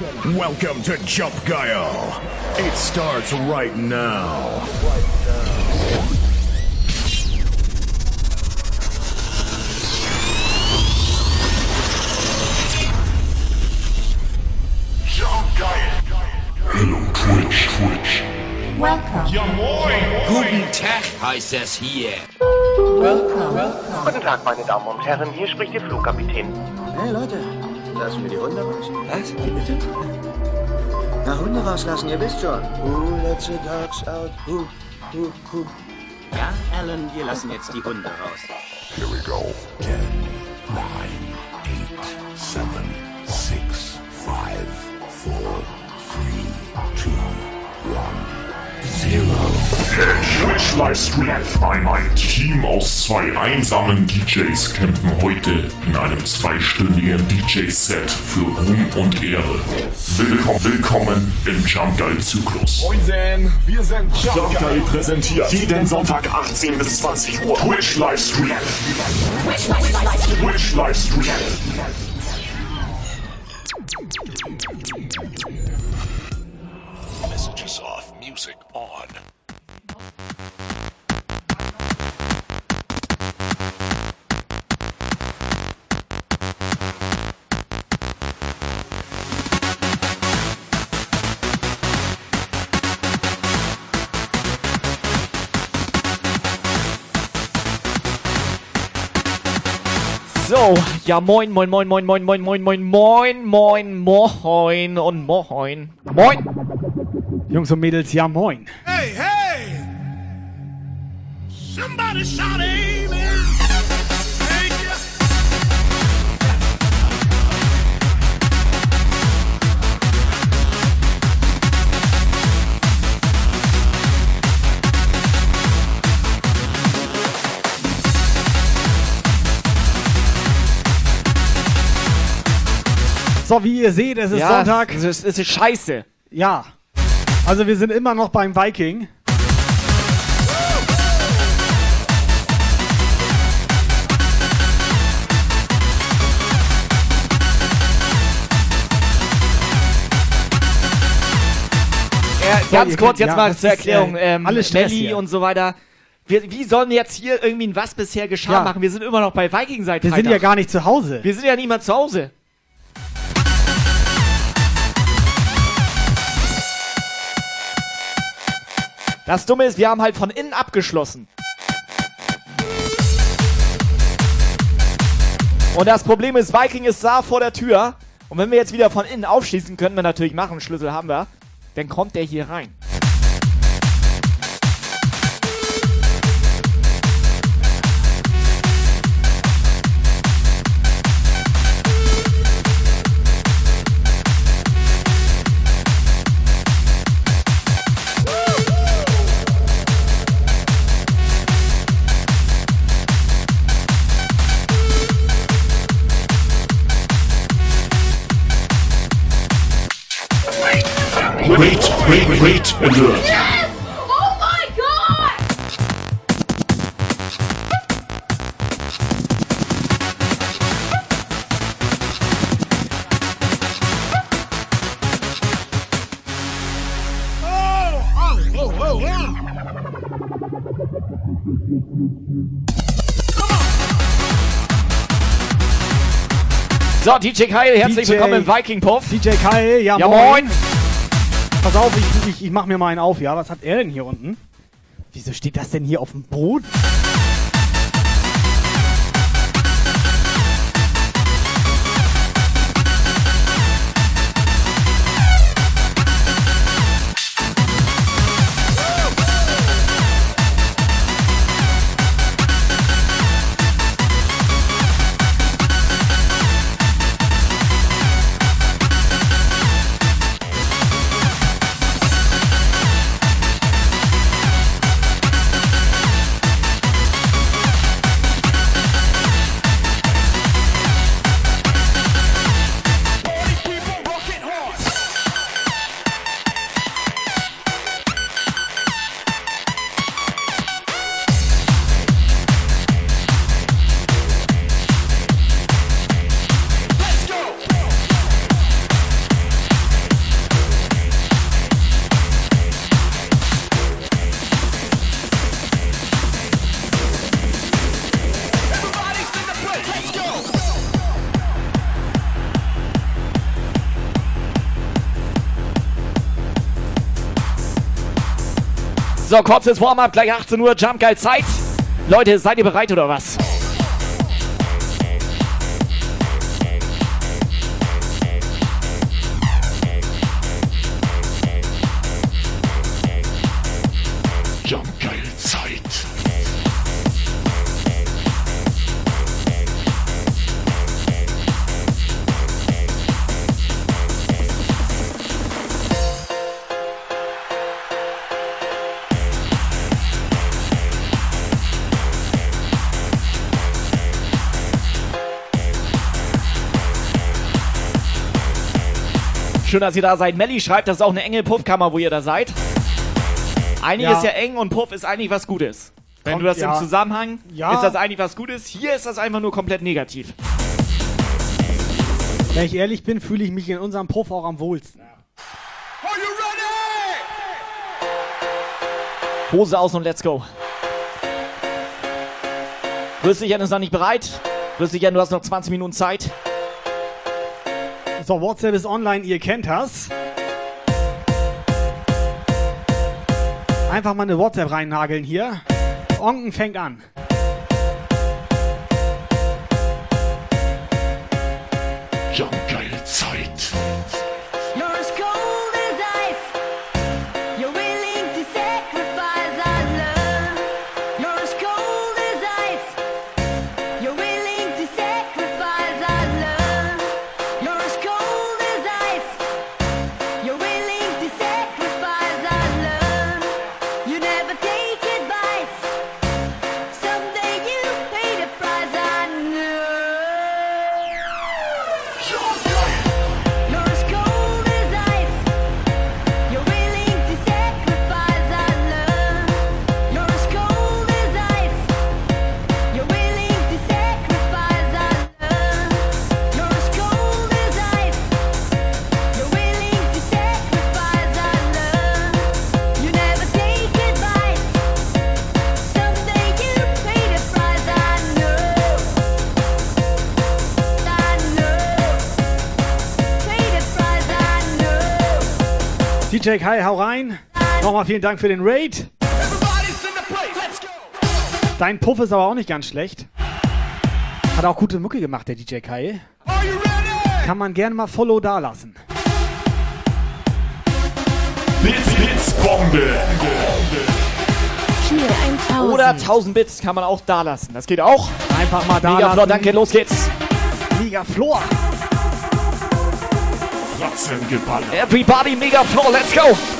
Welcome to Jump Guile. It starts right now. Jump Guile. Hello Twitch, Twitch. Welcome. Ja moin. Guten Tag heißt es hier. Welcome. Welcome. Guten Tag, meine Damen und Herren, hier spricht Ihr Flugkapitän. Hey Leute, lassen wir die Hunde raus? Was? Wie bitte? Na, Hunde rauslassen, ihr wisst schon. Who lets the dogs out? Who, who, who? Ja, Alan, wir lassen jetzt die Hunde raus. Here we go. Ten, nine, Twitch Livestream. Ein, ein Team aus zwei einsamen DJs kämpfen heute in einem zweistündigen DJ-Set für Ruhm und Ehre. Willkommen, willkommen im Jump Guide Zyklus. Moinsen, wir sind Jump. Guide präsentiert jeden Sonntag 18 bis 20 Uhr. Twitch Livestream. Twitch Livestream. Messages off, music on. So, ja moin, moin, moin, moin, moin, moin, moin, moin, moin, moin, moin und moin. Moin! Jungs und Mädels, ja moin. Hey, hey! Somebody shout amen! So, wie ihr seht, es ist ja, Sonntag. Es ist, es ist scheiße. Ja. Also wir sind immer noch beim Viking. Äh, ganz kurz könnt- jetzt ja, mal zur ist, Erklärung. äh, ähm, alles Melli hier. und so weiter. Wir, wie sollen jetzt hier irgendwie ein Was bisher geschah Ja. machen? Wir sind immer noch bei Viking seit Wir sind ja gar nicht zu Hause. Wir sind ja niemand zu Hause. Das Dumme ist, wir haben halt von innen abgeschlossen. Und das Problem ist, Viking ist da vor der Tür. Und wenn wir jetzt wieder von innen aufschließen, können wir natürlich machen, Schlüssel haben wir, dann kommt der hier rein. Wait, wait, wait, alert. Oh my god! So, DJ Kyle, herzlich DJ willkommen im Viking Puff. DJ Kai, ja, Ja, moin. moin. Pass auf, ich, ich, ich mach mir mal einen auf, ja? Was hat er denn hier unten? Wieso steht das denn hier auf dem Boden? So, kurzes Warm-up, gleich 18 Uhr, Jump Geil Zeit. Leute, seid ihr bereit oder was? Schön, dass ihr da seid. Melli schreibt, das ist auch eine enge Puffkammer, wo ihr da seid. Einiges Ja. ist ja eng und Puff ist eigentlich was Gutes. Wenn Kommt- du das ja. im Zusammenhang, Ja. ist das eigentlich was Gutes. Hier ist das einfach nur komplett negativ. Wenn ich ehrlich bin, fühle ich mich in unserem Puff auch am wohlsten. Hose aus und let's go. Rüsselchen ist noch nicht bereit. Rüsselchen, du hast noch 20 Minuten Zeit. So, WhatsApp ist online, ihr kennt das. Einfach mal eine WhatsApp reinnageln hier. Onken fängt an. Jump DJ Kai, hau rein. Nochmal vielen Dank für den Raid. Dein Puff ist aber auch nicht ganz schlecht. Hat auch gute Mucke gemacht, der DJ Kai. Kann man gerne mal Follow da lassen. Blitz, Blitzbombe. Cheer 1000. Oder 1000 Bits kann man auch da lassen. Das geht auch. Einfach mal da Mega lassen. Flor, danke, los geht's. Mega Ratzengeballer. Everybody, Mega Floor, let's go.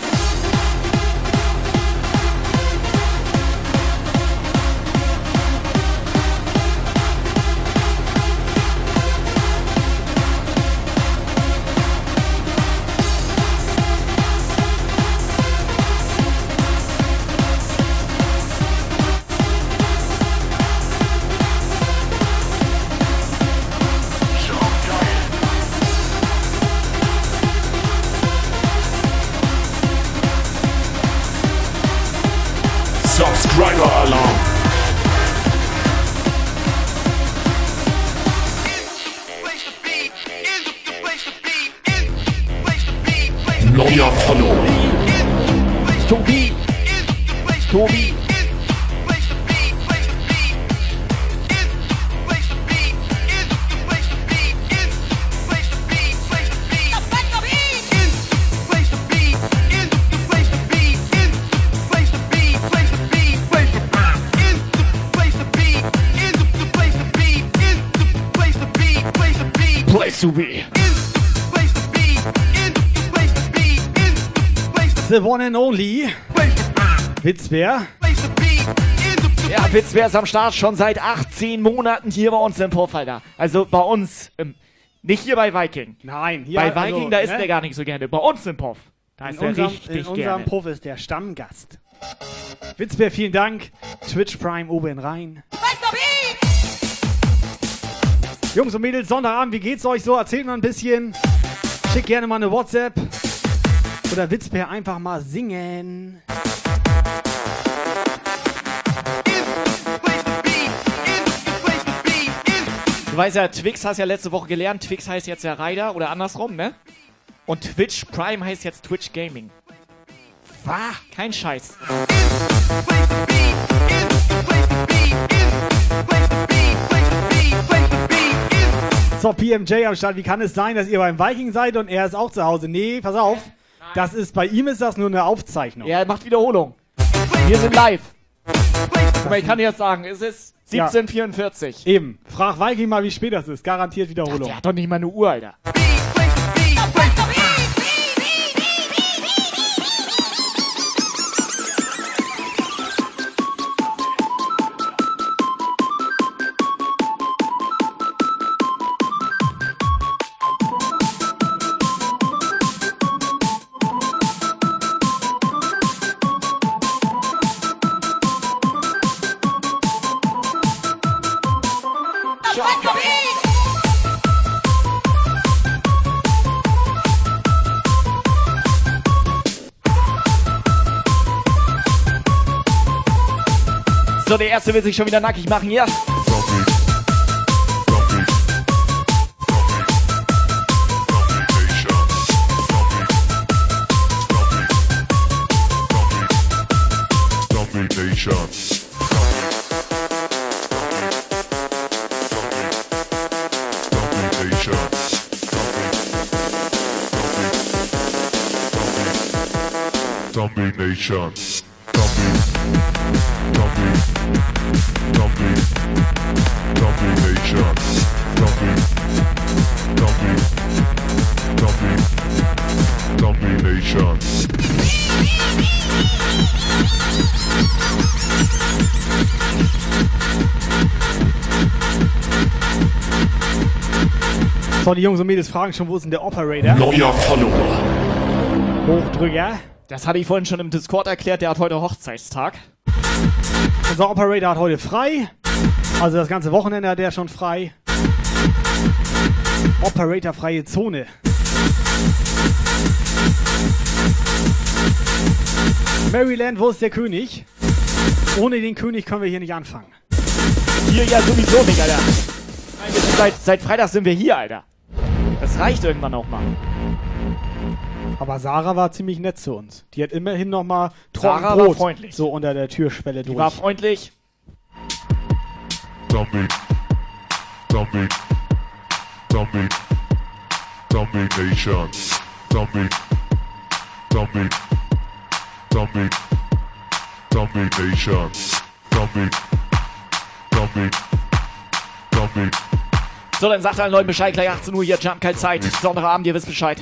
The one and only. Witzbär. Ja, Witz wäre es am Start schon seit 18 Monaten hier bei uns im Alter. Also bei uns, ähm, nicht hier bei Viking. Nein, hier bei Viking, also, da ist ne? der gar nicht so gerne. Bei uns im Puff, da In ist er unserem, richtig in unserem gerne. Puff ist der Stammgast. Witzbär, vielen Dank. Twitch Prime oben rein. Jungs und Mädels, Sonntagabend, wie geht's euch so? Erzählt mal ein bisschen. Schickt gerne mal eine WhatsApp. Oder Witzbär einfach mal singen. Du weißt ja, Twix hast ja letzte Woche gelernt, Twix heißt jetzt ja Ryder oder andersrum, ne? Und Twitch Prime heißt jetzt Twitch Gaming. Was? Kein Scheiß. So, PMJ am Start. Wie kann es sein, dass ihr beim Viking seid und er ist auch zu Hause? Nee, pass auf. Das ist, bei ihm ist das nur eine Aufzeichnung. Er macht Wiederholung. Wir sind live. Mal, ich kann dir jetzt sagen, es ist Ja. 1744. Eben. Frag Viking mal, wie spät das ist. Garantiert Wiederholung. Der hat doch nicht mal eine Uhr, Alter. Der erste will sich schon wieder nackig machen, ja? Domination. So, die Jungs und Mädels fragen schon, wo ist denn der Operator? Neuer Follower. Hochdrücker. Das hatte ich vorhin schon im Discord erklärt, der hat heute Hochzeitstag. Unser Operator hat heute frei. Also das ganze Wochenende hat er schon frei. Operator freie Zone. Maryland, wo ist der König? Ohne den König können wir hier nicht anfangen. Hier ja sowieso nicht, Alter. Nein, seit, seit Freitag sind wir hier, Alter. Das reicht irgendwann auch mal. Aber Sarah war ziemlich nett zu uns. Die hat immerhin noch mal Sarah war freundlich. so unter der Türschwelle Die durch. war freundlich. Domin. Domin. Domin. Domination. Domin. Domin. Domin. Domination. Domin. Domin. Domin. So, dann sagt allen Leuten Bescheid, gleich 18 Uhr hier, Jump, keine Zeit. Sonntagabend, ihr wisst Bescheid.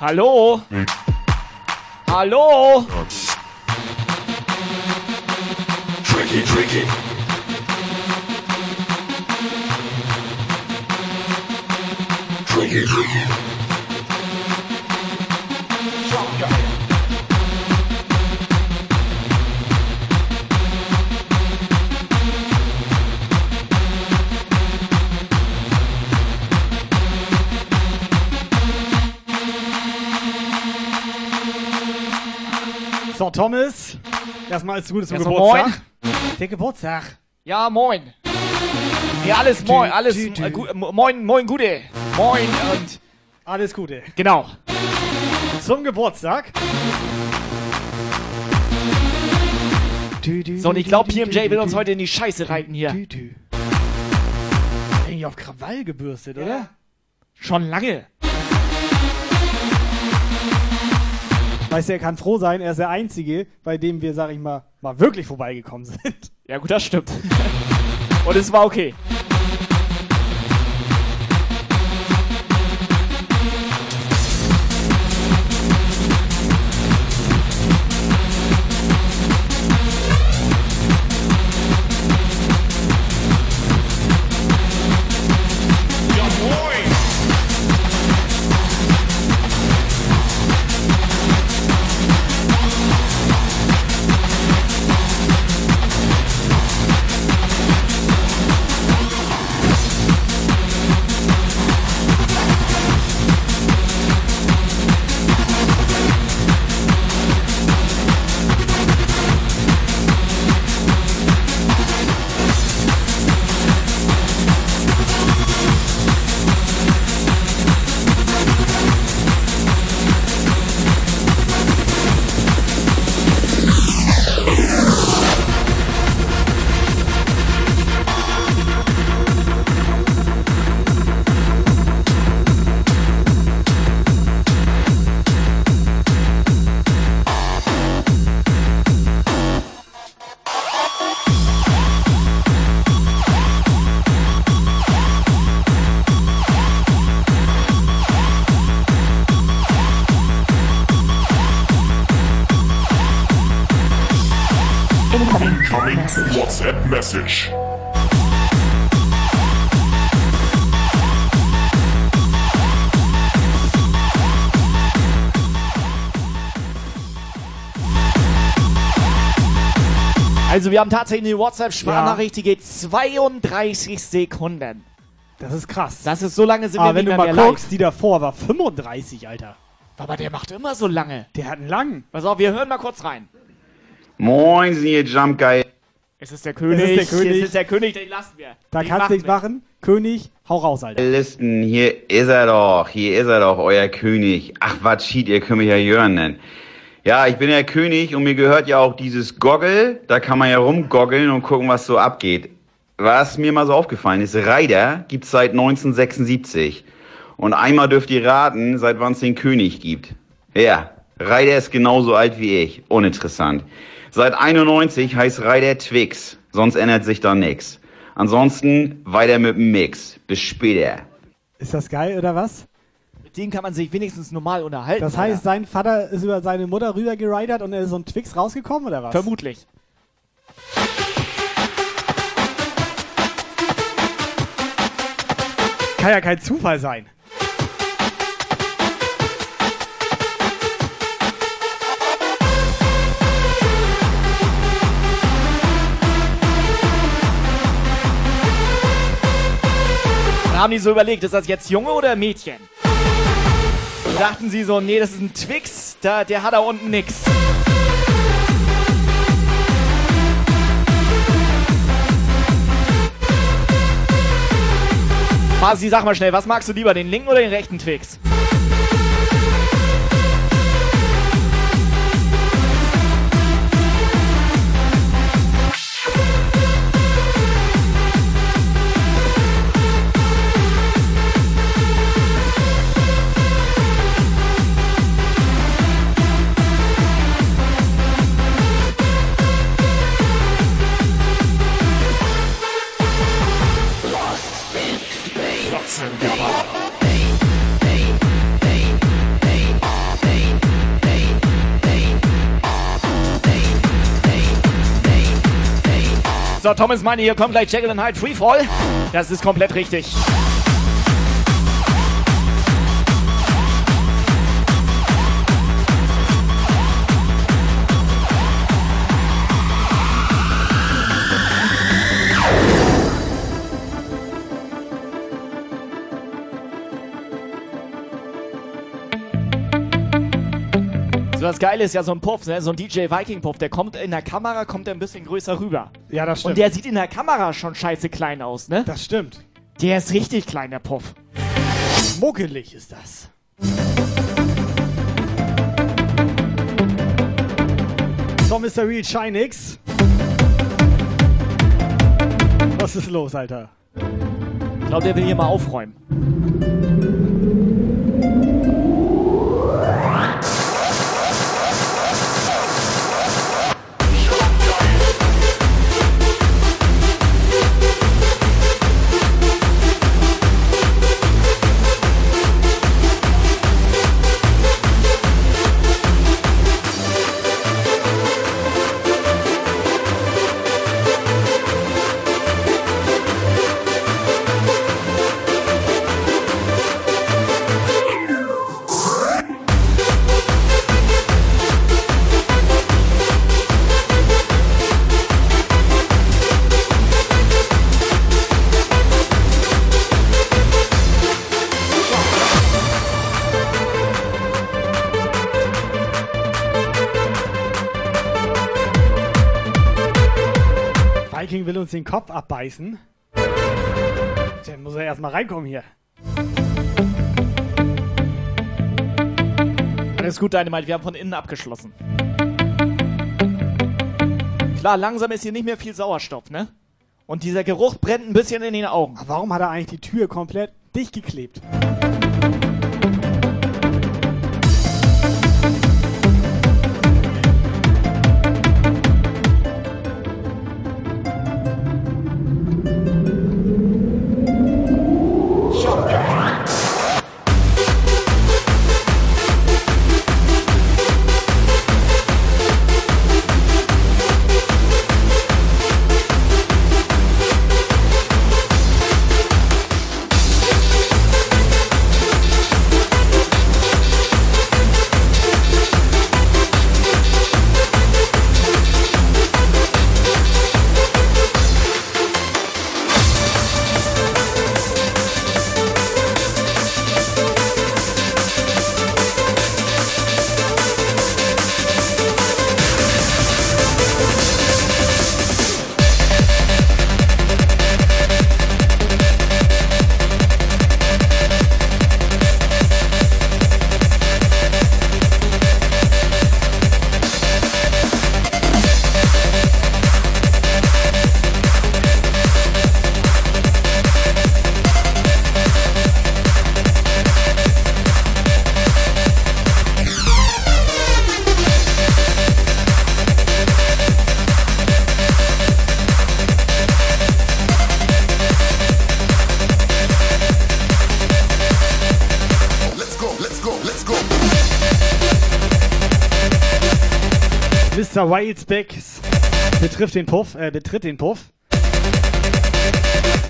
Hallo? Hallo? Tricky, tricky. Tricky, tricky. So, Thomas. Erstmal alles Gute zum Erstmal Geburtstag. Der Geburtstag. Ja, moin. Ja, alles moin, alles dü, dü. äh, gu- mo- moin, moin, gute. Moin und Alles Gute. genau. Zum Geburtstag. So, und ich glaube, PMJ will uns heute in die Scheiße reiten hier. Eigentlich auf Krawall gebürstet, oder? Schon lange. Weißt du, er kann froh sein, er ist der Einzige, bei dem wir, sag ich mal, mal wirklich vorbeigekommen sind. Ja, gut, das stimmt. Und es war okay. Wir haben tatsächlich eine WhatsApp-Sprachnachricht, die geht 32 Sekunden. Das ist krass. Das ist so lange sind Aber wir wenn nicht du mehr, mal mehr guckst, die davor war 35, Alter. live. Aber der macht immer so lange. Der hat einen langen. Pass auf, wir hören mal kurz rein. Moin, ihr Jump Guy. Es ist der König. Es ist der König. Es ist der König, den lassen wir. Da Den kannst du nichts machen. König, hau raus, Alter. Listen, hier ist er doch, hier ist er doch, euer König. Ach, was schied, ihr könnt mich ja Jörn nennen. Ja, ich bin der König und mir gehört ja auch dieses Goggle. Da kann man ja rumgoggeln und gucken, was so abgeht. Was mir mal so aufgefallen ist, Ryder gibt's seit 1976. Und einmal dürft ihr raten, seit wann es den König gibt. Ja, Ryder ist genauso alt wie ich. Uninteressant. Seit 91 heißt Ryder Twix. Sonst ändert sich da nix. Ansonsten weiter mit dem Mix. Bis später. Ist das geil oder was? Mit dem kann man sich wenigstens normal unterhalten. Das heißt, sein Vater ist über seine Mutter rüber geridert und er ist so ein Twix rausgekommen oder was? Vermutlich. Kann ja kein Zufall sein. Haben die so überlegt, ist das jetzt Junge oder Mädchen? Dachten sie so, nee, das ist ein Twix, da, der hat da unten nix. Masi, sag mal schnell, was magst du lieber, den linken oder den rechten Twix? So, Thomas meine, hier kommt gleich Jekyll and Hyde Freefall. Das ist komplett richtig. So, das Geile ist ja so ein Puff, ne? so ein DJ Viking Puff, der kommt in der Kamera, kommt er ein bisschen größer rüber. Ja, das stimmt. Und der sieht in der Kamera schon scheiße klein aus, ne? das stimmt. Der ist richtig klein, der Puff. Muckelig ist das. So, Mr. Real Shinix. Was ist los, Alter? Ich glaube, der will hier mal aufräumen. Den Kopf abbeißen. Dann muss er erstmal reinkommen hier. Alles gut, Dynamite, wir haben von innen abgeschlossen. Klar, langsam ist hier nicht mehr viel Sauerstoff, ne? Und dieser Geruch brennt ein bisschen in den Augen. Warum hat er eigentlich die Tür komplett dicht geklebt? Mr. Wildspecs betrifft den Puff, äh, betritt den Puff.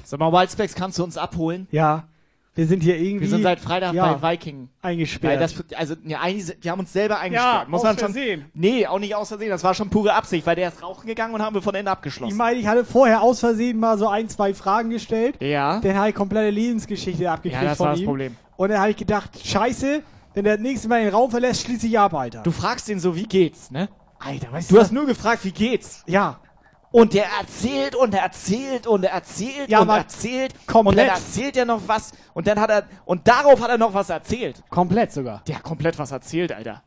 Sag mal, Wildspecs, kannst du uns abholen? Ja, wir sind hier irgendwie. Wir sind seit Freitag ja, bei Viking. Eingesperrt. das, also, ja, eigentlich, wir haben uns selber eingesperrt. muss aus man schon. Versehen. Nee, auch nicht aus Versehen. Das war schon pure Absicht, weil der ist rauchen gegangen und haben wir von innen ich abgeschlossen. meine, ich hatte vorher aus Versehen mal so ein, zwei Fragen gestellt. Ja. Dann habe ich komplette Lebensgeschichte abgekriegt Ja, das von war das ihm. Problem. Und dann habe ich gedacht, scheiße, wenn der das nächste Mal den Raum verlässt, schließe ich ab, Alter. Du fragst ihn so, wie geht's, ne? Alter, weißt Du hast nur gefragt, wie geht's? Ja, Und der erzählt und er erzählt und er erzählt Ja, und aber erzählt. komplett. Und dann erzählt er noch was. Und dann hat er, und darauf hat er noch was erzählt. komplett sogar. Der hat komplett was erzählt, Alter.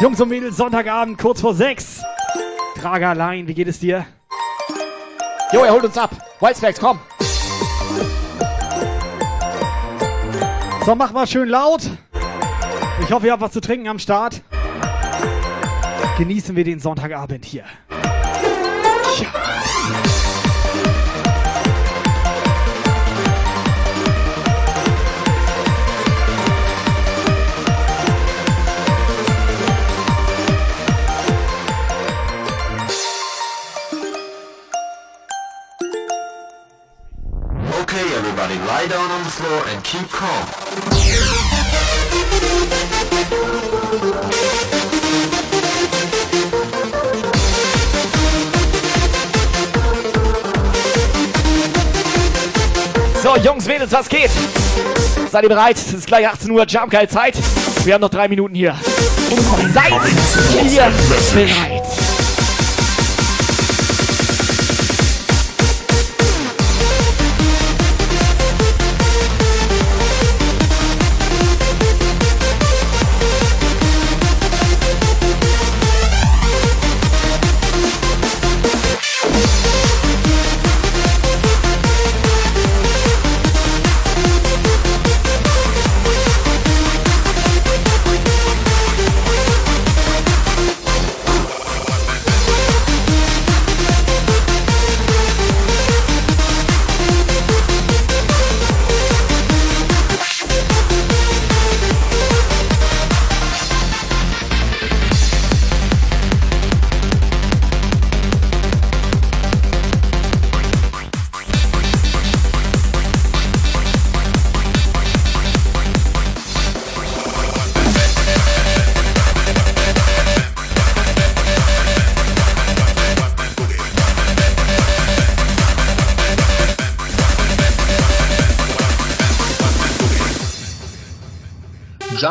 Jungs und Mädels, Sonntagabend, kurz vor sechs. Drager allein, wie geht es dir? Jo, er holt uns ab. Wildspecs, komm. So, mach mal schön laut. Ich hoffe, ihr habt was zu trinken am Start. Genießen wir den Sonntagabend hier. Okay, everybody, lie down on the floor and keep calm. So, Jungs, Mädels, was geht? Seid ihr bereit? Es ist gleich 18 Uhr, Jump Geil Zeit. Wir haben noch drei Minuten hier. Seid ihr bereit?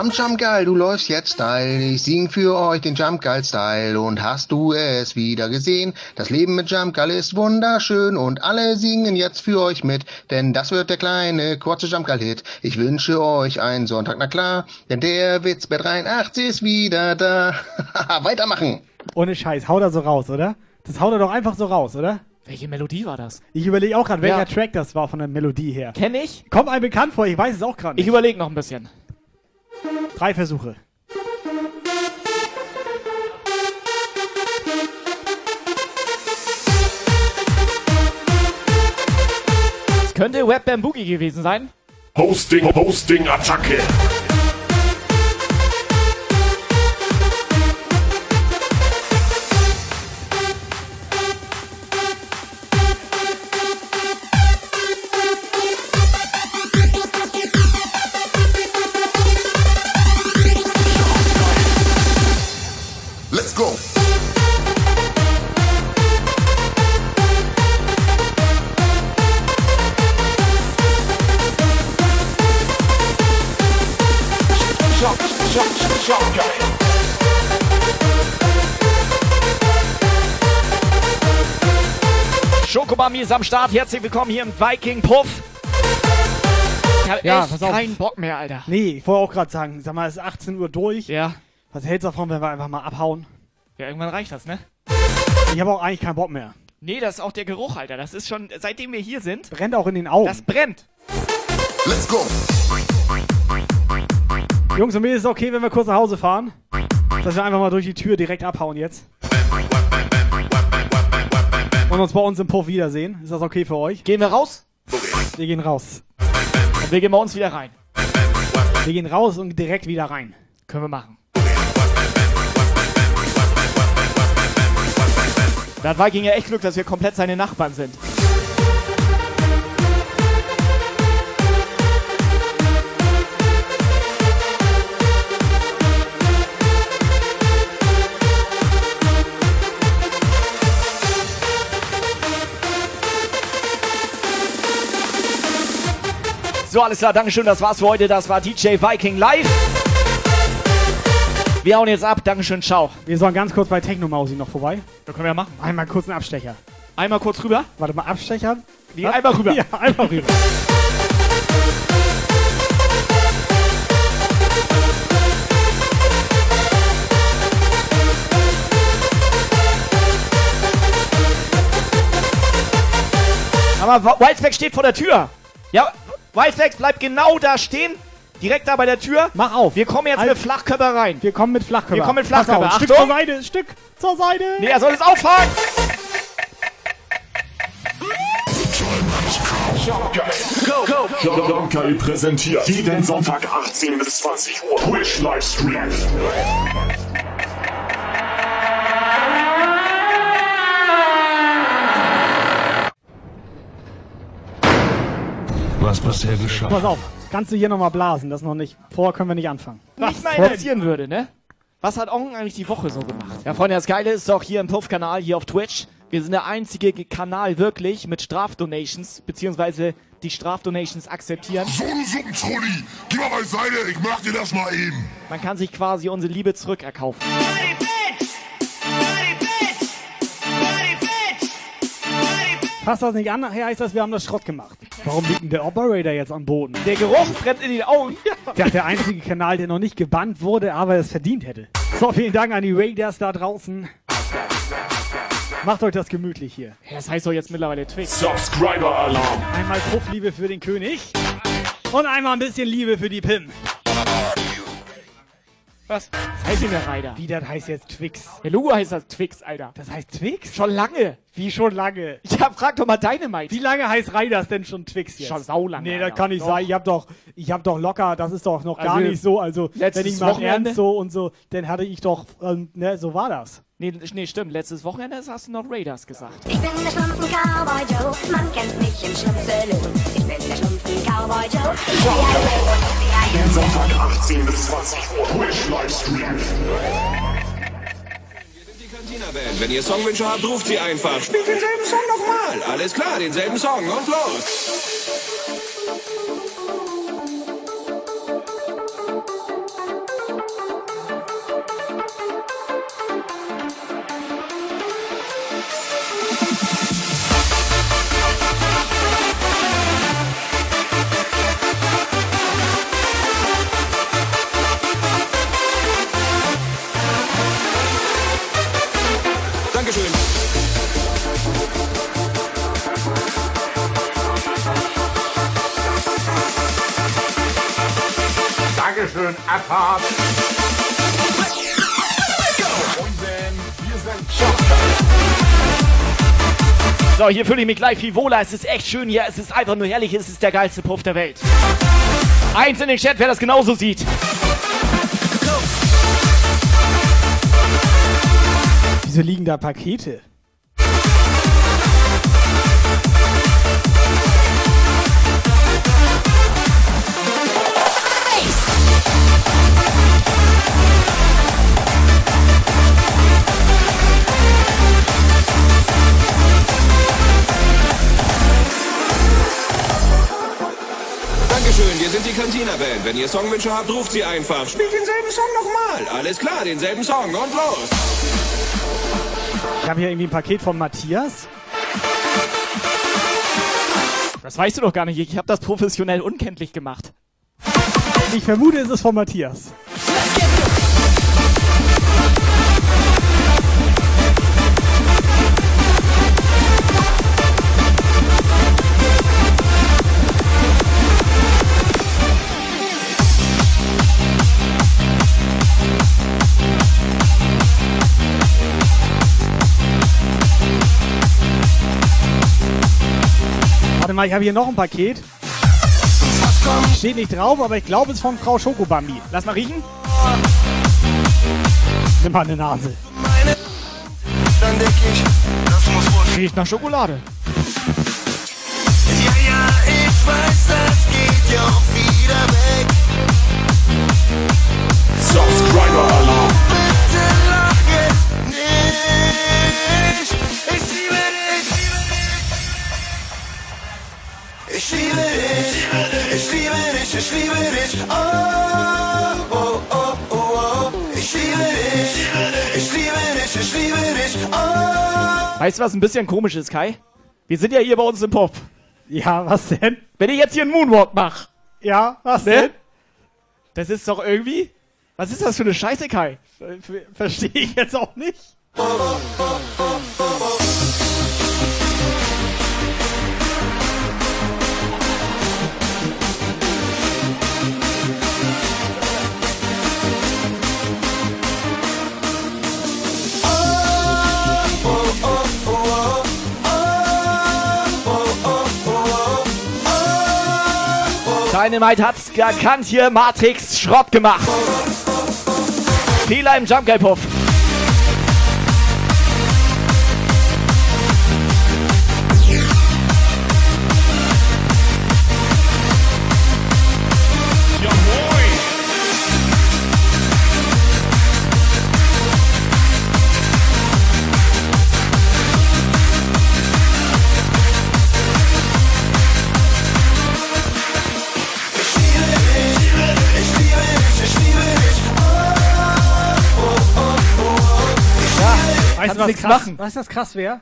Jump, Jump geil, du läufst jetzt steil. Ich sing für euch den Jump geil Style. Und hast du es wieder gesehen? Das Leben mit Jump geil ist wunderschön und alle singen jetzt für euch mit, denn das wird der kleine kurze Jump geil Hit. Ich wünsche euch einen Sonntag, na klar, denn der Witz bei 83 ist wieder da. Weitermachen. Ohne Scheiß, hau da so raus, oder? Das haut er doch einfach so raus, oder? Welche Melodie war das? Ich überlege auch gerade, welcher Ja. Track das war von der Melodie her. Kenn ich? Kommt einem bekannt vor, ich weiß es auch gerade Ich nicht. überlege noch ein bisschen. Drei Versuche. Es könnte Web Bam Boogie gewesen sein. Hosting, Hosting, Attacke. Schokobami ist am Start. Herzlich willkommen hier im Viking Puff. Ich hab Ja, echt pass auf. keinen Bock mehr, Alter. Nee, ich wollte auch gerade sagen, sag mal, es ist 18 Uhr durch. Ja. Was hältst du davon, wenn wir einfach mal abhauen? Ja, irgendwann reicht das, ne? Ich habe auch eigentlich keinen Bock mehr. Nee, das ist auch der Geruch, Alter. Das ist schon, seitdem wir hier sind, Brennt auch in den Augen. das brennt. Let's go. Jungs und mir ist es okay, wenn wir kurz nach Hause fahren. Dass wir einfach mal durch die Tür direkt abhauen jetzt. Und uns bei uns im Puff wiedersehen. Ist das okay für euch? Gehen wir raus? Wir gehen raus. Und wir gehen bei uns wieder rein. Wir gehen raus und direkt wieder rein. Können wir machen. Da hat Viking ja echt Glück, dass wir komplett seine Nachbarn sind. So, alles klar, Dankeschön, das war's für heute. Das war DJ Viking live. Wir hauen jetzt ab. Dankeschön, ciao. Wir sollen ganz kurz bei Technomausi noch vorbei. Das können wir machen. Einmal kurz einen Abstecher. Einmal kurz rüber. Warte mal, Abstecher? Nee, einmal rüber. Ja, einmal rüber. Aber Whitesback steht vor der Tür. Ja, Whitesback bleibt genau da stehen. Direkt da bei der Tür. Mach auf. Wir kommen jetzt Halt. mit Flachkörper rein. Wir kommen mit Flachkörper. Wir kommen mit Flachkörper. auf, Stück zur Seite, Stück zur Seite. Nee, er soll es auffahren. Jumpgeil präsentiert jeden Sonntag 18 bis 20 Uhr Twitch Livestream. Was bisher geschah. Pass auf. Kannst du hier nochmal blasen? Das noch nicht. Vorher können wir nicht anfangen. Nicht mal interessieren würde, ne? Was hat Ong eigentlich die Woche so gemacht? Ja, Freunde, das Geile ist doch hier im Puff-Kanal, hier auf Twitch. Wir sind der einzige Ge- Kanal wirklich mit Strafdonations, beziehungsweise die Strafdonations akzeptieren. So, du Suppentrulli, geh mal beiseite, ich mach dir das mal eben. Man kann sich quasi unsere Liebe zurückerkaufen. Passt das nicht an? Nachher heißt das, wir haben das Schrott gemacht. Warum liegt denn der Operator jetzt am Boden? Der Geruch brennt in den Augen. Der, der einzige Kanal, der noch nicht gebannt wurde, aber es verdient hätte. So, vielen Dank an die Raiders da draußen. Macht euch das gemütlich hier. Ja, das heißt doch jetzt mittlerweile Twix. Subscriber Alarm. Einmal Puffliebe für den König und einmal ein bisschen Liebe für die Pim. Was? Was heißt denn der Reiter? Wie, das heißt jetzt Twix? Der Logo heißt das Twix, Alter. Das heißt Twix? Schon lange. Wie schon lange? Ja, frag doch mal Dynamite. Wie lange heißt Raiders denn schon Twix jetzt? Schon saulange. Nee, das Alter. kann nicht Doch. sein. Ich hab doch, ich hab doch locker, das ist doch noch gar Also, nicht so. Also, letztes wenn ich mal Wochenende- ernst so und so, dann hatte ich doch, ähm, ne, so war das. Nee, nee, stimmt. Letztes Wochenende hast du noch Raiders gesagt. Ich bin der Schlumpfen Cowboy Joe, man kennt mich im Schlumpfsaloon. Ich bin der Schlumpfen Cowboy Joe. Jeden Sonntag 18 bis 20 Uhr Twitch Livestream. Band. Wenn ihr Songwünsche habt, ruft sie einfach. Spielt denselben Song nochmal. Alles klar, denselben Song und los. Dankeschön, Abfahrt. Moinsen, wir sind So, hier fühle ich mich gleich viel wohler. Es ist echt schön hier. Es ist einfach nur herrlich. Es ist der geilste Puff der Welt. Eins in den Chat, wer das genauso sieht. Wieso liegen da Pakete? Wir sind die Cantina Band. Wenn ihr Songwünsche habt, ruft sie einfach. Spielt denselben Song nochmal. Alles klar, denselben Song und los. Ich habe hier irgendwie ein Paket von Matthias. Das weißt du doch gar nicht. Ich habe das professionell unkenntlich gemacht. Ich vermute, es ist von Matthias. Mal, ich habe hier noch ein Paket. Steht nicht drauf, aber ich glaube, es ist von Frau Schokobambi. Lass mal riechen. Nimm mal eine Nase. Riecht nach Schokolade. Ja, ja, ich weiß, das geht ja auch wieder weg. Weißt du, was ein bisschen komisch ist, Kai? Wir sind ja hier bei uns im Pop. Ja, was denn? Wenn ich jetzt hier einen Moonwalk mache, Ja, was ne? denn? Das ist doch irgendwie. Was ist das für eine Scheiße, Kai? Ver- Verstehe ich jetzt auch nicht. Dynamite hat's erkannt hier, Matrix Schrott gemacht. Fehler im Jump Guy Puff. Weißt Kannst du, was krass, machen. weißt du, was krass wäre?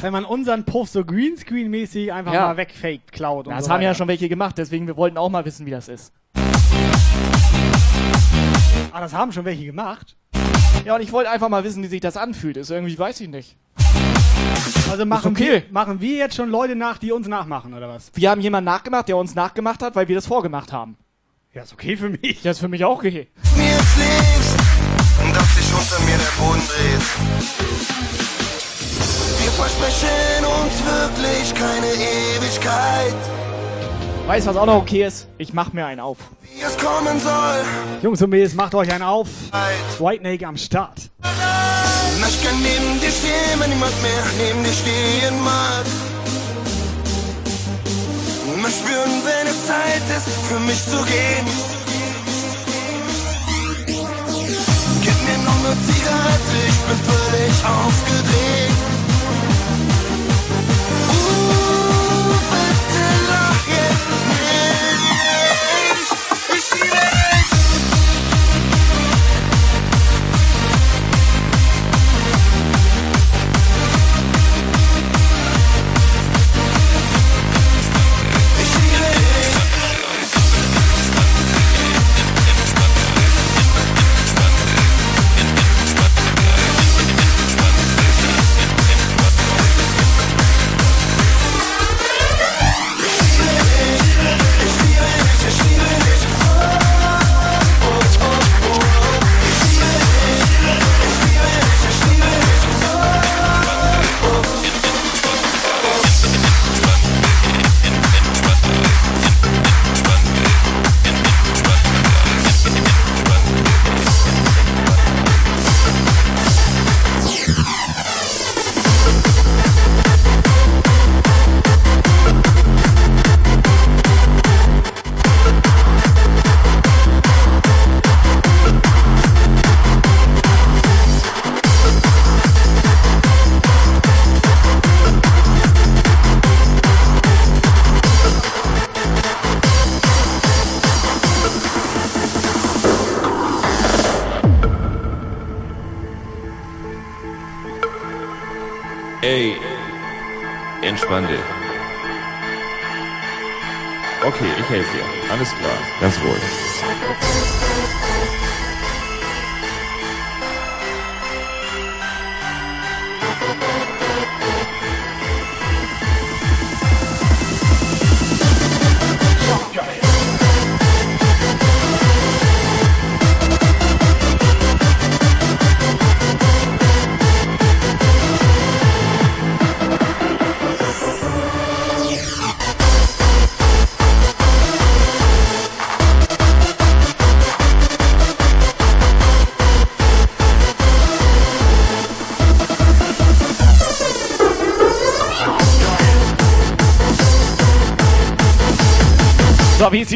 Wenn man unseren Puff so Greenscreen-mäßig einfach Ja. mal wegfaked, klaut und Das so haben ja weiter. schon welche gemacht, deswegen wir wollten auch mal wissen, wie das ist. Ah, das haben schon welche gemacht. Ja, und ich wollte einfach mal wissen, wie sich das anfühlt. Ist irgendwie, weiß ich nicht. Also machen, okay. wir, machen wir jetzt schon Leute nach, die uns nachmachen, oder was? Wir haben jemanden nachgemacht, der uns nachgemacht hat, weil wir das vorgemacht haben. Ja, ist okay für mich. Ja, ist für mich auch okay. mir dass sich unter mir der Boden dreht. Wir versprechen uns wirklich keine Ewigkeit, Weißt du, was auch noch okay ist? Ich mach mir einen auf. wie es kommen soll. Jungs und Mädels, macht euch einen auf. White Snake am Start. Ich kann neben dir stehen, wenn niemand mehr neben dir stehen mag. Mal spüren, wenn es Zeit ist, für mich zu gehen. Eine Zigarette, ich bin völlig aufgedreht.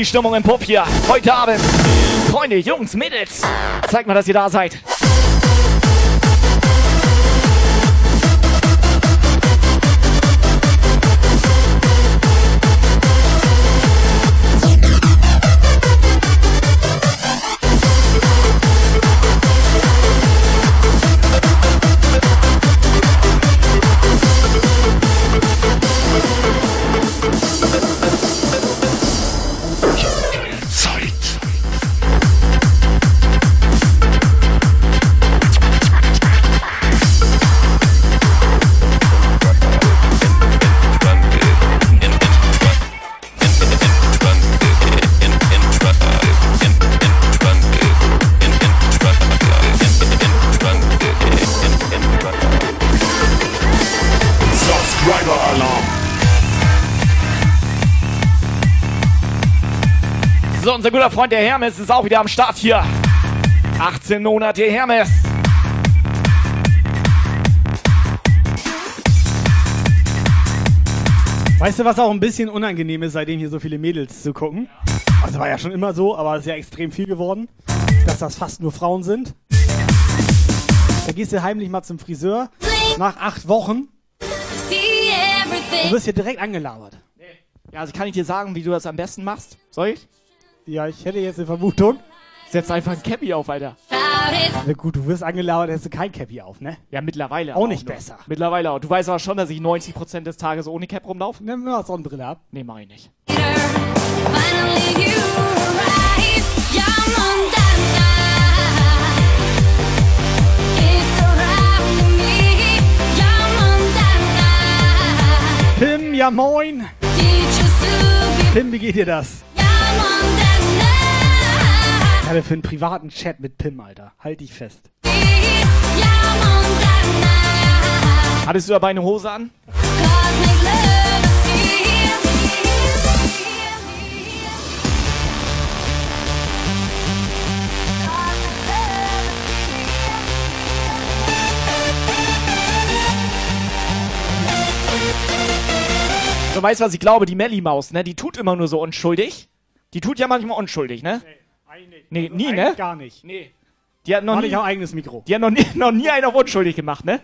Die Stimmung im Puff hier? Heute Abend. Freunde, Jungs, Mädels. Zeigt mal, dass ihr da seid. Guter Freund der Hermes ist auch wieder am Start hier. 18 Monate Hermes. Weißt du, was auch ein bisschen unangenehm ist, seitdem hier so viele Mädels zu gucken? Also war ja schon immer so, aber es ist ja extrem viel geworden, dass das fast nur Frauen sind. Da gehst du heimlich mal zum Friseur nach acht Wochen und wirst hier direkt angelabert. Ja, also kann ich dir sagen, wie du das am besten machst? Soll ich? Ja, ich hätte jetzt eine Vermutung. Setz einfach ein Cappy auf, Alter. Na gut, du wirst angelabert, hättest du kein Cappy auf, ne? Ja, mittlerweile Auch nicht noch. besser. Mittlerweile auch. Du weißt aber schon, dass ich 90% des Tages ohne Cap rumlaufe? Nimm mal Sonnenbrille ab. Nee, mach ich nicht. Pim, ja moin. Pim, wie geht dir das? Ich hatte für einen privaten Chat mit Pim, Alter. Halt dich fest. Hattest du dabei eine Hose an? Du weißt, was ich glaube, die Melly-Maus, ne? Die tut immer nur so unschuldig. Die tut ja manchmal unschuldig, ne? Nee, nie, ne? Gar nicht. Nee. Die hat noch nie, nicht auch eigenes Mikro. die hat noch nie, noch nie einen auf unschuldig gemacht, ne?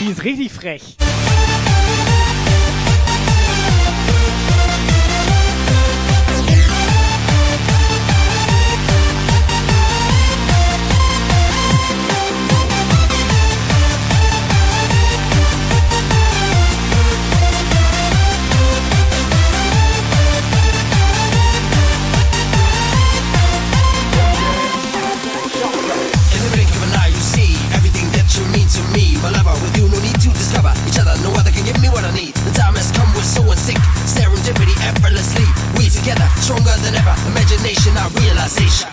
Die ist richtig frech. My lover, with you, no need to discover each other. No other can give me what I need. The time has come, we're so in sync. Serendipity, effortlessly. We together, stronger than ever. Imagination, our realization.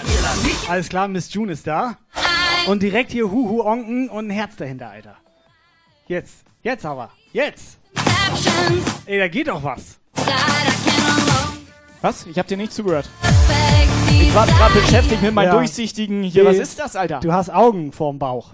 Alles klar, Miss June ist da. Und direkt hier Huhu Onken und ein Herz dahinter, Alter. Jetzt. Jetzt aber. Jetzt. Ey, da geht doch was. Was? Ich hab dir nicht zugehört. Ich war gerade beschäftigt mit meinem Ja. durchsichtigen hier. Was ist das, Alter? Du hast Augen vorm Bauch.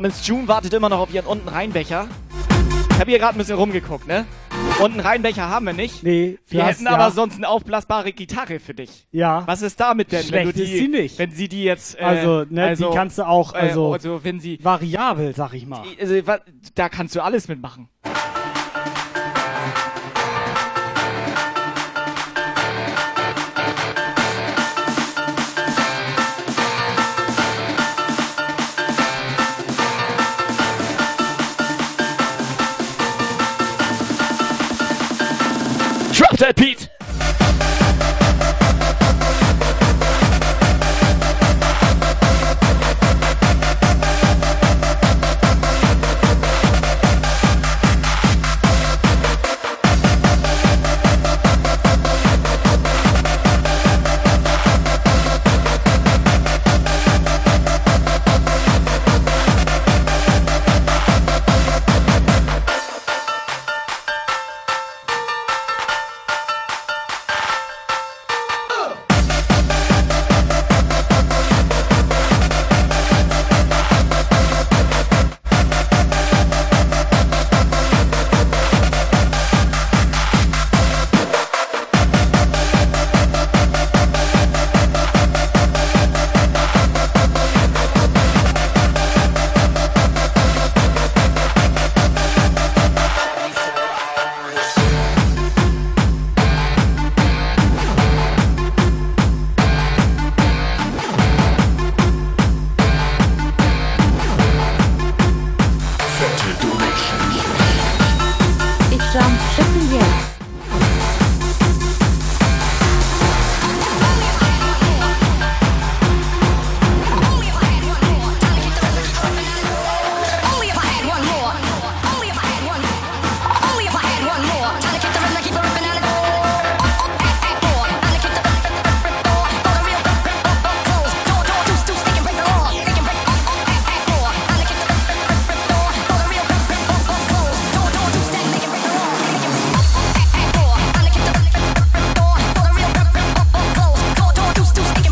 Miss June wartet immer noch auf ihren unten Reinbecher. Ich habe hier gerade ein bisschen rumgeguckt, ne? Unten Reinbecher haben wir nicht. Nee, Wir du hätten aber ja. sonst eine aufblasbare Gitarre für dich. Ja. Was ist damit denn, wenn du Schlecht die, ist sie nicht. wenn sie die jetzt, äh, Also, ne, die kannst du auch, also- äh, also wenn sie, Variabel, sag ich mal. also, wa- da kannst du alles mitmachen. That beat!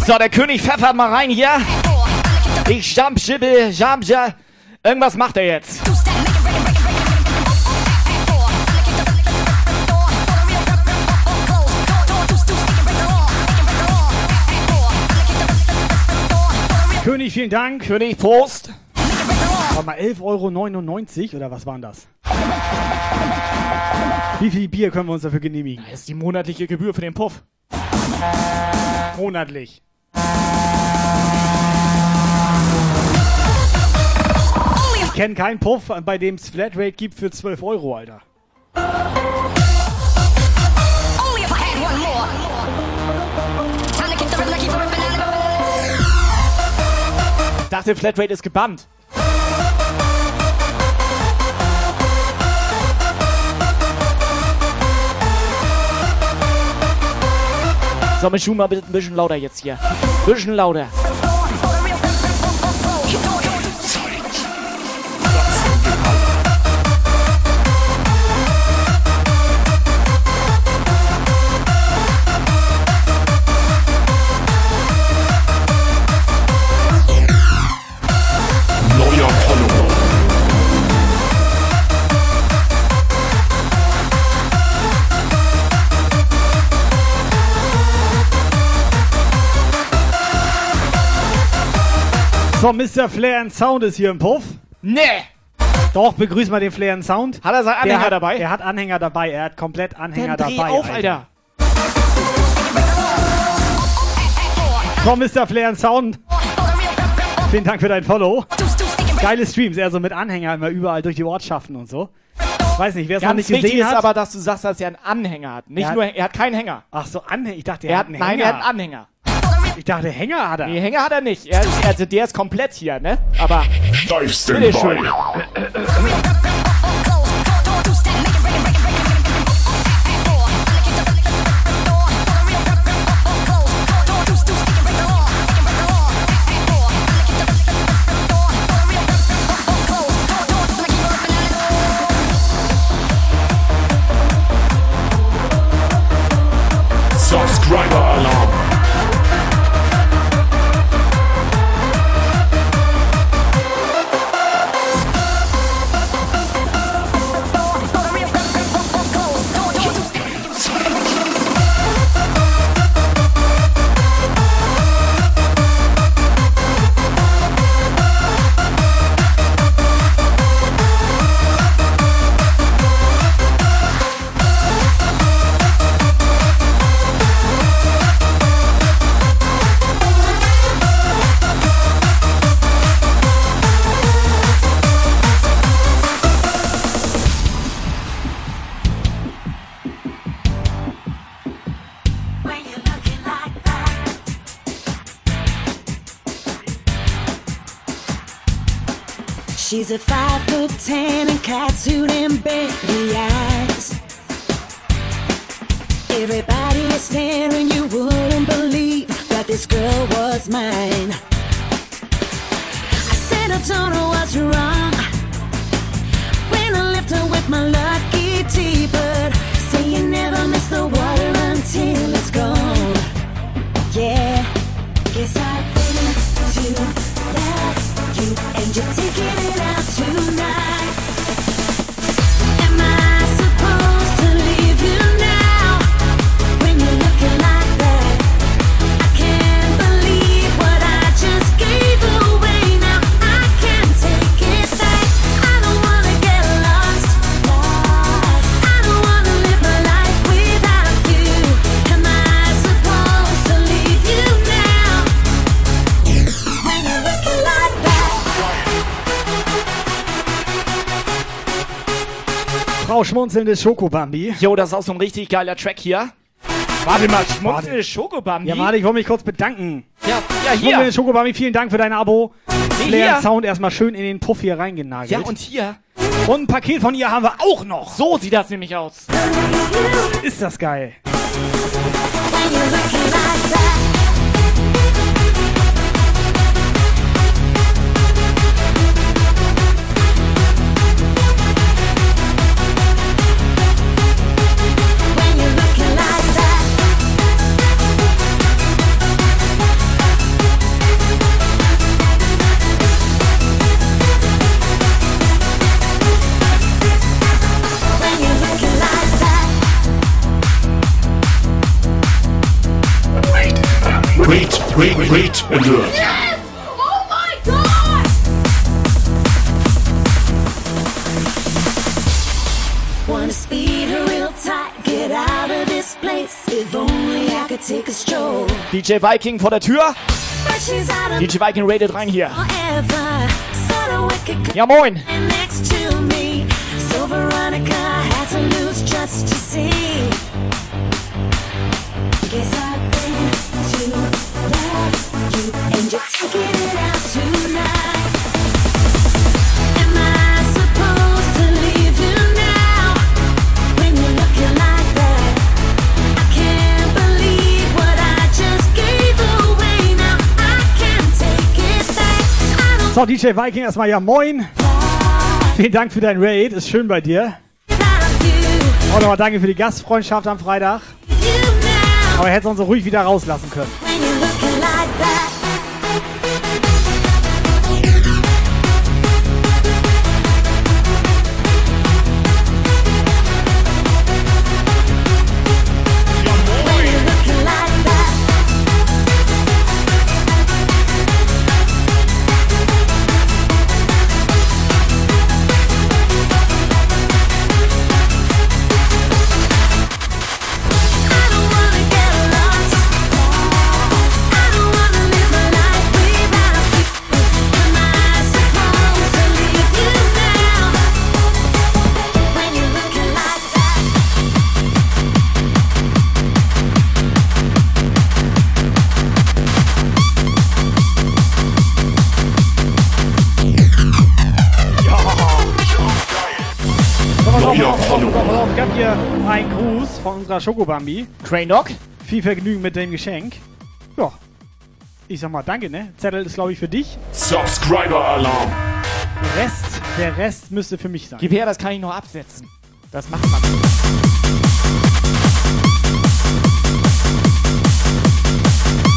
So, der König pfeffert mal rein hier. Ich jump, schibbel, jump, ja. Irgendwas macht er jetzt. König, vielen Dank. König, Prost. Warte mal, 11,99 Euro oder was waren das? Wie viel Bier können wir uns dafür genehmigen? Das ist die monatliche Gebühr für den Puff. Monatlich. Ich kenne keinen Puff, bei dem es Flatrate gibt für 12 Euro, Alter. Ich dachte, Flatrate ist gebannt. So, mal bitte ein bisschen lauter jetzt hier. Bisschen lauter. So, Mr. Flair and Sound ist hier im Puff. Nee! Doch, begrüß mal den Flair and Sound. Hat er seinen Anhänger hat, dabei? Er hat Anhänger dabei, er hat komplett Anhänger Dann dreh dabei. auf, Alter. So, Mr. Flair and Sound. Vielen Dank für dein Follow. Geile Streams, er so mit Anhänger immer überall durch die Ortschaften und so. Weiß nicht, wer es noch nicht gesehen ist hat. aber, dass du sagst, dass er einen Anhänger hat. Nicht Er hat- nur, er hat keinen Hänger. Ach so, Anhänger. Ich dachte, er, Er hat hat, einen nein, Hänger. er hat einen Anhänger. Ich dachte, Hänger hat er. Nee, Hänger hat er nicht. Er, ist- also der ist komplett hier, ne? Aber. Live Bitteschön. She's a five foot ten and catsuit and Bentley eyes. Everybody is staring, you wouldn't believe that this girl was mine. I said I don't know what's wrong when I left her with my lucky tea, but say you never miss the water until it's gone. Yeah, guess I think to love you, and you're taking schmunzelndes Schokobambi. Jo, das ist auch so ein richtig geiler Track hier. Warte mal, schmunzelndes Schokobambi? Ja, warte, ich wollte mich kurz bedanken. Ja, ja, hier. Schmunzelndes Schokobambi, vielen Dank für dein Abo. Nee, hier. Sound erstmal schön in den Puff hier reingenagelt. Ja, und hier. Und ein Paket von ihr haben wir auch noch. So sieht das nämlich aus. Ist das geil. Wait, wait, wait, alert. Oh my god! Wanna speed her real tight, get out of this place. If only I could take a stroll. DJ Viking vor der Tür. But she's out of DJ Viking rated rein hier. forever. Sort of wicked Ja, moin. next to me. So Veronica had to lose just to see. So, DJ Viking, erstmal ja moin. Vielen Dank für dein Raid, ist schön bei dir. Auch nochmal danke für die Gastfreundschaft am Freitag. Aber hättest uns so ruhig wieder rauslassen können. Unserer Schokobambi. Crane Dog. Viel Vergnügen mit dem Geschenk. Ja. Ich sag mal danke, ne? Zettel ist, glaube ich, für dich. Subscriber-Alarm. Der Rest, der Rest müsste für mich sein. Gib her, das kann ich noch absetzen. Das macht man.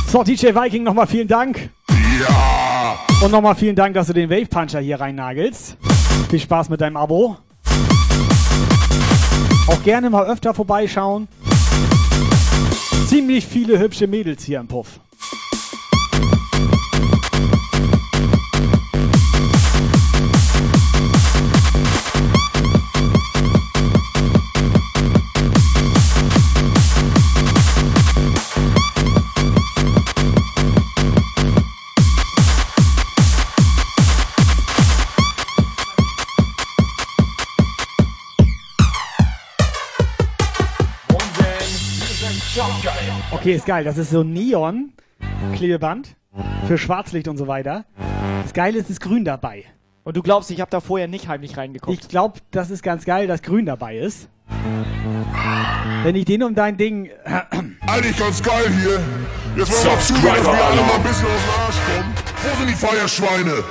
So, DJ Viking, nochmal vielen Dank. Ja. Und nochmal vielen Dank, dass du den Wave Puncher hier reinnagelst. Viel Spaß mit deinem Abo. Auch gerne mal öfter vorbeischauen. Ziemlich viele hübsche Mädels hier im Puff. Okay, ist geil. Das ist so Neon-Klebeband für Schwarzlicht und so weiter. Das Geile ist, es ist grün dabei. Und du glaubst, ich habe da vorher nicht heimlich reingeguckt? Ich glaube, das ist ganz geil, dass Grün dabei ist. Wenn ich den um dein Ding. Eigentlich ganz geil hier. Jetzt wollen wir mal zusehen, dass wir alle mal ein bisschen aus dem Arsch kommen. Wo sind die Feierschweine?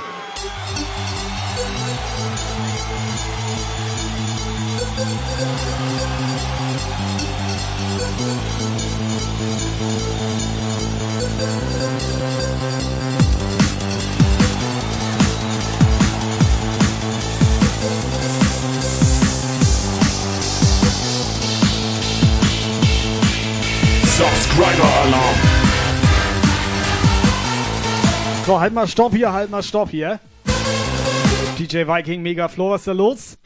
Subscriber Alarm. So, halt mal Stopp hier, halt mal Stopp hier. DJ Viking, Mega Flow, was ist da los?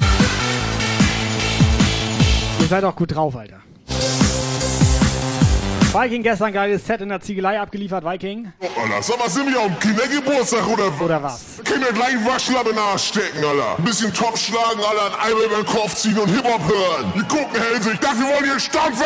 Ihr seid auch gut drauf, Alter. Viking gestern geiles Set in der Ziegelei abgeliefert, Viking. Alter, sag mal, sind wir am Kindergeburtstag oder Oder was? Können wir gleich einen Waschlappen in den Arsch stecken, Alter. Ein bisschen Top schlagen, Alter, ein Eimer über den Kopf ziehen und Hip-Hop hören. Die gucken hellsig, dafür wollen wir stampfen!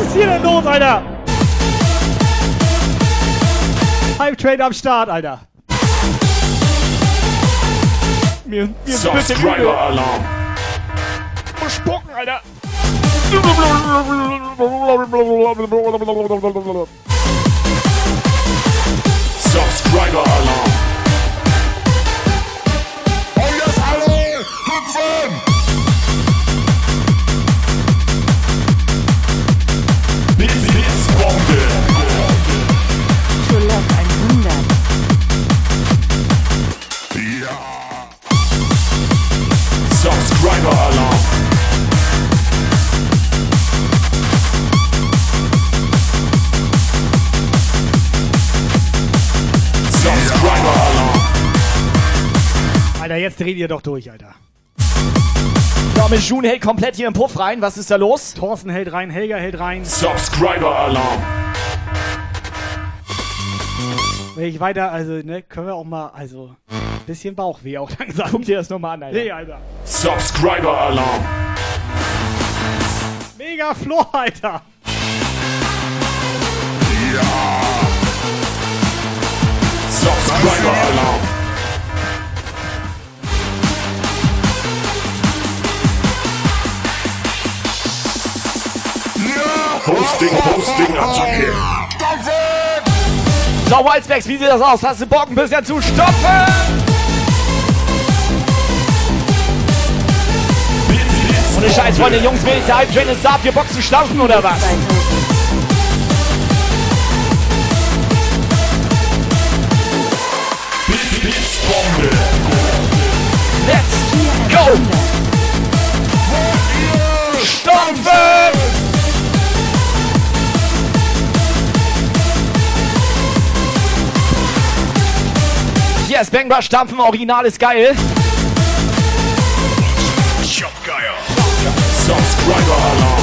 Was ist hier denn los, Alter? Hype Trade am Start, Alter. Mir, mir ist ein bisschen übel. Alarm. Muss spucken, Alter. Subscriber Alarm. Jetzt dreht ihr doch durch, Alter. Mit June hält komplett hier im Puff rein. Was ist da los? Thorsten hält rein, Helga hält rein. Subscriber Alarm. Wenn ich weiter, also, ne, können wir auch mal, also, ein bisschen Bauchweh auch langsam. Guck dir das nochmal an, Alter. Nee, Alter. Subscriber Alarm. Mega Floor, Alter. Subscriber Alarm. Hosting, Hosting, Attacke. So, Whitespecs, wie sieht das aus? Hast du Bock, ein bisschen zu stopfen? Ohne Scheiß, Freunde, Jungs, Mädels, der Hype Train ist da. Ihr Bock zu stampfen oder was? Let's go! Stampfen! Yes, Bangbar stampfen, Original ist geil. Jobgeier. Subscriber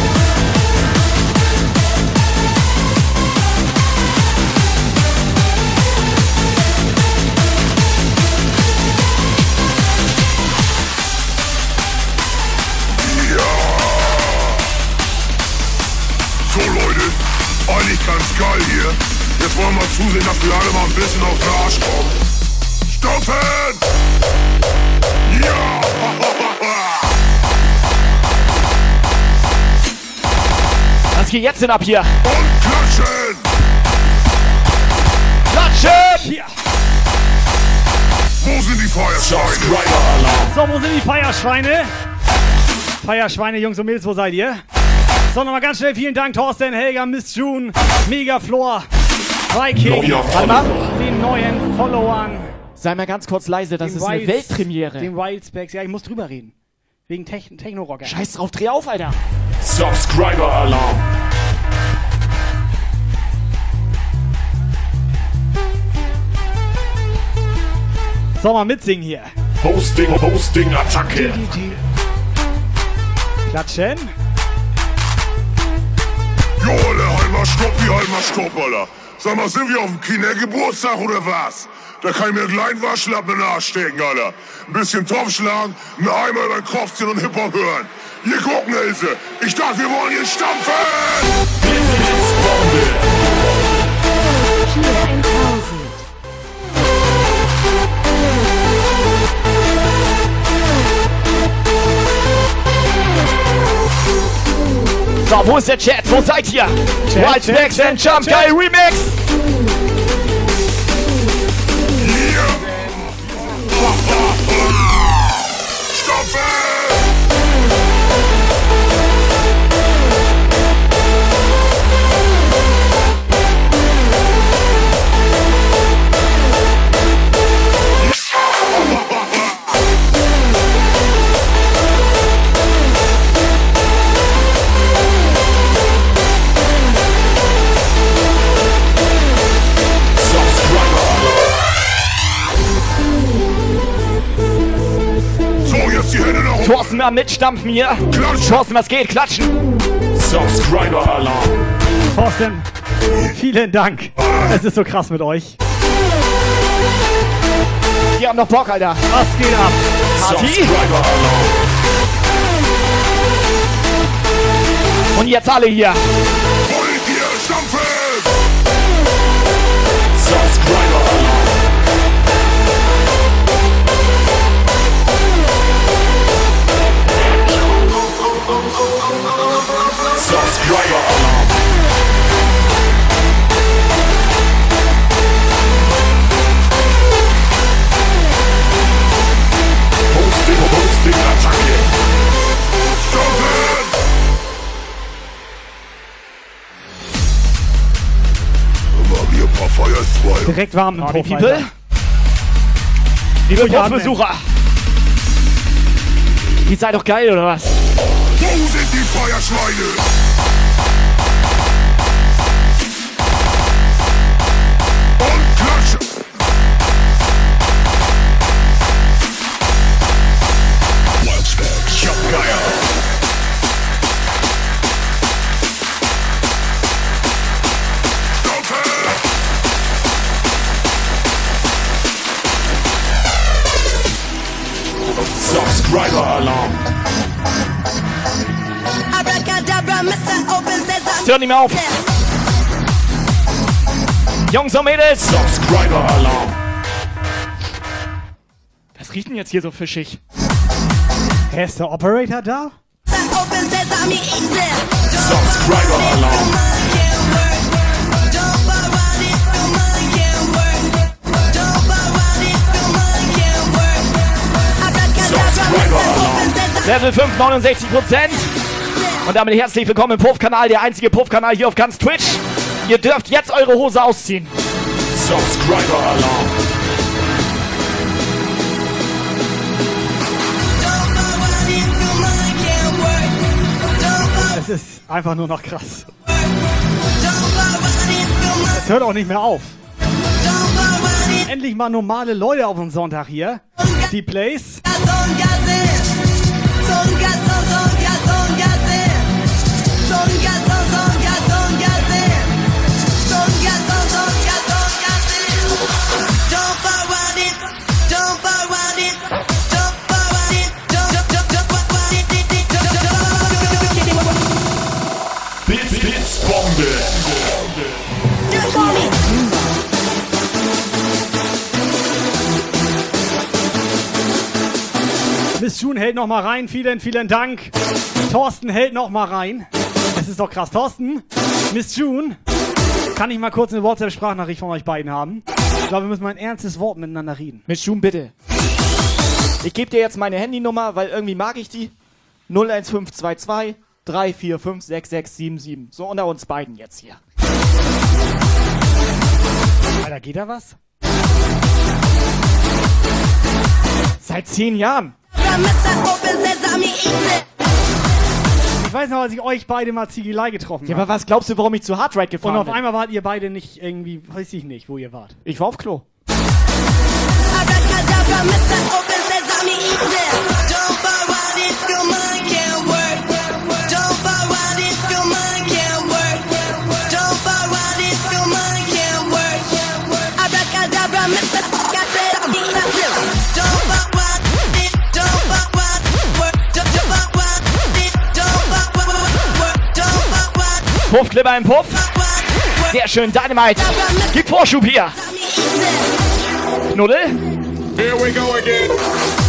eigentlich ganz geil hier. Jetzt wollen wir zusehen, dass wir alle mal ein bisschen auf den Arsch kommen. Stoppen! Ja! Was geht jetzt denn ab hier? Und klatschen! Klatschen! Ja. Wo sind die Alarm. So, wo sind die Feierschweine? Feierschweine, Jungs und Mädels, wo seid ihr? So, nochmal ganz schnell vielen Dank, Thorsten, Helga, Miss June, Mega Floor, Viking, den neuen Followern, Sei mal ganz kurz leise, das den ist eine Wilds- Weltpremiere. Den Wildspecs. Ja, ich muss drüber reden. Wegen Techn Techno-Rocker. Scheiß drauf, dreh auf, Alter. Subscriber Alarm. doch mal mitsingen hier. Hosting, Hosting, Attacke. Klatschen. Jo, Alter, halt mal Stopp, wie halt mal Stopp, Alter. Sag mal, sind wir auf dem Kindergeburtstag oder was? Da kann ich mir einen kleinen Waschlappen in den Arsch stecken, Alter. Ein bisschen Topf schlagen, einen Eimer über den Kopf ziehen und Hip-Hop hören. Hier gucken, Ilse. Ich dachte, wir wollen hier stampfen! Tier 1000. So, wo ist der Chat? Wo seid ihr? Chat, Wild Chat, Snacks and Jump. Guy Remix! Thorsten mal mitstampfen hier. Thorsten, was geht? Klatschen. Subscriber Alarm. Thorsten, vielen Dank. Es ist so krass mit euch. Wir haben noch Bock, Alter. Was geht ab? Party? Subscriber Alarm. Und jetzt alle hier. Direkt warm im Party Puff, People. Liebe. Puffbesucher. Ihr seid doch geil, oder was? Wo sind die Feuerschweine? Subscriber Alarm. Sesame. Hört nicht mehr auf. Jungs und Mädels. Subscriber Alarm. Was riecht denn jetzt hier so fischig? Wer ist der Operator da? Subscriber Alarm. Level 5, 69 Prozent. Und damit herzlich willkommen im Puffkanal, der einzige Puffkanal hier auf ganz Twitch. Ihr dürft jetzt eure Hose ausziehen. Subscriber Alarm. Es ist einfach nur noch krass. Es hört auch nicht mehr auf. Endlich mal normale Leute auf dem Sonntag hier. Die Plays. Miss June hält noch mal rein. Vielen, vielen Dank. Thorsten hält noch mal rein. Es ist doch krass. Thorsten, Miss June, kann ich mal kurz eine WhatsApp-Sprachnachricht von euch beiden haben? Ich glaube, wir müssen mal ein ernstes Wort miteinander reden. Miss June, bitte. Ich gebe dir jetzt meine Handynummer, weil irgendwie mag ich die. 01522 345 6677. So unter uns beiden jetzt hier. Alter, geht da was? Seit zehn Jahren. Ich weiß noch, als ich euch beide mal Ziegelei getroffen habe. Ja, aber was glaubst du, warum ich zu Hard Ride gefahren bin? Und auf einmal wart ihr beide nicht irgendwie, weiß ich nicht, wo ihr wart. Ich war auf Klo. Abracadabra, Mr. Open Sesame, eat. Don't worry, it's your mind. Puff, Clipper im Puff. Sehr schön, Dynamite. Gib Vorschub hier. Knuddel. Here we go again.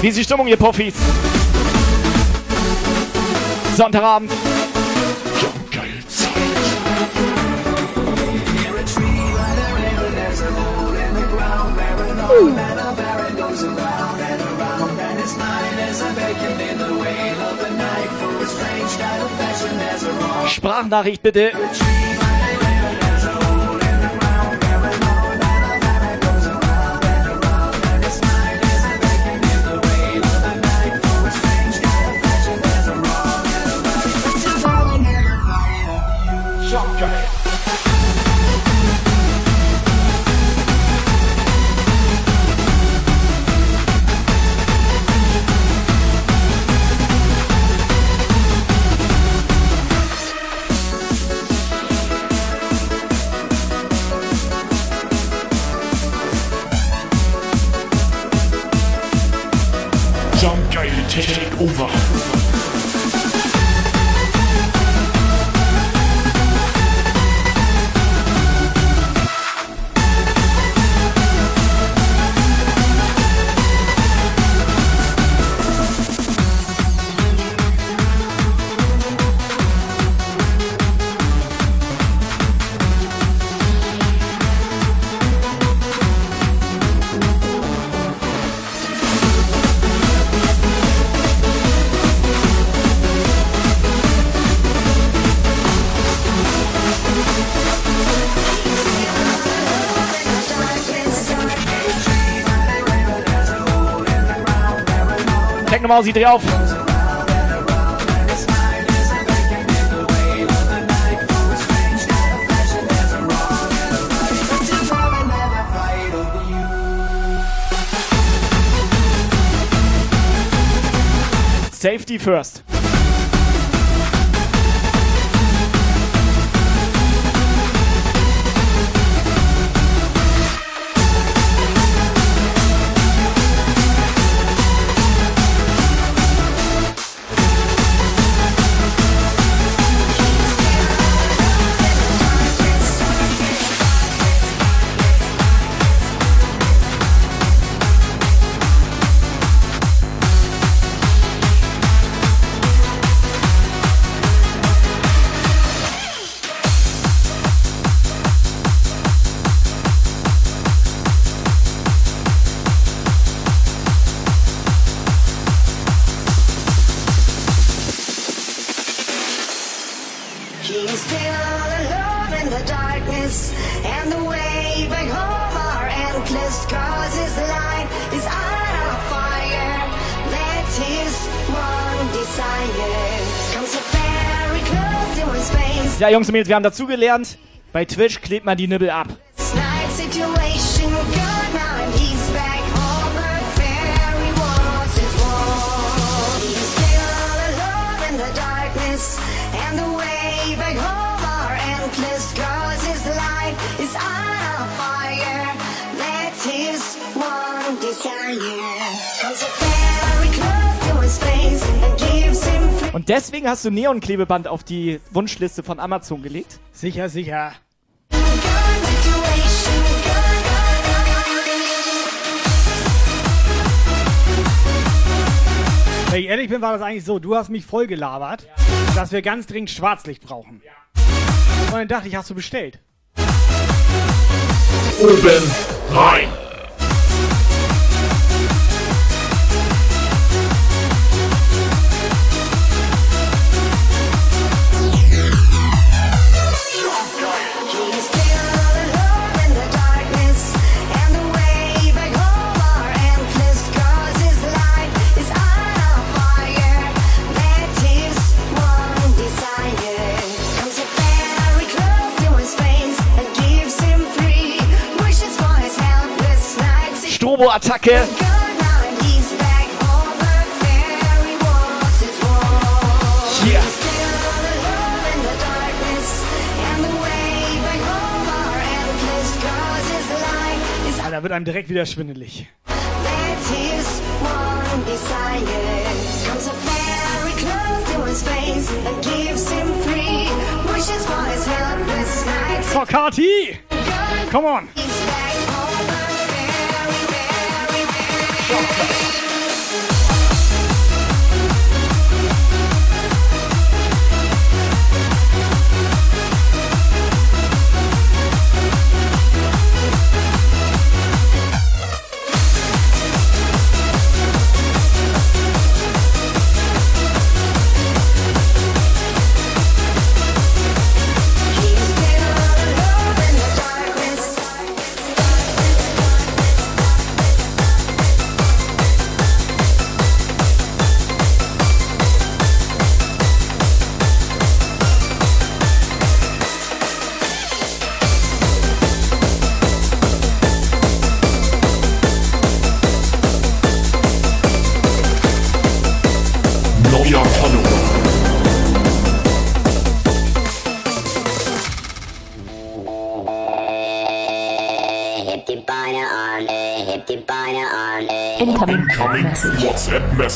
Wie ist die Stimmung, ihr Profis? Sonntagabend. Sprachnachricht bitte. Stasi, drauf. Safety first. Ja, Jungs und Mädels, wir haben dazugelernt. Bei Twitch klebt man die Nibbel ab. Deswegen hast du Neonklebeband auf die Wunschliste von Amazon gelegt? Sicher, sicher. Wenn ich ehrlich bin, war das eigentlich so. Du hast mich voll gelabert, dass wir ganz dringend Schwarzlicht brauchen. Und dann dachte ich, hast du bestellt. Oben rein. Life is Alter, wird einem direkt wieder schwindelig. That's his one Thank you.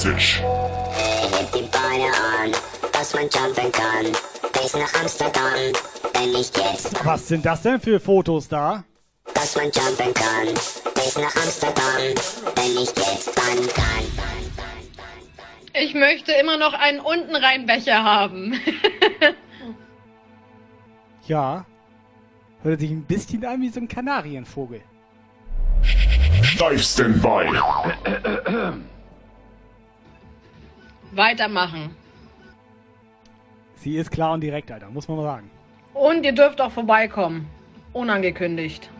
Message. heb die Beine an, dass man jumpen kann. Bis nach Amsterdam, wenn nicht jetzt, Was sind das denn für Fotos da? dass man jumpen kann. Bis nach Amsterdam, wenn nicht jetzt, dann, dann. Ich möchte immer noch einen Untenrheinbecher haben. Ja. Hört sich ein bisschen an wie so ein Kanarienvogel. Steif Standby. Weitermachen. Sie ist klar und direkt, Alter, muss man mal sagen. Und ihr dürft auch vorbeikommen. Unangekündigt.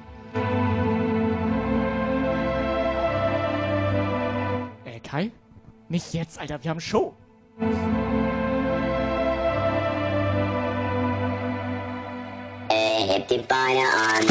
Äh, Kai? Nicht jetzt, Alter, wir haben Show. Heb die Beine an.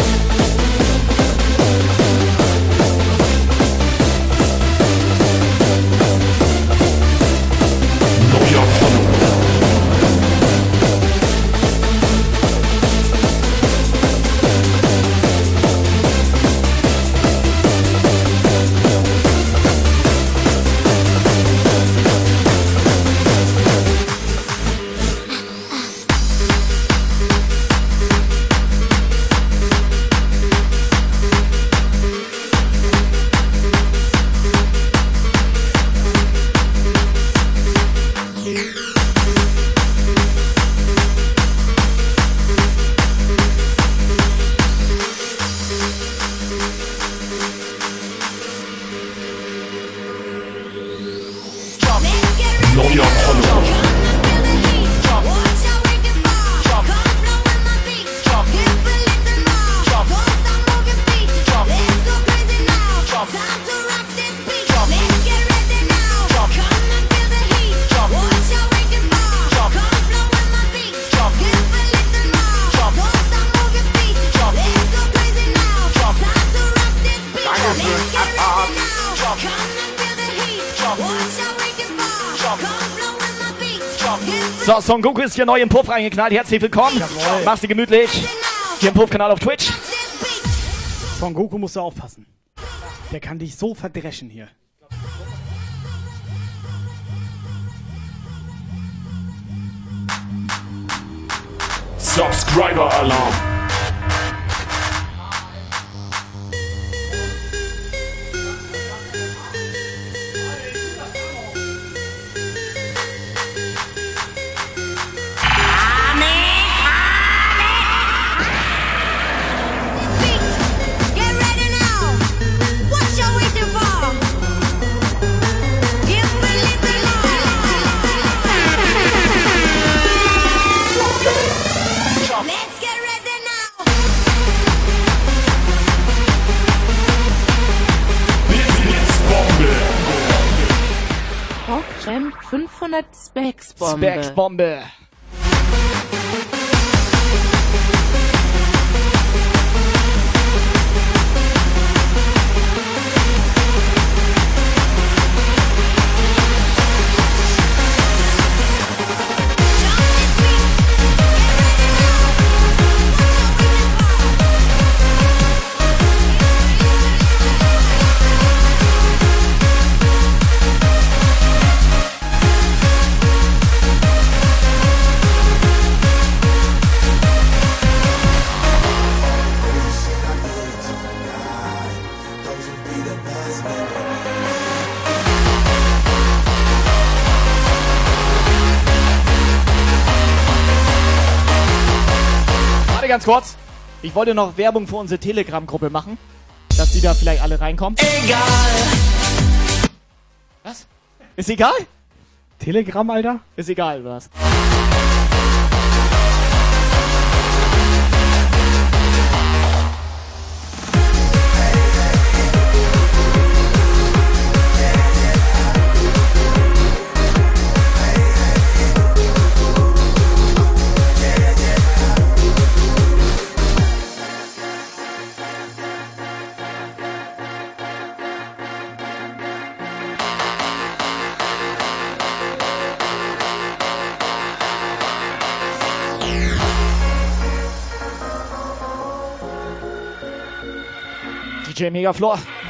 Son Goku ist hier neu im Puff reingeknallt. Herzlich willkommen. Mach's dir gemütlich. Hier im Puff-Kanal auf Twitch. Son Goku musst du aufpassen. Der kann dich so verdreschen hier. Subscriber Rockchamp 500 Specs-Bombe. Specs-Bombe. Warte ganz kurz. Ich wollte noch Werbung für unsere Telegram-Gruppe machen, dass die da vielleicht alle reinkommen. Egal. Was? Ist egal? Telegram, Alter? Ist egal, was? DJ Megaflor. Neuer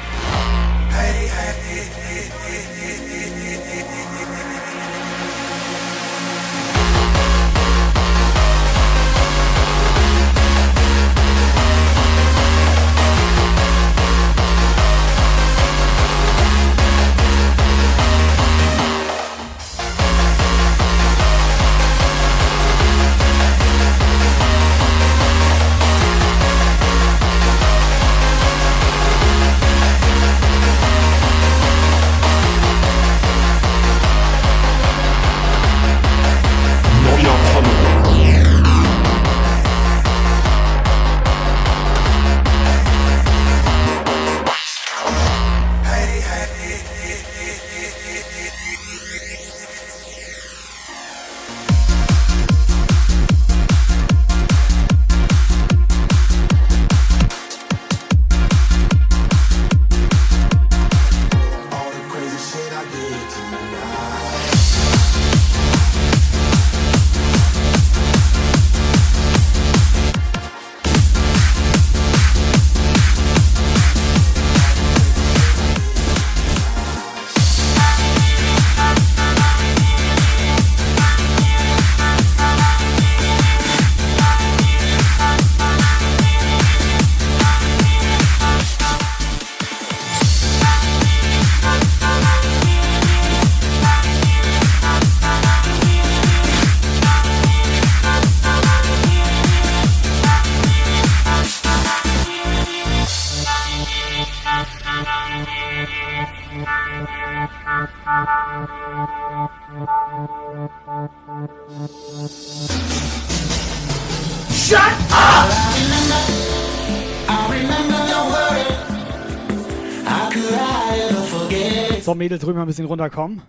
Mädels, drüben mal ein bisschen runterkommen.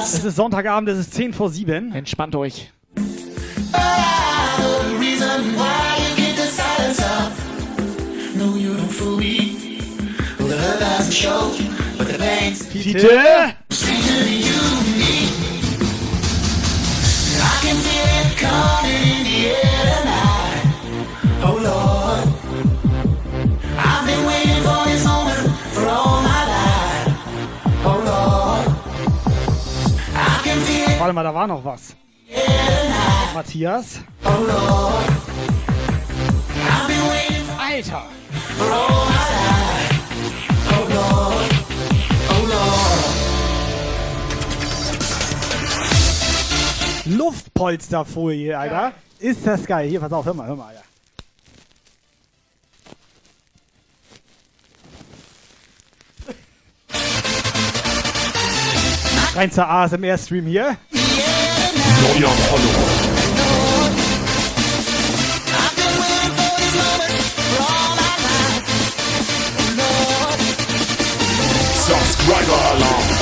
Es ist Sonntagabend, es ist 10 vor 7. Entspannt euch. Fiete! Mal, da war noch was. Matthias. Alter. Luftpolsterfolie, Alter. Ist das geil. Hier, pass auf, hör mal, hör mal, Alter. Rein zur ASMR-Stream hier. Neuer Follower. Subscriber Alarm.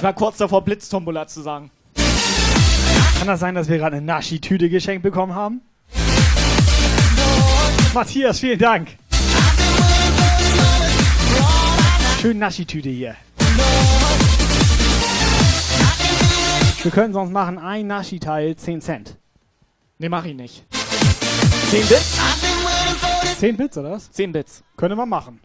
Ich war kurz davor, Blitztombola zu sagen. Kann das sein, dass wir gerade eine Naschi-Tüte geschenkt bekommen haben? Matthias, vielen Dank. Schön Naschi-Tüte hier. Wir können sonst machen ein Naschi-Teil 10 Cent. Ne, mach ich nicht. 10 Bits? 10 Bits, oder was? 10 Bits. Könnte man machen.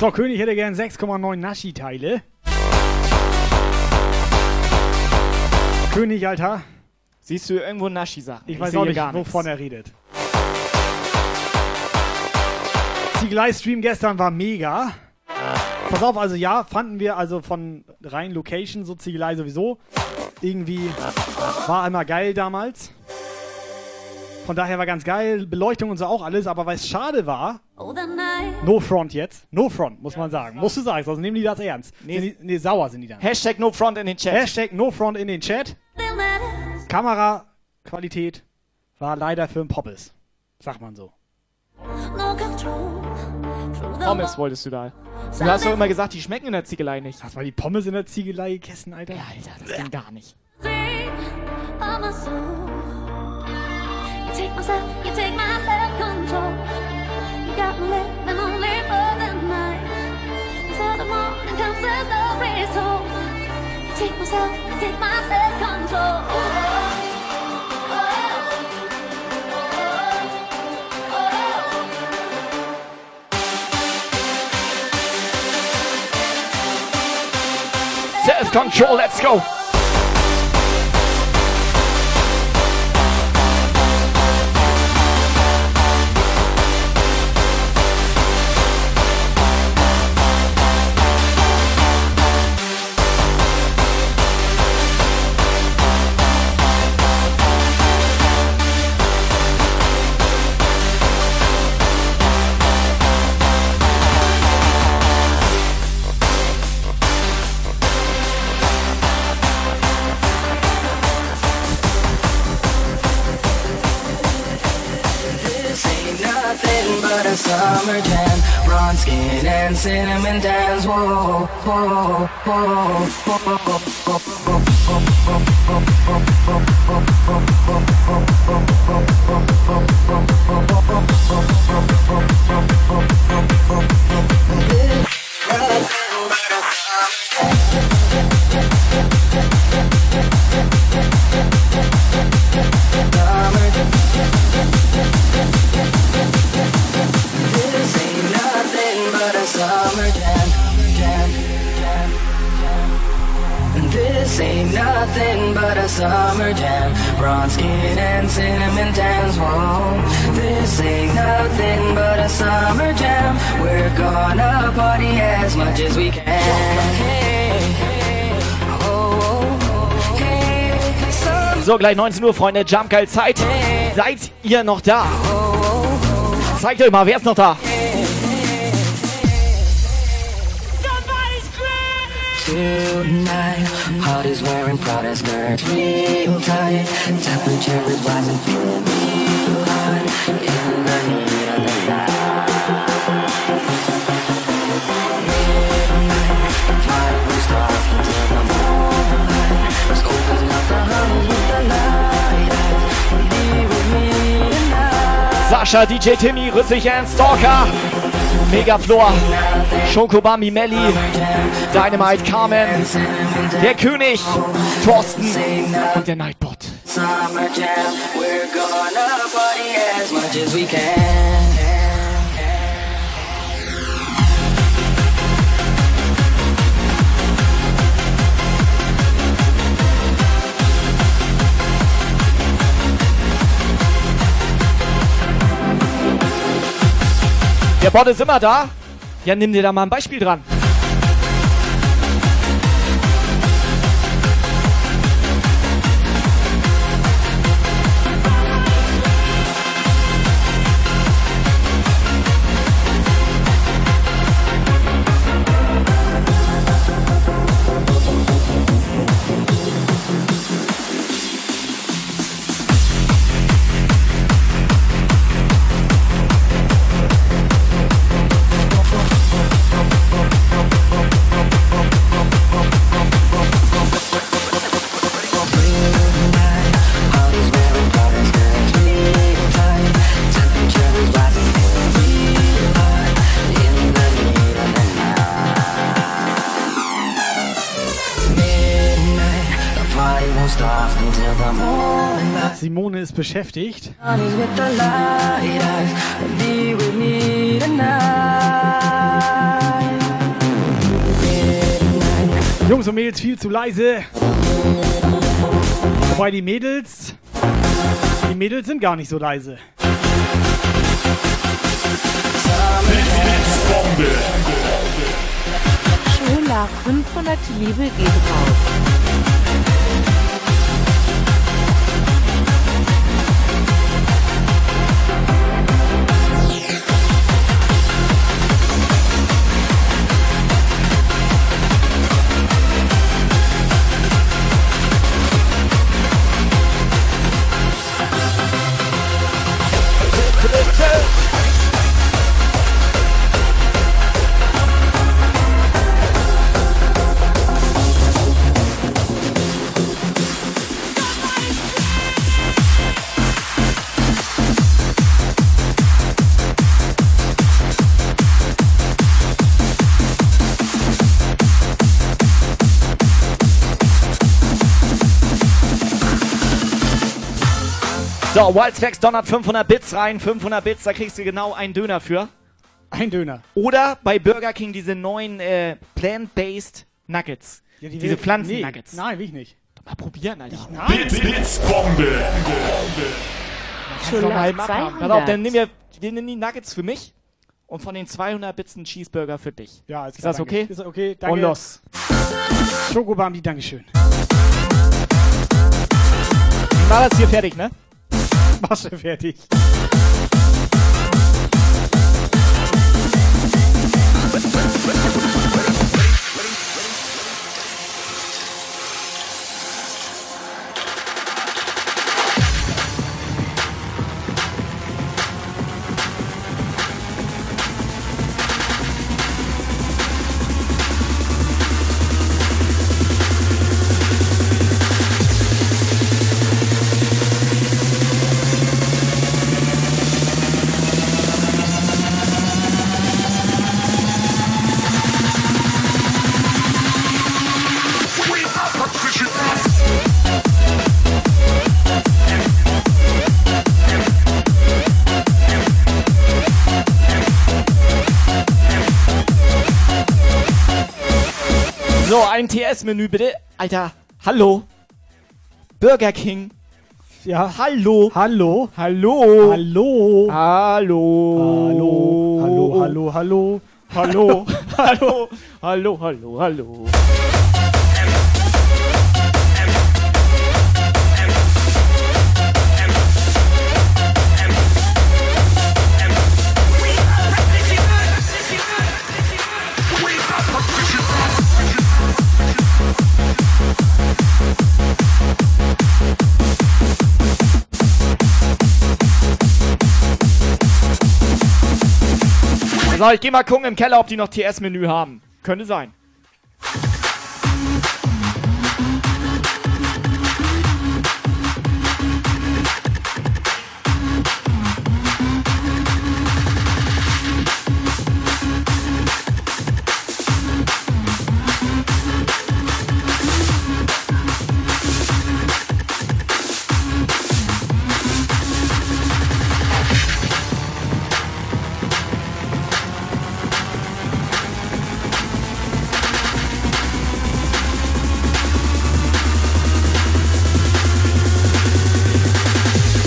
So, König hätte gern 6,9 Naschi-Teile. König, Alter. Siehst du irgendwo Naschi-Sachen? Ich, weiß sehe auch nicht, gar wovon nichts. er redet. Ziegelei-Stream gestern war mega. Pass auf, also ja, fanden wir also von rein Location, so Ziegelei sowieso. Irgendwie war einmal geil damals. Von daher war ganz geil, Beleuchtung und so auch alles, aber weil es schade war, no front jetzt, no front, muss man sagen. Musst du sagen, sonst nehmen die das ernst. Nee, sind die, nee sauer sind die dann. Hashtag no front in den Chat. Hashtag no front in den Chat. Kameraqualität war leider für ein Poppes. Sagt man so. Pommes wolltest du da. Du hast doch immer gesagt, die schmecken in der Ziegelei nicht. Hast du mal die Pommes in der Ziegelei gegessen, Alter? Ja, Alter, das ging gar nicht. Take myself, you take my self-control. You got me living only for the night. Before the morning comes. You take myself, you take my self-control. Self-control, let's go. summer tan, bronze skin and cinnamon dance. Whoa, whoa, whoa. whoa, whoa, whoa, whoa, whoa. Summer. Summer jam, jam, jam, jam. This ain't nothing but a summer jam. Bronze skin and cinnamon tans. Whoa. This ain't nothing but a summer jam. We're gonna party as much as we can. Hey, hey, oh, hey, So, gleich 19 Uhr, Freunde. Jump Geil Zeit. Seid ihr noch da? Zeigt euch mal, wer ist noch da? Tonight, party's wearing Prada skirts real tight. Temperature is rising, feeling real hot in the heat of the night. Will start until the morning. Let's open up the honey with the light. Be. Sascha, DJ Timmy, Rüssig and Stalker. Megaflor, Schokobami Melli, Dynamite Carmen, der König, Thorsten und der Nightbot. Summer jam, we're gonna party as much as we can. Der Bot ist immer da. Ja, nimm dir da mal ein Beispiel dran. Simone ist beschäftigt. Jungs und Mädels viel zu leise. Wobei die Mädels. Die Mädels sind gar nicht so leise. Schola 500 Liebe geht raus. So, Wildspecs donnert 500 Bits rein. 500 Bits, da kriegst du genau einen Döner für. Ein Döner. Oder bei Burger King diese neuen äh, Plant-Based Nuggets. Ja, die diese Pflanzen-Nuggets. Nee, nein, will ich nicht. Mal probieren, Alter. Bits, Bits, Bombe. Du noch mal halb abhaben. Pass auf, 200. dann nimm nimm die Nuggets für mich und von den 200 Bits einen Cheeseburger für dich. Ja, ist das okay? Ist okay, danke. Und los. Schokobambi, Dankeschön. War das hier fertig, ne? was er weer fertig. Ein TS-Menü bitte. Alter, hallo. Burger King. Ja. Hallo. Hallo. Hallo. Hallo. Hallo. Hallo, hallo, hallo. Hallo. hallo. Hallo, hallo, hallo. So, ich geh mal gucken im Keller, ob die noch TS-Menü haben. Könnte sein.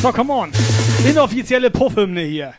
So, come on. Inoffizielle Puffhymne hier.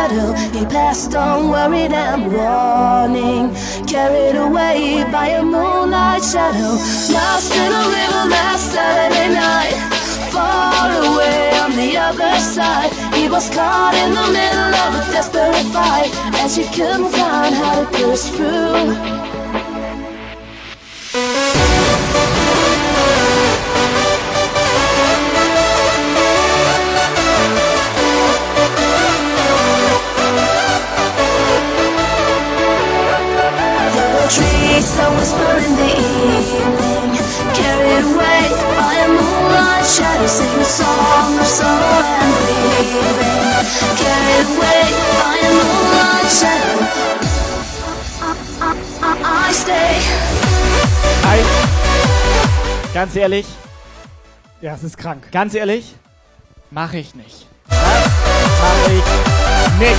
Shadow. He passed on, worried and warning, carried away by a moonlight shadow. Lost in a river last Saturday night, far away on the other side. He was caught in the middle of a desperate fight, and she couldn't find how to push through. Trees that whisper in the evening, carried away by a moonlight shadow, sing a song of sorrow and grieving. Carried away by a moonlight shadow, I, I, I stay. Ei. Ganz ehrlich. Ja, es ist krank. Ganz ehrlich, mache ich nicht. Das mache ich nicht.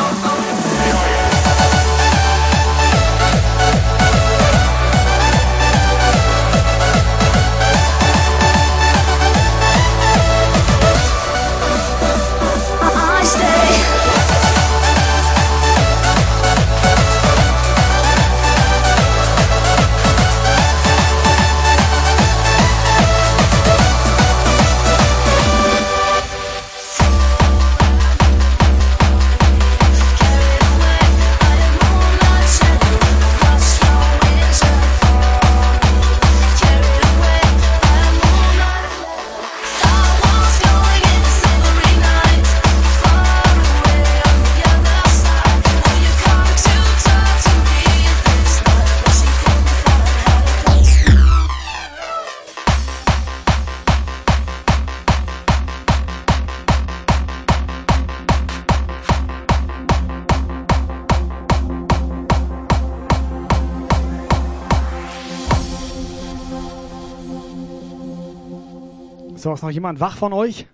So, ist noch jemand wach von euch?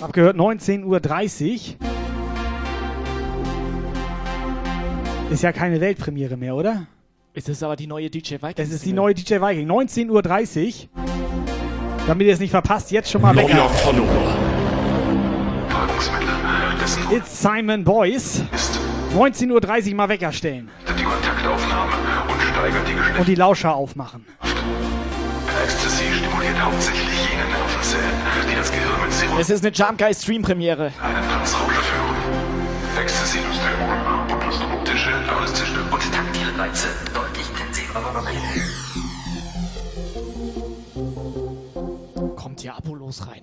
Hab gehört 19.30 Uhr. Ist ja keine Weltpremiere mehr, oder? Es ist aber die neue DJ Viking. Es ist die neue DJ Viking. 19.30 Uhr. Damit ihr es nicht verpasst, jetzt schon mal. Follower. It's Simon Boys. 19.30 Uhr mal Wecker stellen. Die Kontaktaufnahme und steigert die Geschwindigkeit. Und die Lauscher aufmachen. Ecstasy stimuliert hauptsächlich Es ist eine Guy Stream Premiere. Kommt hier Apolos rein.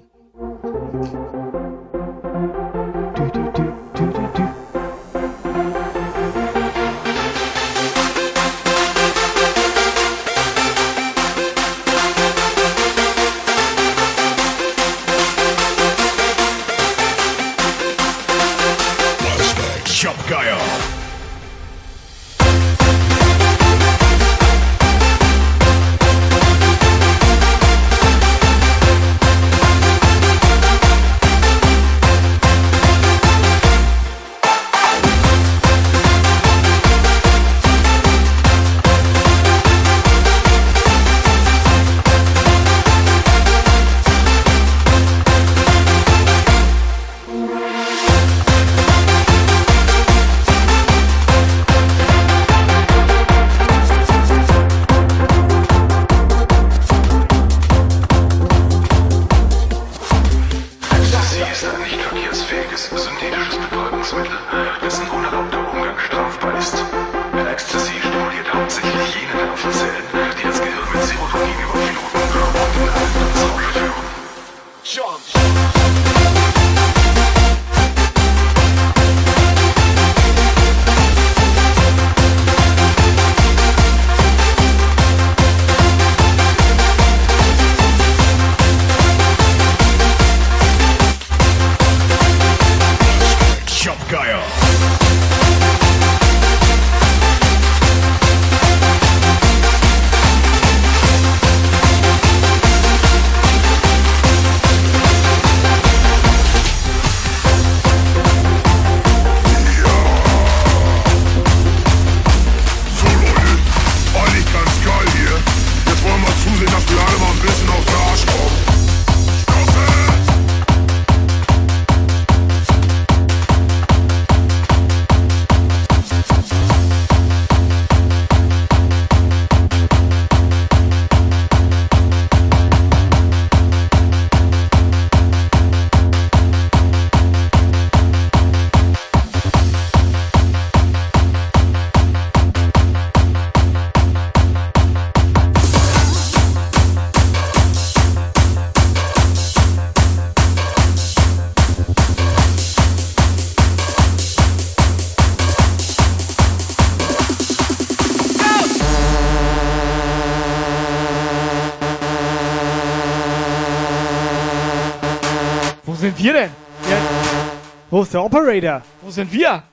Wo ist der Operator? Wo sind wir?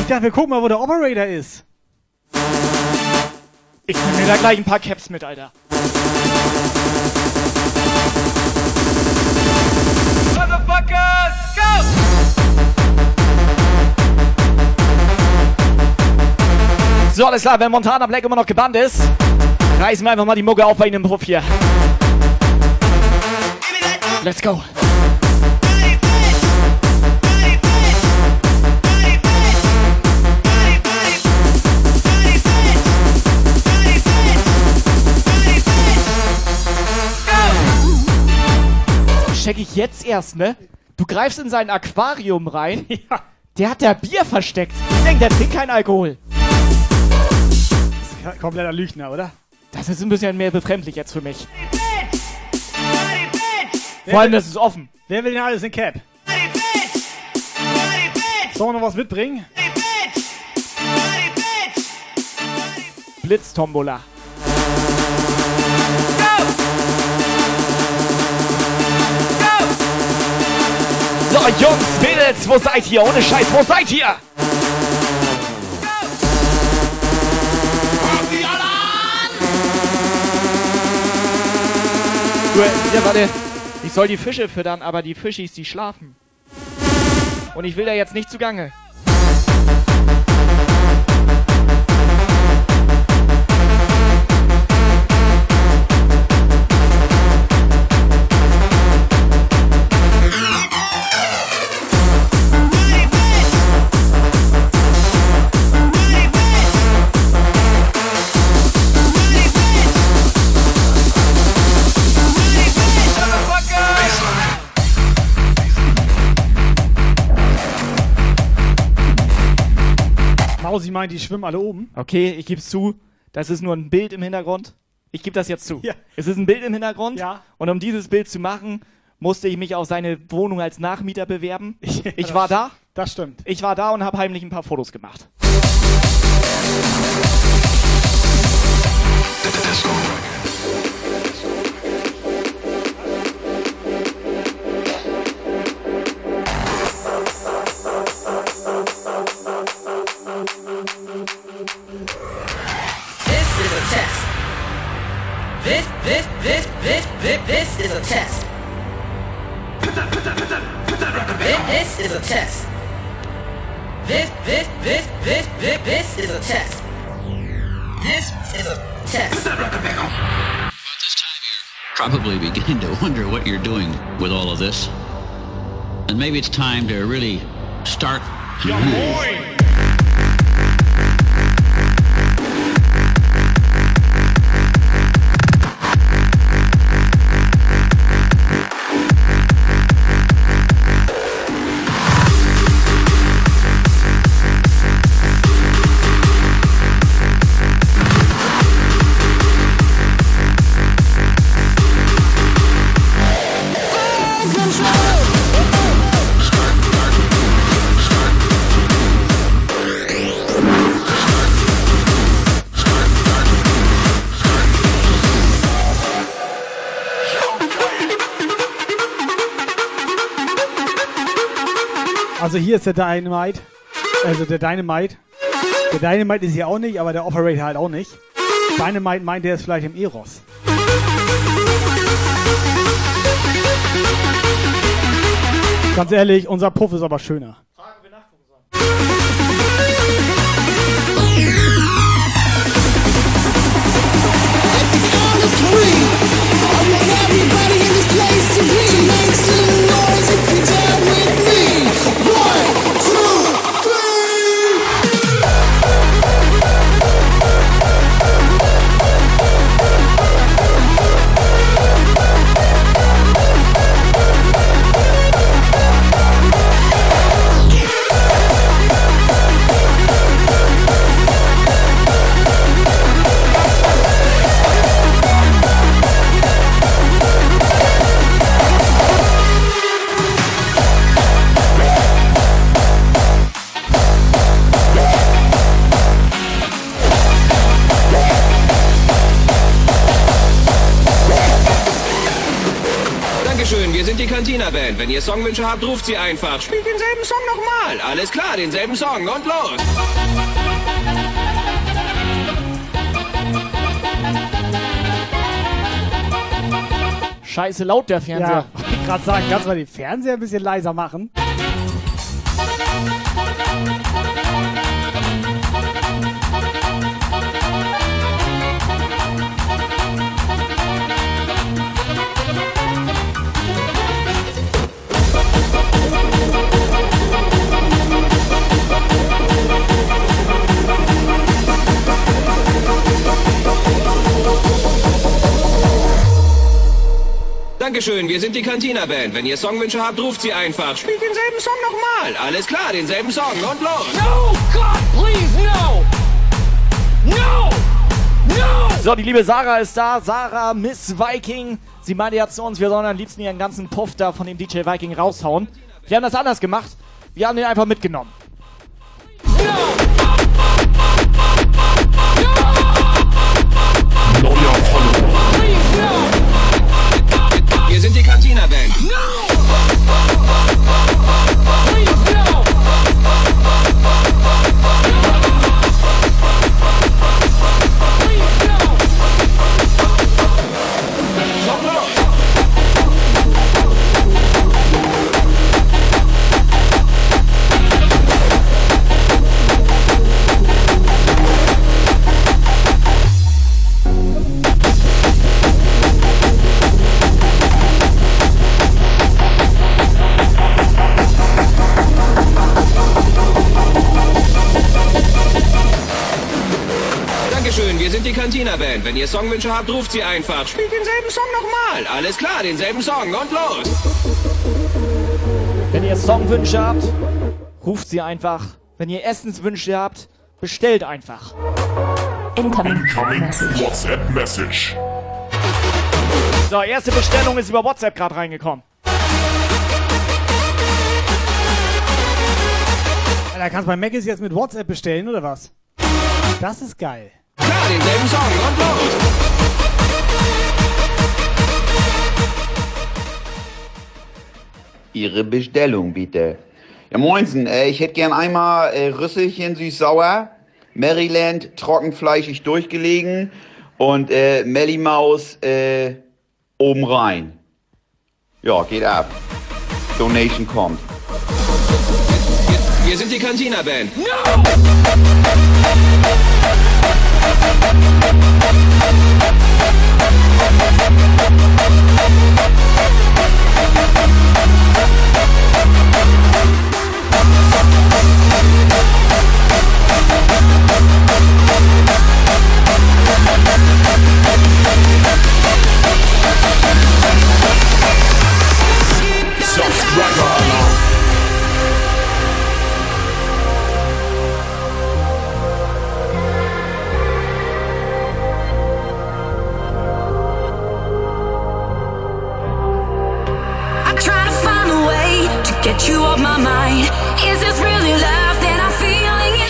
Ich dachte, wir gucken mal, wo der Operator ist. Ich nehme mir da gleich ein paar Caps mit, Alter. Motherfuckers, go! So, alles klar, wenn Montana Black immer noch gebannt ist, reißen wir einfach mal die Mucke auf bei Ihnen im Puff hier. Let's go. Check ich jetzt erst, ne? Du greifst in sein Aquarium rein. Ja. Der hat da Bier versteckt. Ich denke, der trinkt keinen Alkohol. Das ist kompletter Lügner, oder? Das ist ein bisschen mehr befremdlich jetzt für mich. Vor allem, das ist offen. Wer will denn alles in Cap? Sollen wir noch was mitbringen? Blitztombola. So, Jungs, Mädels, wo seid ihr? Ohne Scheiß, wo seid ihr? Du, ja, warte. Ich soll die Fische füttern, aber die Fischis, die schlafen. Und ich will da jetzt nicht zugange. Mausi meint, die schwimmen alle oben. Okay, ich geb's zu. Das ist nur ein Bild im Hintergrund. Ich gebe das jetzt zu. Ja. Es ist ein Bild im Hintergrund. Ja. Und um dieses Bild zu machen, musste ich mich auf seine Wohnung als Nachmieter bewerben. Ich, das war da. Das stimmt. Ich war da und habe heimlich ein paar Fotos gemacht. This This, this, this, this, this, this is a test. This, this is a test. This, this, this, this, this, this is a test. This is a test. probably beginning to wonder what you're doing with all of this. And maybe it's time to really start to move. Also hier ist der Dynamite. Also der Dynamite. Der Dynamite ist hier auch nicht, aber der Operator halt auch nicht. Dynamite meint, der ist vielleicht im Eros. Ganz ehrlich, unser Puff ist aber schöner. Everybody in this place to be make some noise if you're down sind die Cantina Band. Wenn ihr Songwünsche habt, ruft sie einfach. Spielt denselben Song nochmal. Alles klar, denselben Song und los. Scheiße laut der Fernseher. Ja, wollte ich gerade sagen, kannst du mal den Fernseher ein bisschen leiser machen? Dankeschön, wir sind die Cantina Band. Wenn ihr Songwünsche habt, ruft sie einfach. Spielt denselben Song nochmal. Alles klar, denselben Song und los. No, God, please, no! No! No! So, die liebe Sarah ist da. Sarah, Miss Viking. Sie meinte ja zu uns, wir sollen am liebsten ihren ganzen Puff da von dem DJ Viking raushauen. Wir haben das anders gemacht. Wir haben den einfach mitgenommen. Wir Cantina-Band. Wenn ihr Songwünsche habt, ruft sie einfach. Spielt denselben Song nochmal. Alles klar, denselben Song und los. Wenn ihr Songwünsche habt, ruft sie einfach. Wenn ihr Essenswünsche habt, bestellt einfach. Incoming WhatsApp Message. So, erste Bestellung ist über WhatsApp gerade reingekommen. Da kannst du bei Mc's jetzt mit WhatsApp bestellen, oder was? Das ist geil. Klar, denselben Song und los. Ihre Bestellung bitte. Ja, moinsen, äh, ich hätte gern einmal äh, Rüsselchen süß-sauer, Maryland trockenfleischig durchgelegen und äh, Melly Maus äh, oben rein. Ja, geht ab. Donation kommt. Wir sind die Cantina-Band. Subscriber Thank you.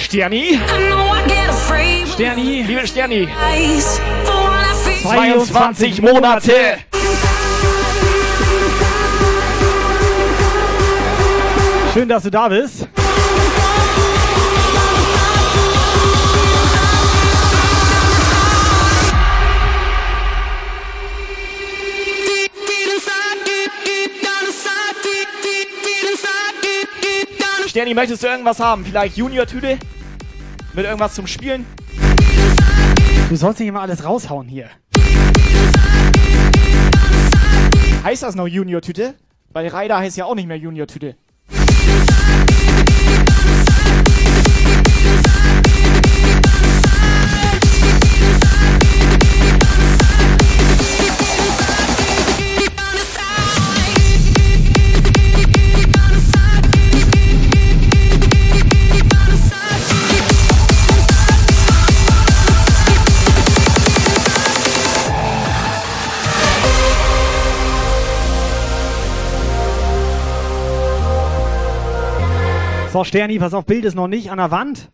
Sterni. Sterni. Liebe Sterni. Eyes for what I feel. 22 Monate. Schön, dass du da bist. Sterni, möchtest du irgendwas haben? Vielleicht Junior-Tüte? Mit irgendwas zum Spielen? Du sollst nicht immer alles raushauen hier. Heißt das noch Junior-Tüte? Weil Ryder heißt ja auch nicht mehr Junior-Tüte. So, Sterni, pass auf, Bild ist noch nicht an der Wand.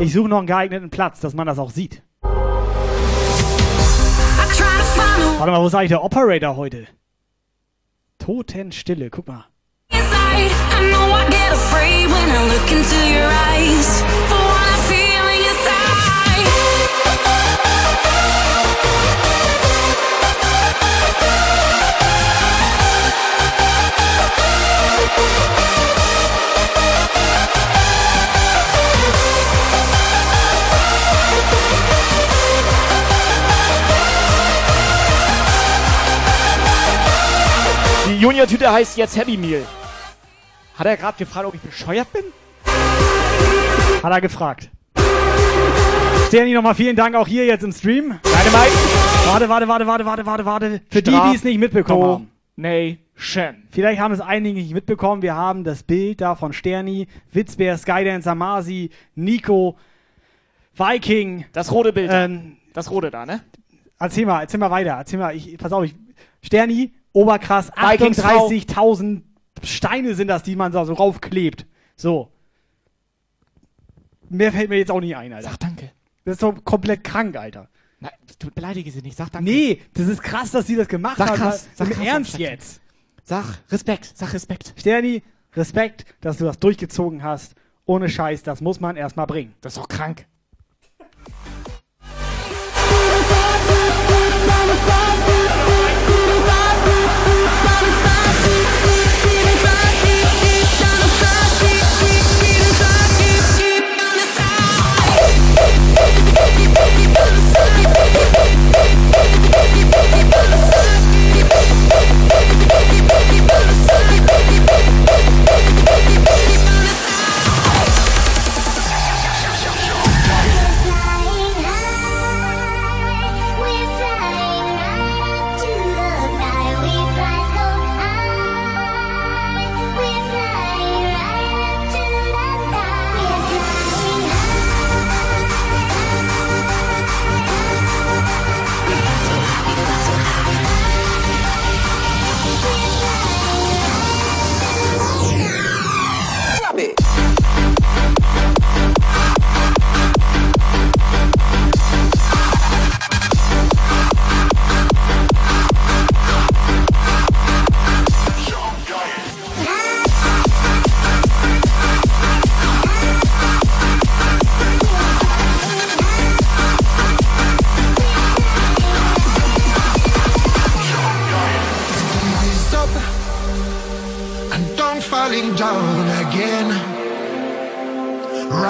Ich suche noch einen geeigneten Platz, dass man das auch sieht. Warte mal, wo ist eigentlich der Operator heute? Totenstille, guck mal. I know Junior-Tüte heißt jetzt Happy Meal. Hat er gerade gefragt, ob ich bescheuert bin? Hat er gefragt. Sterni, nochmal vielen Dank auch hier jetzt im Stream. Deine Mike. Warte, warte, warte, warte, warte, warte, warte. Für die, Straf- die es nicht mitbekommen haben. Nation. Vielleicht haben es einige nicht mitbekommen. Wir haben das Bild da von Sterni, Witzbär, Skydancer, Masi, Nico, Viking. Das rote Bild. Ähm, Das rote da, ne? erzähl mal, erzähl mal weiter. Erzähl mal, ich, pass auf, ich, Sterni, Oberkrass, Vikingsfrau. 38.000 Steine sind das, die man da so raufklebt. So. Mehr fällt mir jetzt auch nicht ein, Alter. Sag danke. Das ist doch komplett krank, Alter. Nein, du beleidige sie nicht. Sag danke. Nee, das ist krass, dass sie das gemacht Sag hat. krass. Sag krass, Ernst sag- jetzt. Sag Respekt. Sag Respekt. Sterni, Respekt, dass du das durchgezogen hast. Ohne Scheiß, das muss man erstmal bringen. Das ist doch krank.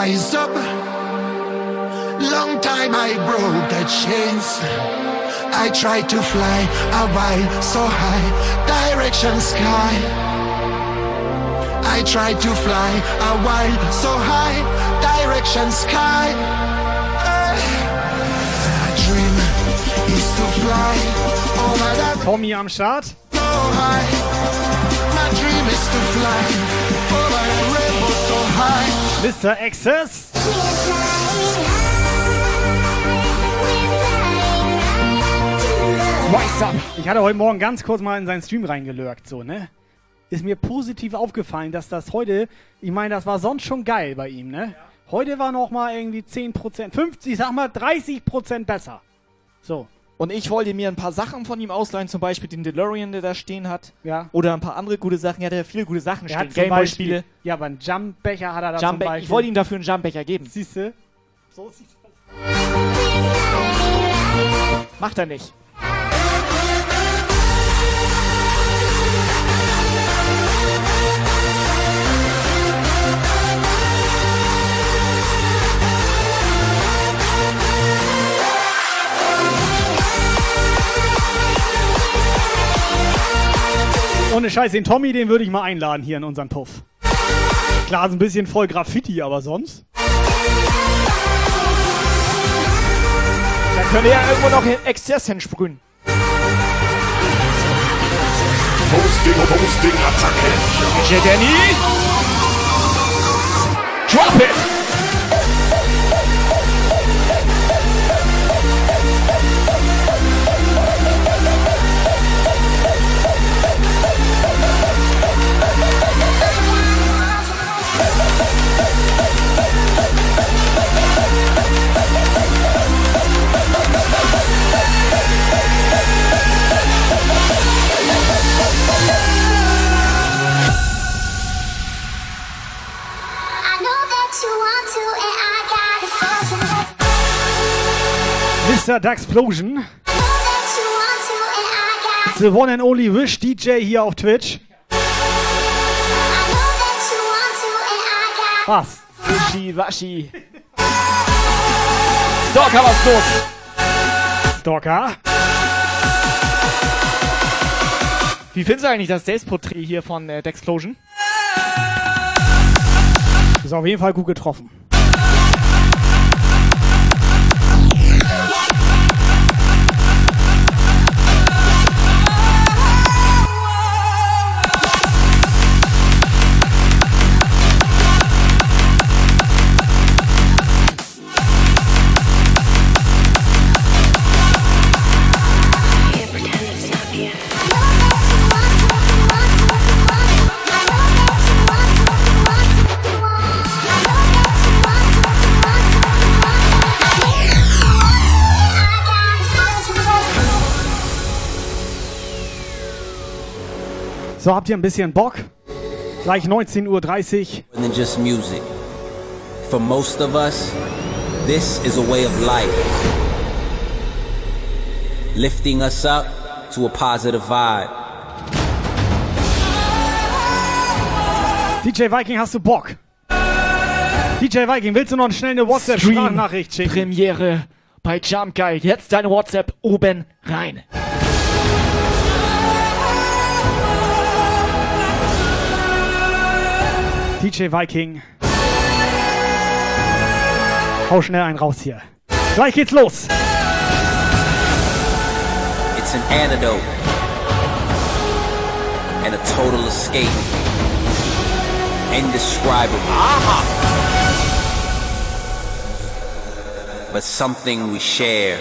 Rise up. Long time I broke the chains. I tried to fly a while so high, direction sky. I tried to fly a while so high, direction sky. My dream is to fly over Tommy am Start. so high. My dream is to fly over the rainbow so high. Mr. Access. Rise up. Ich hatte heute Morgen ganz kurz mal in seinen Stream reingelurkt, so, ne? Ist mir positiv aufgefallen, dass das heute, ich meine, das war sonst schon geil bei ihm, ne? Heute war noch mal irgendwie 10%, 50, ich sag mal 30% besser. So. Und ich wollte mir ein paar Sachen von ihm ausleihen, zum Beispiel den DeLorean, der da stehen hat. Ja. Oder ein paar andere gute Sachen. Er hat ja viele gute Sachen Er stehen. zum Gameboy-Spiele. Ja, aber einen Jumpbecher hat er da zum Jumpbe Beispiel. ich wollte ihm dafür einen Jumpbecher geben. Siehst du? So sieht Macht er nicht. Ohne Scheiß, den Tommy, den würde ich mal einladen hier in unseren Puff. Klar, ist ein bisschen voll Graffiti, aber sonst. Da könnte ja irgendwo noch Exzess hinsprühen. Hosting, Hosting, Attacke. DJ Danny. Drop it. I got The one and only Wish DJ hier auf Twitch. Was? Wischi, waschi. Stalker, was los? Stalker. Wie findest du eigentlich das Selbstporträt hier von äh, Dexplosion? Ist auf jeden Fall gut getroffen. So, habt ihr ein bisschen Bock? Gleich 19.30 Uhr. than just music. For most of us, this is a way of life. Lifting us up to a positive vibe. DJ Viking, hast du Bock? DJ Viking, willst du noch schnell eine WhatsApp-Sprachnachricht schicken? Premiere bei Jump Guide. Jetzt deine WhatsApp oben rein. DJ Viking. Hau schnell einen raus hier. Gleich geht's los. It's an antidote and a total escape. Indescribable. But something we share.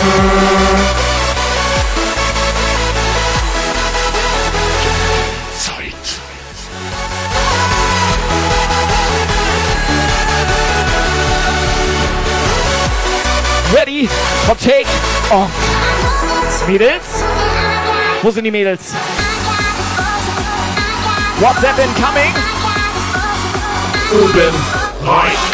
Zeit. Ready for take on. Mädels? Wo sind die Mädels? WhatsApp incoming. Oben rein.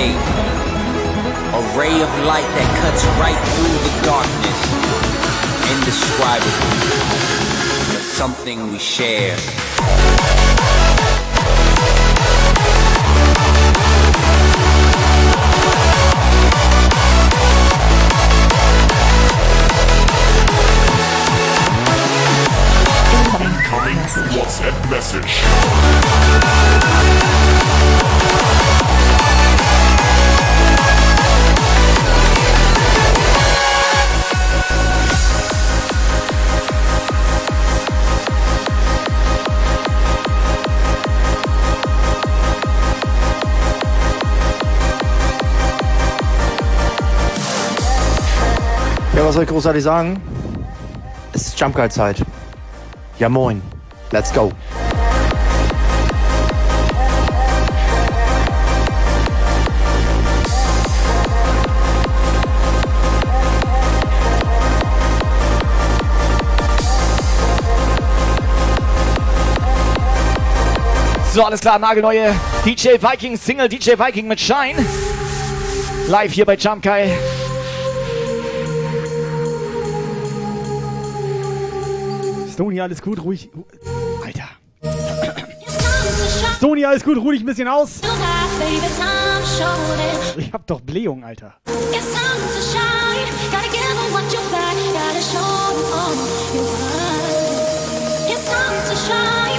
Escape. A ray of light that cuts right through the darkness. Indescribable. But something we share. WhatsApp message. Soll ich großartig sagen? Es ist Jump Guide Zeit. Ja moin. Let's go. So, alles klar, nagelneue DJ Viking Single, DJ Viking mit Shine. Live hier bei Jump Kai. Sony, alles gut, ruhig. Alter. Sony, alles gut, ruhig ein bisschen aus. Ich hab doch Blähung, Alter. It's time to shine.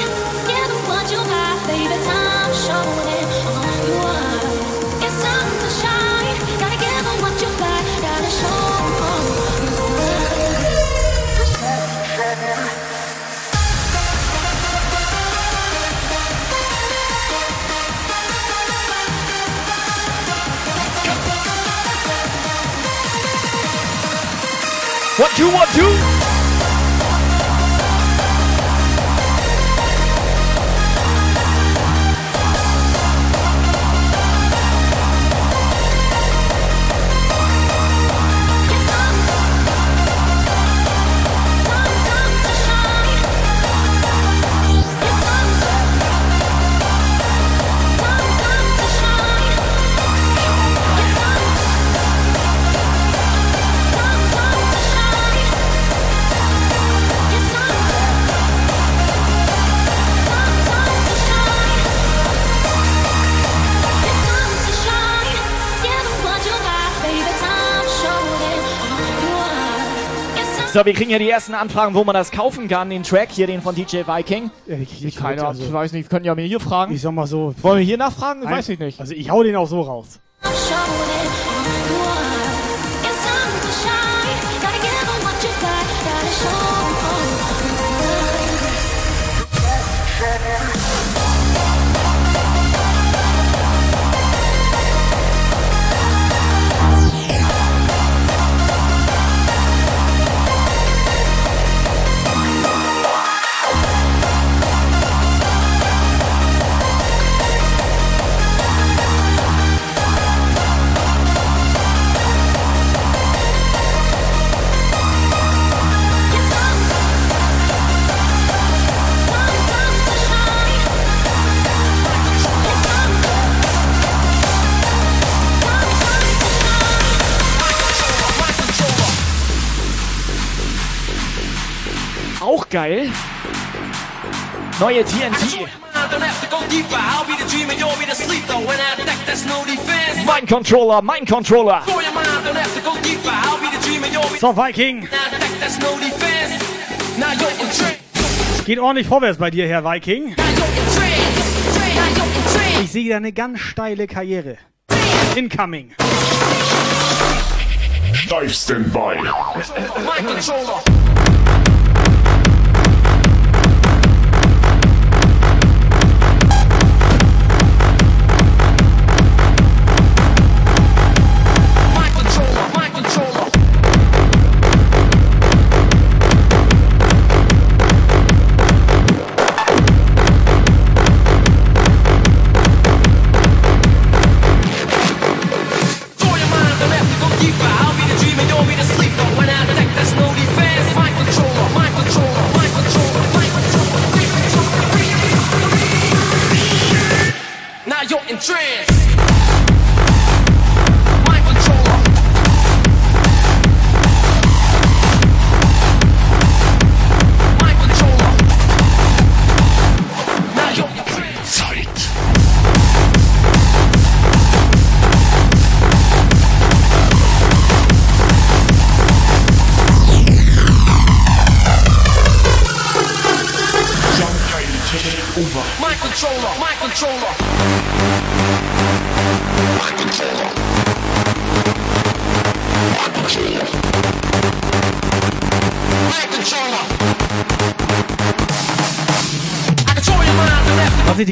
212. So, wir kriegen ja die ersten Anfragen, wo man das kaufen kann, den Track hier, den von DJ Viking. Ich, ich Keine Ahnung, ich weiß nicht, können ja mir hier fragen. Ich sag mal so. Wollen wir hier nachfragen? Ein- Weiß ich nicht. Also ich hau den auch so raus. Auch Neue TNT. Mein Controller, mein Controller. So, Viking. Geht ordentlich vorwärts bei dir, Herr Viking. Ich sehe da eine ganz steile Karriere. Incoming. Live Standby.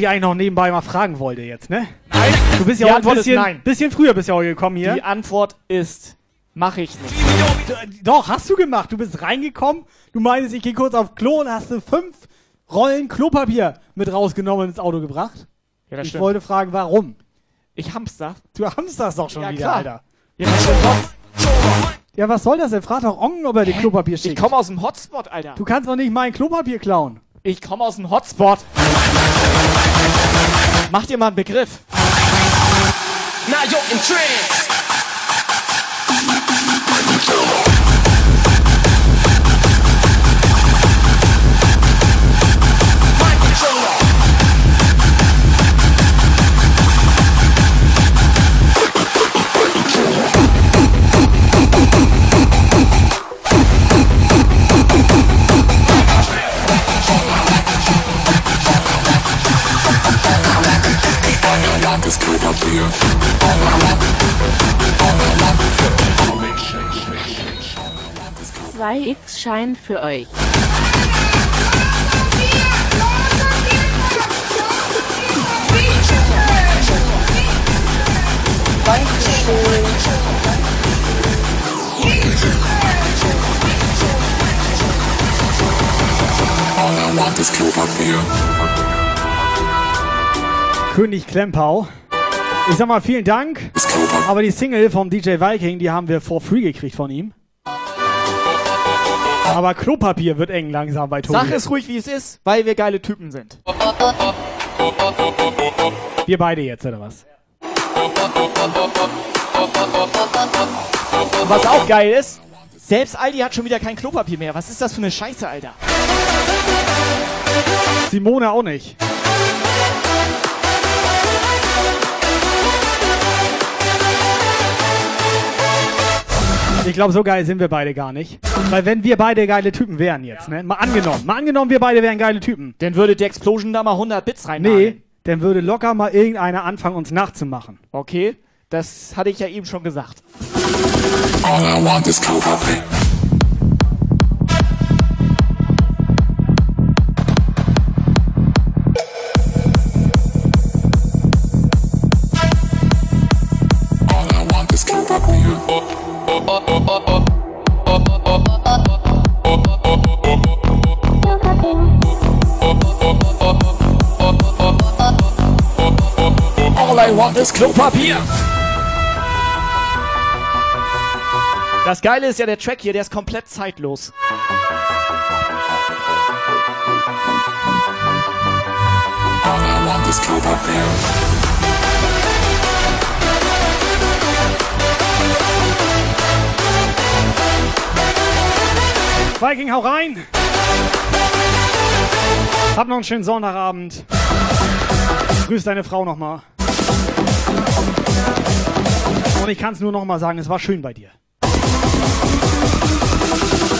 Ich eigentlich noch nebenbei mal fragen wollte jetzt, ne? Du bist ja Die auch ein Antwort bisschen, nein. bisschen früher bist ja auch gekommen hier. Die Antwort ist, mache ich nicht. Doch, hast du gemacht. Du bist reingekommen, du meinst, ich gehe kurz auf Klo und hast du fünf Rollen Klopapier mit rausgenommen und ins Auto gebracht. Ja, das ich stimmt. wollte fragen, warum? Ich hamster. Du hamsterst doch schon Ja, wieder, klar. Alter. Ja. Ja, was soll das denn? Frag doch Ongen, ob er dir Klopapier schickt. Ich komme aus dem Hotspot, Alter. Du kannst doch nicht mein Klopapier klauen. Ich komme aus dem Hotspot. Mach dir mal einen Begriff. Now you're in trance. 2x scheint für euch. König Klempau. Ich sag mal vielen Dank. Aber die Single vom DJ Viking, die haben wir for free gekriegt von ihm. Aber Klopapier wird eng langsam bei Tobi. Sag es ruhig, wie es ist, weil wir geile Typen sind. Wir beide jetzt, oder was? Und was auch geil ist, selbst Aldi hat schon wieder kein Klopapier mehr. Was ist das für eine Scheiße, Alter? Simone auch nicht. Ich glaube, so geil sind wir beide gar nicht. Weil wenn wir beide geile Typen wären jetzt, ne? Mal angenommen. Mal angenommen, wir beide wären geile Typen. Dann würde die Explosion da mal 100 Bits rein. Nee, dann würde locker mal irgendeiner anfangen, uns nachzumachen. Okay, das hatte ich ja eben schon gesagt. All I want is Klopapier. All I want is Klopapier. All I want is Klopapier. Das Geile ist ja der Track hier, der ist komplett zeitlos. All I want is Klopapier. Viking, hau rein! Hab noch einen schönen Sonntagabend. Grüß deine Frau nochmal. Und ich kann es nur nochmal sagen, es war schön bei dir.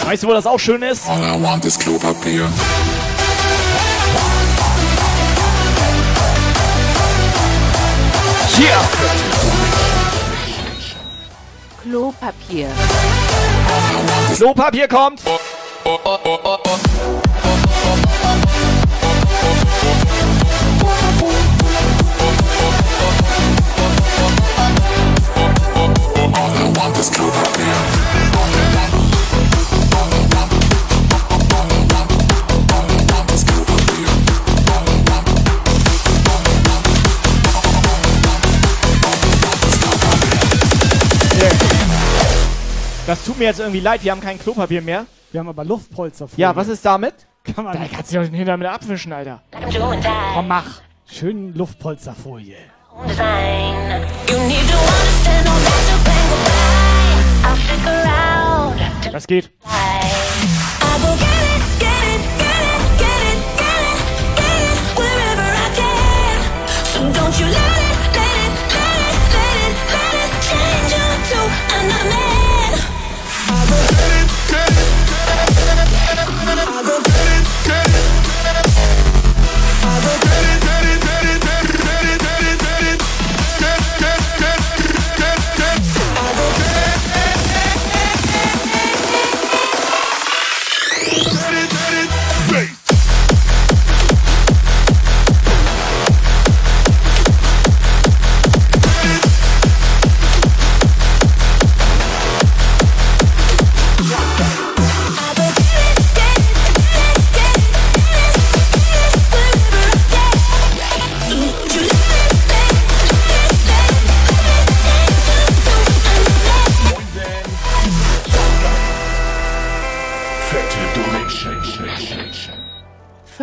Weißt du, wo das auch schön ist? All I want is Klopapier. Hier! Klopapier. Klopapier kommt! Das tut mir jetzt irgendwie leid, wir haben kein Klopapier mehr. Wir haben aber Luftpolster vor. Ja, was ist damit? Kann man da kannst du doch den Hintern mit abwischen, Alter. Komm, mach. Schön Luftpolsterfolie. You need to understand all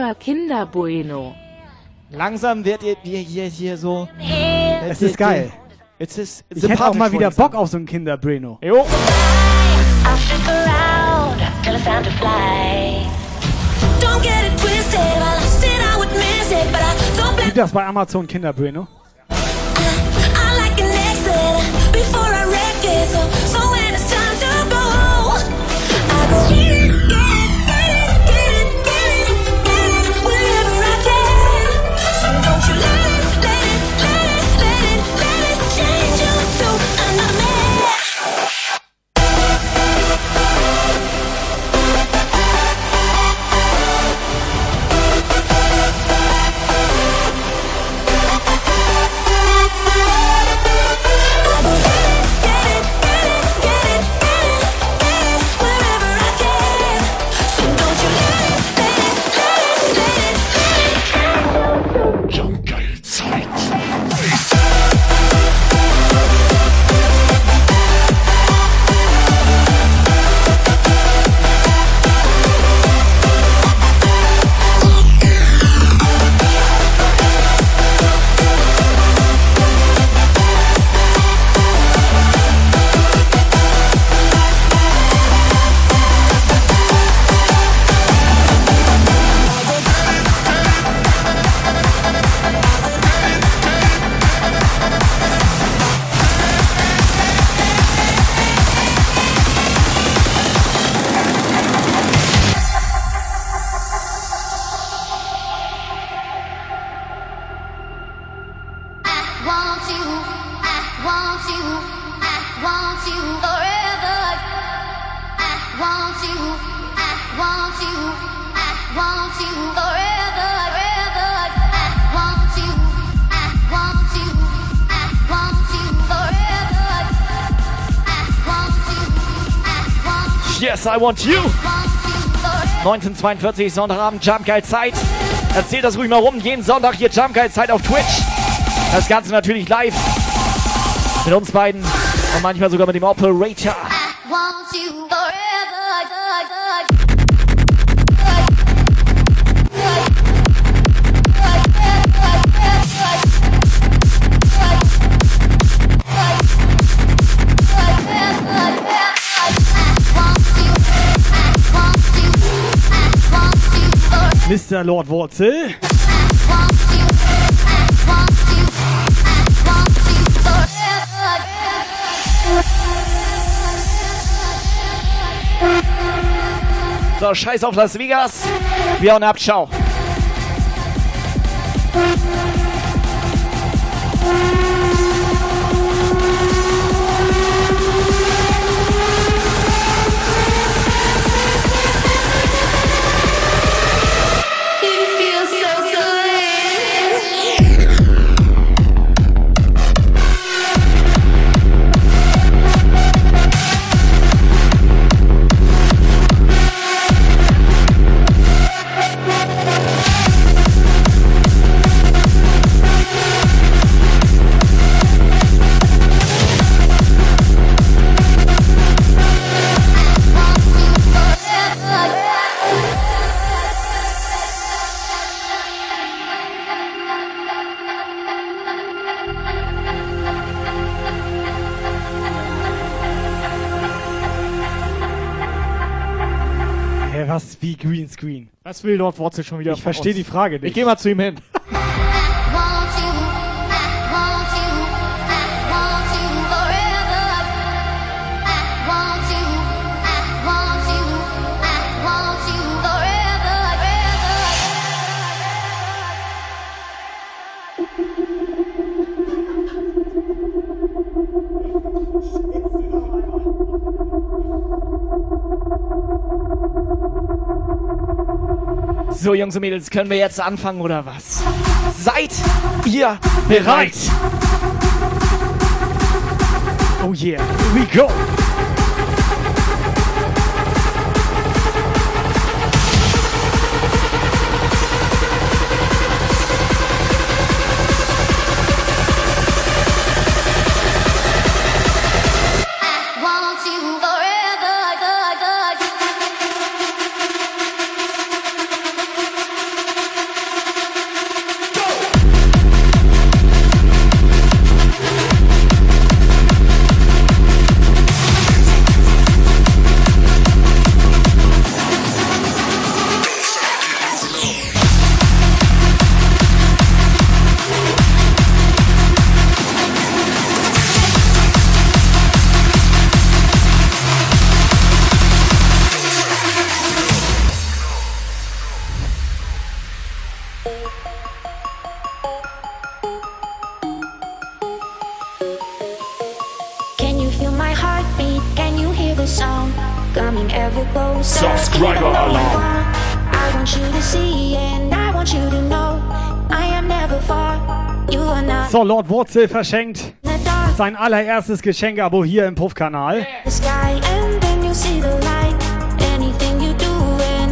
Forever Kinder Bueno. Langsam wird ihr wir hier, hier so. Es ist geil. Es ist Ich hätte auch mal wieder Bock auf so ein. Jo. it's. I I I don't blame. Gibt das bei Amazon Kinder-Breno? I like an exit before I wreck it. So, I want you. 1942, Sonntagabend, Jump Guide Zeit. Erzählt das ruhig mal rum. Jeden Sonntag hier Jump Guide Zeit auf Twitch. Das Ganze natürlich live. Mit uns beiden und manchmal sogar mit dem Operator. want you Mr. Lord Wurzel. So, scheiß auf Las Vegas. Wir hauen ab, ciao. Was will Lord Wurzel schon wieder Ich verstehe die Frage nicht. Ich gehe mal zu ihm hin. Jungs und Mädels, können wir jetzt anfangen oder was? Seid ihr bereit? Oh yeah, here we go. Lord Wurzel verschenkt sein allererstes Geschenk-Abo hier im Puff-Kanal.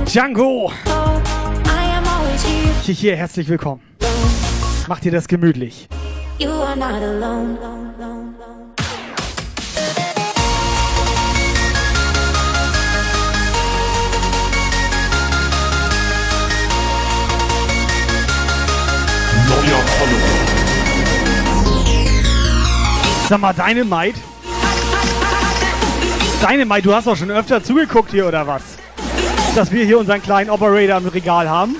Django! Hier, hier, herzlich willkommen. Macht dir das gemütlich. You are not alone. Sag mal, Dynamite? Dynamite, du hast doch schon öfter zugeguckt hier, oder was? Dass wir hier unseren kleinen Operator im Regal haben.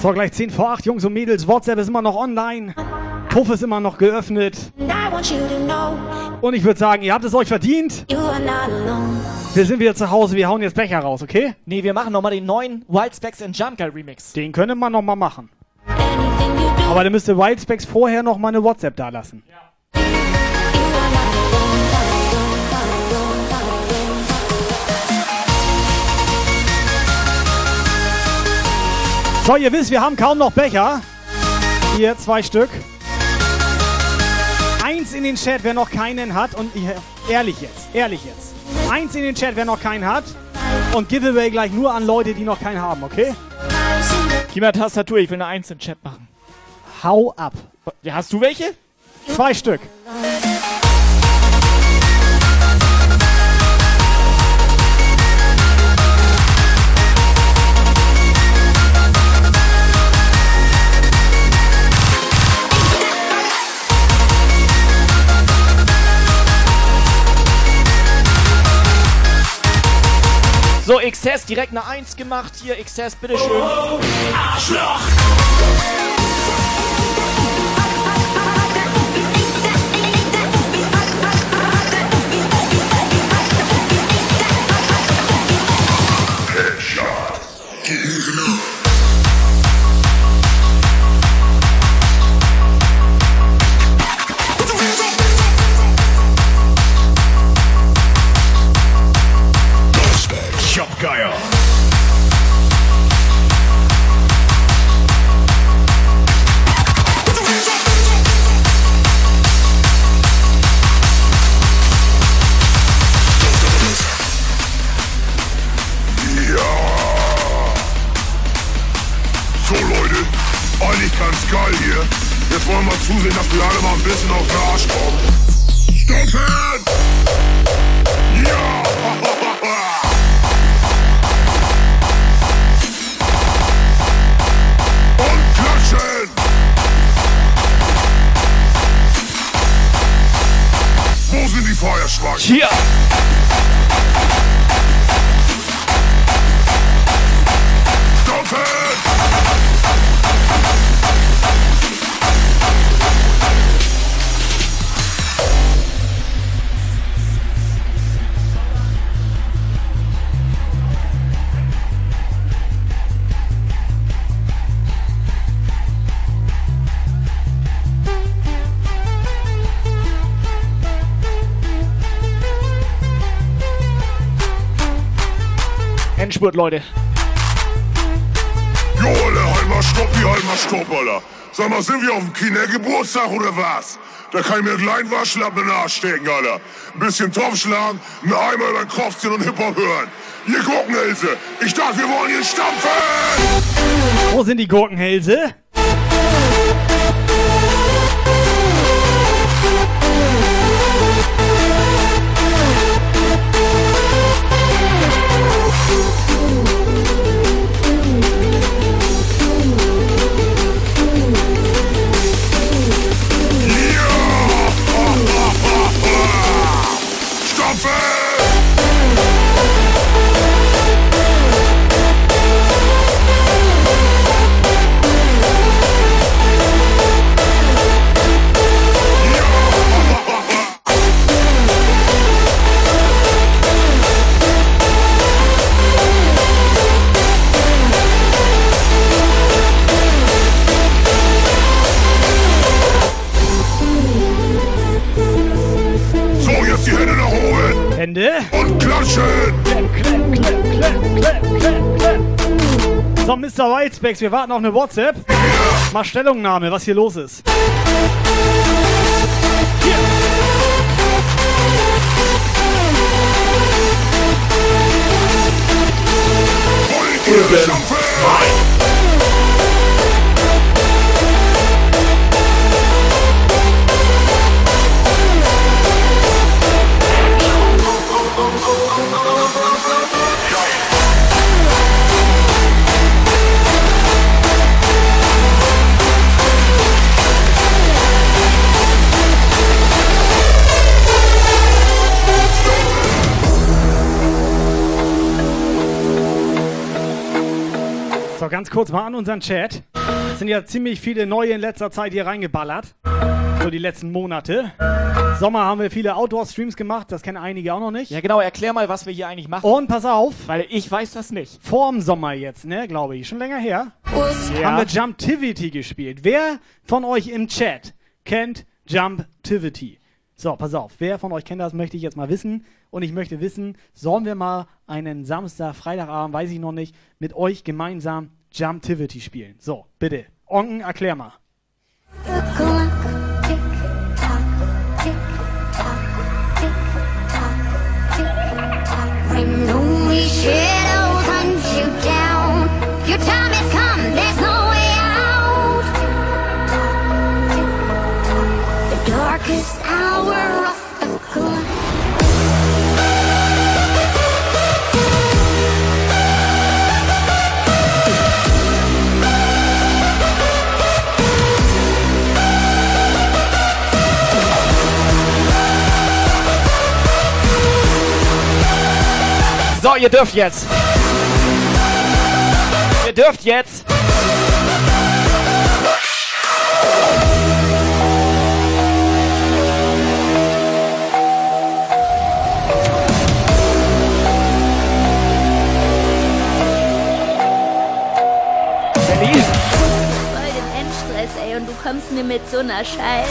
So, gleich 10 vor 8, Jungs und Mädels. WhatsApp ist immer noch online. Puff ist immer noch geöffnet. Und ich würde sagen, ihr habt es euch verdient. you are not alone. Wir sind wieder zu Hause, wir hauen jetzt Becher raus, okay? Nee, wir machen nochmal den neuen Wild Specs and Jump Guy Remix. Den könnte man nochmal machen. Aber dann müsste Wildspecs vorher noch mal eine WhatsApp da lassen. So, ihr wisst, wir haben kaum noch Becher. Hier zwei Stück. Eins in den Chat, wer noch keinen hat. Und ehrlich jetzt, ehrlich jetzt. Eins in den Chat, wer noch keinen hat. Und Giveaway gleich nur an Leute, die noch keinen haben, okay? Gib mir Tastatur, ich will eine Eins im Chat machen. Hau ab. Hast du welche? Zwei Stück. So, XS direkt eine Eins gemacht. Hier, XS, bitteschön. Arschloch! Leute. Jo, alle, mal stopp, die mal stopp, Alter. Sag mal, sind wir auf dem Kindergeburtstag oder was? Da kann ich mir einen kleinen Waschlappen in den Arsch stecken, Alter. Ein bisschen Topf schlagen, einen Eimer über den Kopf ziehen und Hip-Hop hören. Ihr Gurkenhälse, ich dachte, wir wollen hier stampfen! Wo sind die Gurkenhälse? Mr. Whitespecs, wir warten auf eine WhatsApp. Mal Stellungnahme, was hier los ist. So, ganz kurz mal an unseren Chat. Es sind ja ziemlich viele neue in letzter Zeit hier reingeballert. So die letzten Monate. Sommer haben wir viele Outdoor-Streams gemacht, das kennen einige auch noch nicht. Ja, genau, erklär mal, was wir hier eigentlich machen. Und pass auf. Weil ich weiß das nicht. Vorm Sommer jetzt, ne, glaube ich, schon länger her. Ja. Haben wir Jumptivity gespielt. Wer von euch im Chat kennt Jumptivity? So, pass auf. Wer von euch kennt das, möchte ich jetzt mal wissen. Und ich möchte wissen, sollen wir mal einen Samstag, Freitagabend, weiß ich noch nicht, mit euch gemeinsam Jumptivity spielen? So, bitte. Onken, erklär mal. Lonely So, ihr dürft jetzt. Ihr dürft jetzt. Berlin. Voll den Endstress, ey, und du kommst mir mit so einer Scheiße.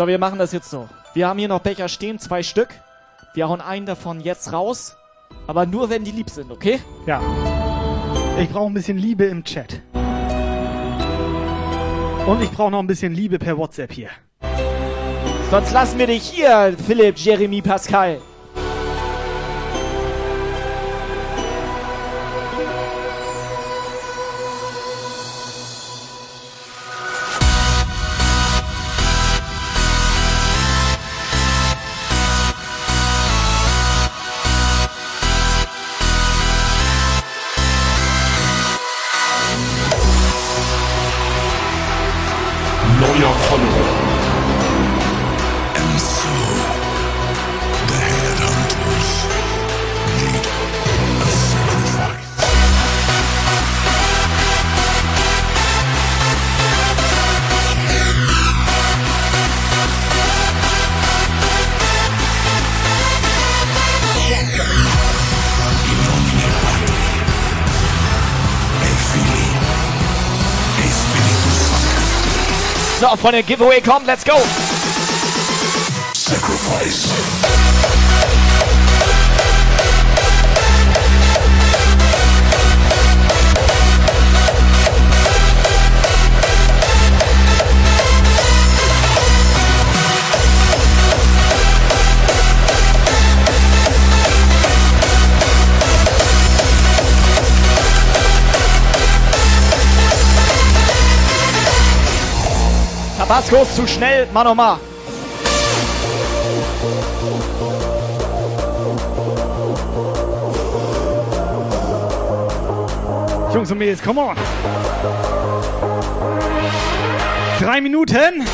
So, wir machen das jetzt so. Wir haben hier noch Becher stehen, zwei Stück. Wir hauen einen davon jetzt raus. Aber nur, wenn die lieb sind, okay? Ja. Ich brauche ein bisschen Liebe im Chat. Und ich brauche noch ein bisschen Liebe per WhatsApp hier. Sonst lassen wir dich hier, Philipp, Jeremy, Pascal. So, Freunde, Giveaway kommt, let's go! Sacrifice. Tabasco ist zu schnell, Mano Ma. Jungs und Mädels, come on. Drei Minuten.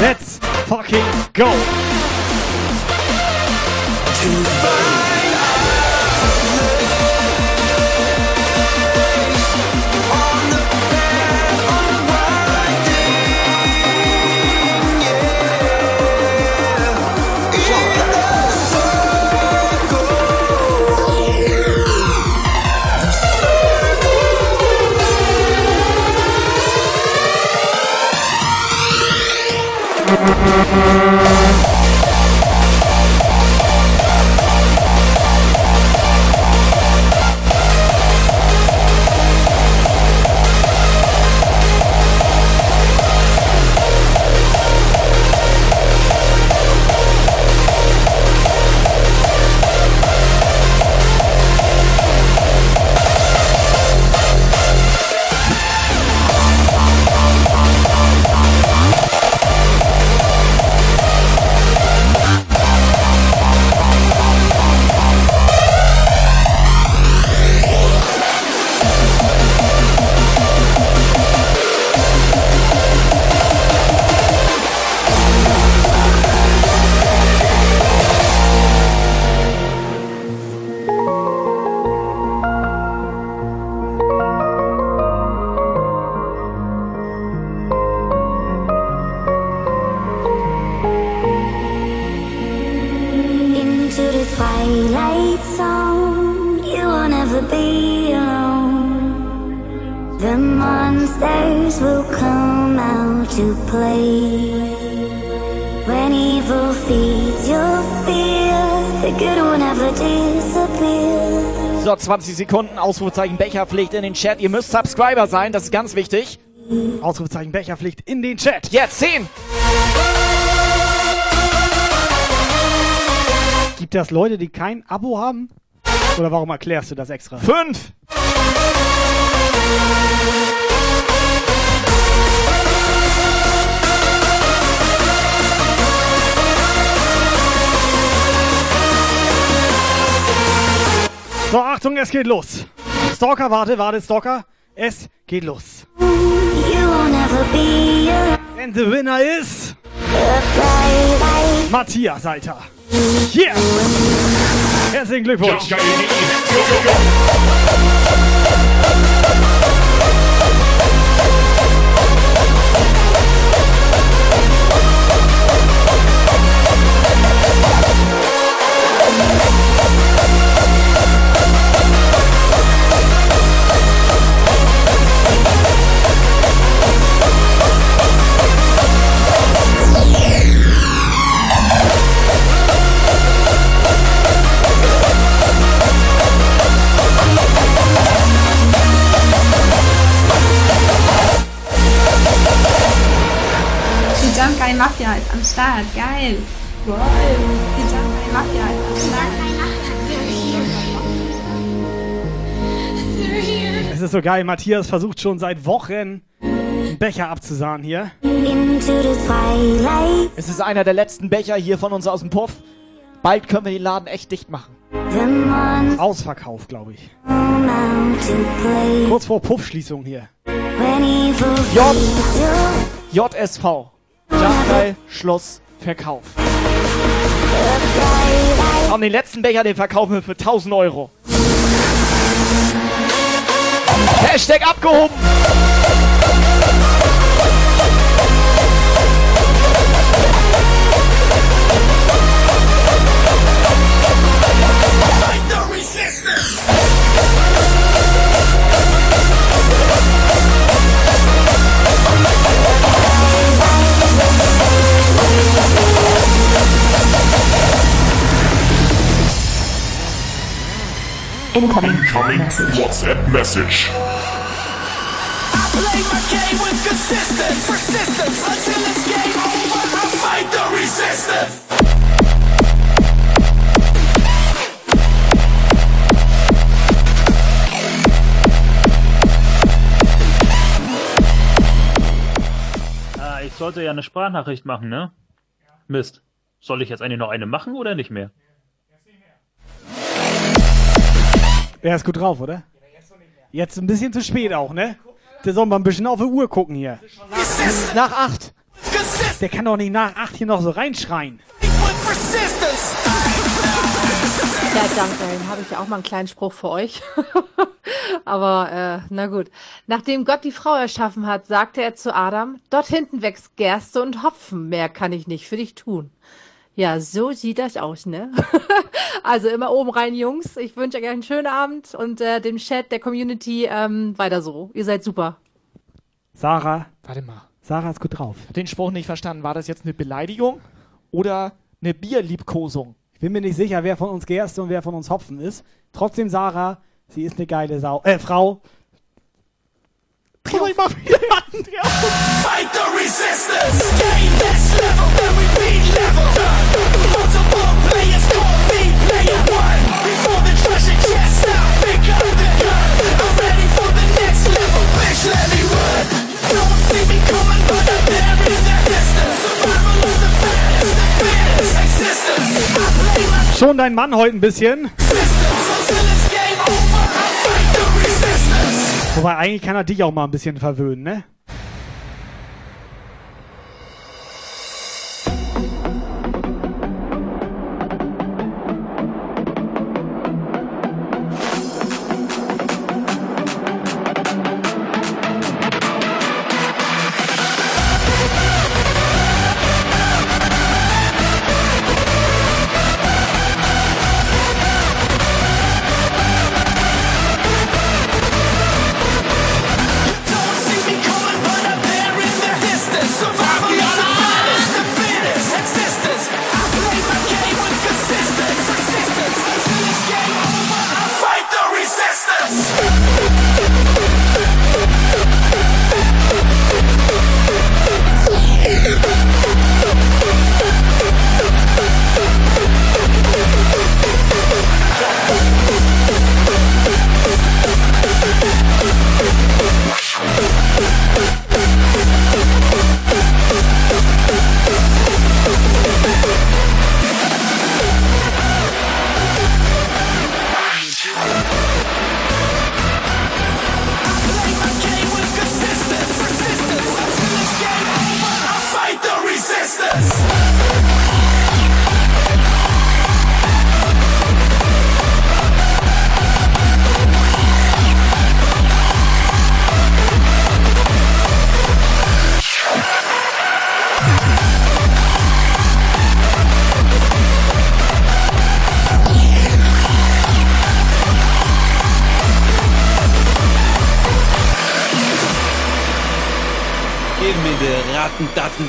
Let's fucking go. Into 20 Sekunden, Ausrufezeichen Becherpflicht in den Chat. Ihr müsst Subscriber sein, das ist ganz wichtig. Ausrufezeichen Becherpflicht in den Chat. Jetzt 10. Gibt es Leute, die kein Abo haben? Oder warum erklärst du das extra? 5. So, Achtung, es geht los. Stalker, warte, warte, Stalker. Es geht los. And the winner is Matthias, Alter. Yeah! Herzlichen Glückwunsch. Guy Mafia ist am Start. Geil. Wow. Die Guy Mafia ist am Start. Es ist so geil, Matthias versucht schon seit Wochen einen Becher abzusahnen hier. Es ist einer der letzten Becher hier von uns aus dem Puff. Bald können wir den Laden echt dicht machen. Ausverkauf, glaube ich. Kurz vor Puffschließung hier. J. JSV. Jungle Schluss Verkauf. Und den letzten Becher, den verkaufen wir für 1000 Euro. Hashtag abgehoben. Incoming WhatsApp message. Play my game with consistence, persistence until it's game over. I fight the resistance. Ah, ich sollte ja eine Sprachnachricht machen, ne? Mist. Soll ich jetzt eigentlich noch eine machen oder nicht mehr? Er ist gut drauf, oder? Jetzt ein bisschen zu spät auch, ne? Der soll mal ein bisschen auf die Uhr gucken hier. Nach acht. Der kann doch nicht nach acht hier noch so reinschreien. Ja, danke. Dann habe ich auch mal einen kleinen Spruch für euch. Aber äh, na gut. Nachdem Gott die Frau erschaffen hat, sagte er zu Adam, dort hinten wächst Gerste und Hopfen, mehr kann ich nicht für dich tun. Ja, so sieht das aus, ne? also immer oben rein, Jungs. Ich wünsche euch einen schönen Abend und äh, dem Chat, der Community ähm, weiter so. Ihr seid super. Sarah. Warte mal. Sarah ist gut drauf. Den Spruch nicht verstanden. War das jetzt eine Beleidigung oder eine Bierliebkosung? Ich bin mir nicht sicher, wer von uns Gerste und wer von uns Hopfen ist. Trotzdem, Sarah, sie ist eine geile Sau. Äh, Frau. Ich mach wieder Fight the resistance. Gain this level, then repeat level. Multiple players call me player one. Before the treasure chest out, pick up the gun. I'm ready for the next level. Bitch, let me run. Don't see me coming, but I'm there in the distance. Survival of the fittest, the fittest existence. My Schon dein Mann heute ein bisschen. resistance Wobei eigentlich kann er dich auch mal ein bisschen verwöhnen, ne?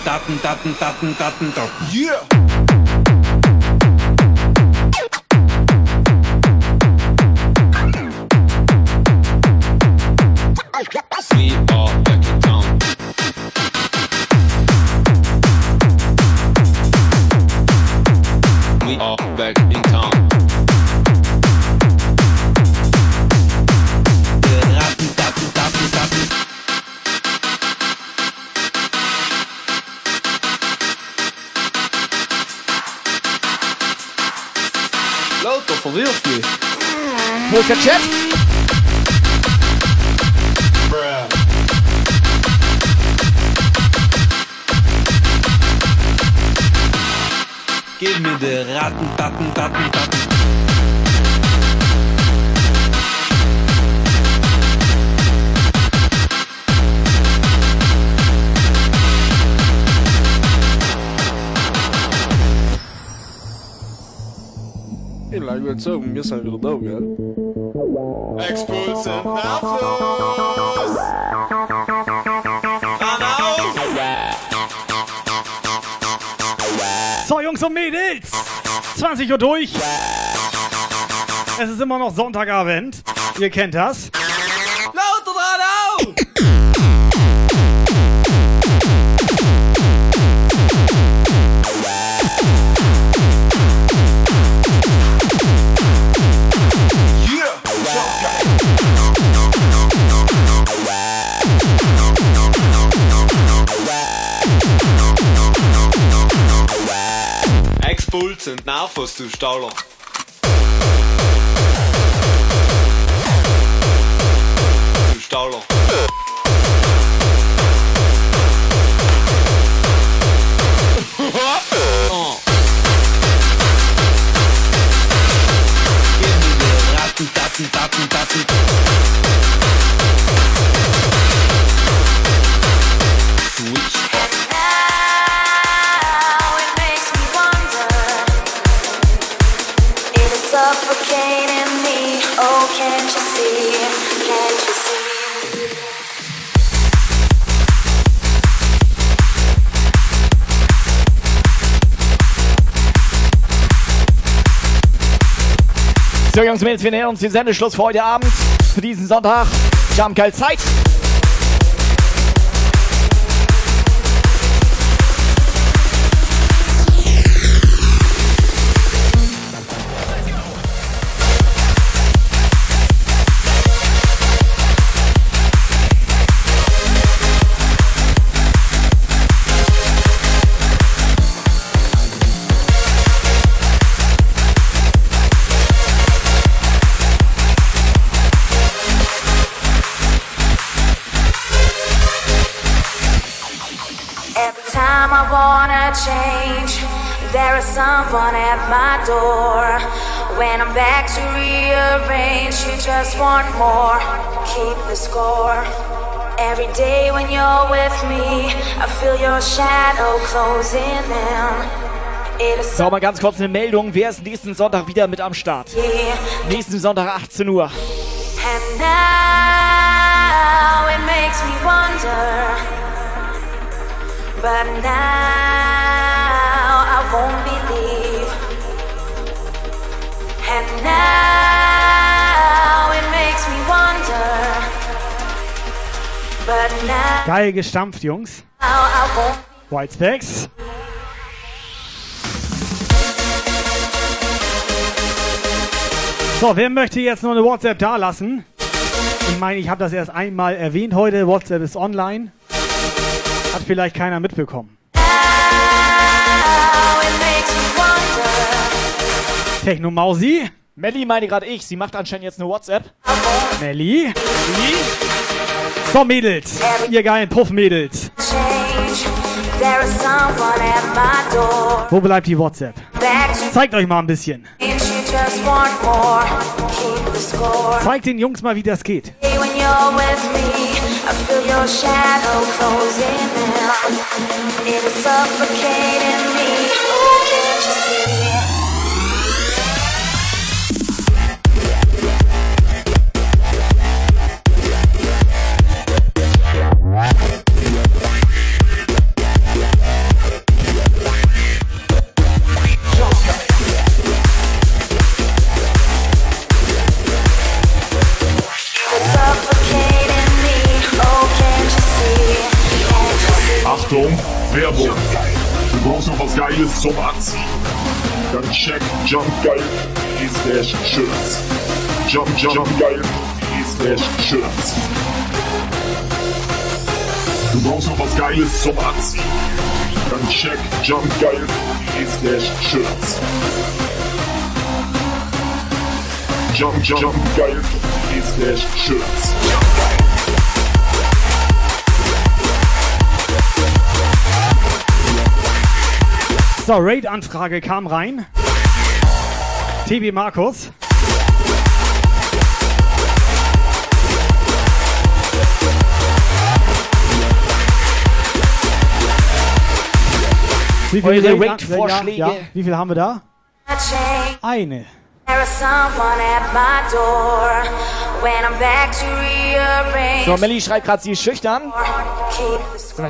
Daten, Daten, Daten, Daten, Daten. Yeah! Wo ist der Chat? Give me the Ratten, Datten, Datten, Datten. Hey, lijkt me het zo. Mis zijn weer dood, ja. Expulsive Nachos. So, Jungs und Mädels. 20 Uhr durch. Es ist immer noch Sonntagabend. Ihr kennt das. Ex-Bulls sind Nervoszustaller. Zustaller. Jungs und Mädels, wir nähern uns dem Sendeschluss für heute Abend, für diesen Sonntag. Wir haben keine Zeit. Someone at my door. When I'm back to rearrange, you just want more. Keep the score. Every day when you're with me, I feel your shadow closing in. It is So, mal ganz kurz eine Meldung. Wer ist nächsten Sonntag wieder mit am Start? Nächsten Sonntag 18 Uhr. And now it makes me wonder. But now Geil gestampft, Jungs. White Specs. So, wer möchte jetzt noch eine WhatsApp dalassen? Ich meine, ich habe das erst einmal erwähnt heute. WhatsApp ist online. Hat vielleicht keiner mitbekommen. Wonder. Techno Mausi. Melli meine gerade ich. Sie macht anscheinend jetzt eine WhatsApp. Melli. So, Mädels. Ihr geilen Puff-Mädels. Wo bleibt die WhatsApp? Zeigt euch mal ein bisschen. Zeigt den Jungs mal, wie das geht. Hey, When you're with me, I feel your shadow closing in. It is suffocating me. Oh, can't you see? Was Geiles zum Anziehen. Dann check jumpgeil.de slash shirts. Jump, jump, geil.de slash shirts. Du brauchst noch was Geiles zum Anziehen. Dann check jumpgeil.de slash shirts. Jump, jump, geil.de slash shirts. So, Raid-Anfrage kam rein. TB Markus. Wie Raid- Raid-Vorschläge? Ja. Wie viel haben wir da? Eine. There is someone at my door when I'm back to rearrange. So, Melly schreibt gerade, sie ist schüchtern.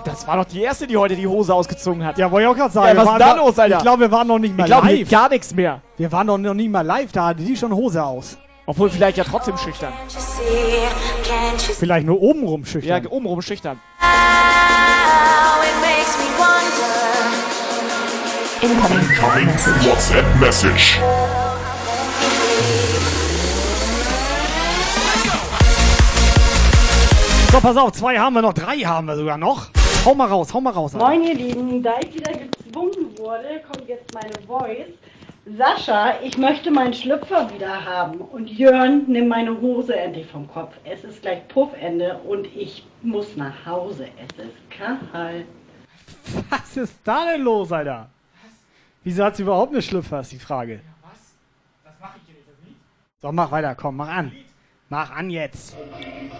Das war doch die erste, die heute die Hose ausgezogen hat. Ja, wollte ich auch gerade sagen. Ja, was ist da los, Alter? Ich glaube, wir waren noch nicht mal Ich glaube live. gar nichts mehr. Wir waren doch noch nicht mal live, da hatte die schon Hose aus. Obwohl vielleicht ja trotzdem schüchtern. Vielleicht nur obenrum schüchtern. Ja, obenrum schüchtern. how it makes me wonder? Incoming WhatsApp Message. So, pass auf, zwei haben wir noch, drei haben wir sogar noch. Hau mal raus, hau mal raus. Alter. Moin ihr Lieben, da ich wieder gezwungen wurde, kommt jetzt meine Voice. Sascha, ich möchte meinen Schlüpfer wieder haben. Und Jörn, nimm meine Hose endlich vom Kopf. Es ist gleich Puffende und ich muss nach Hause. Es ist kalt. Was ist da denn los, Alter? Wieso hat sie überhaupt eine Schlüpfer, ist die Frage. So, mach weiter, komm, mach an. Mach an jetzt.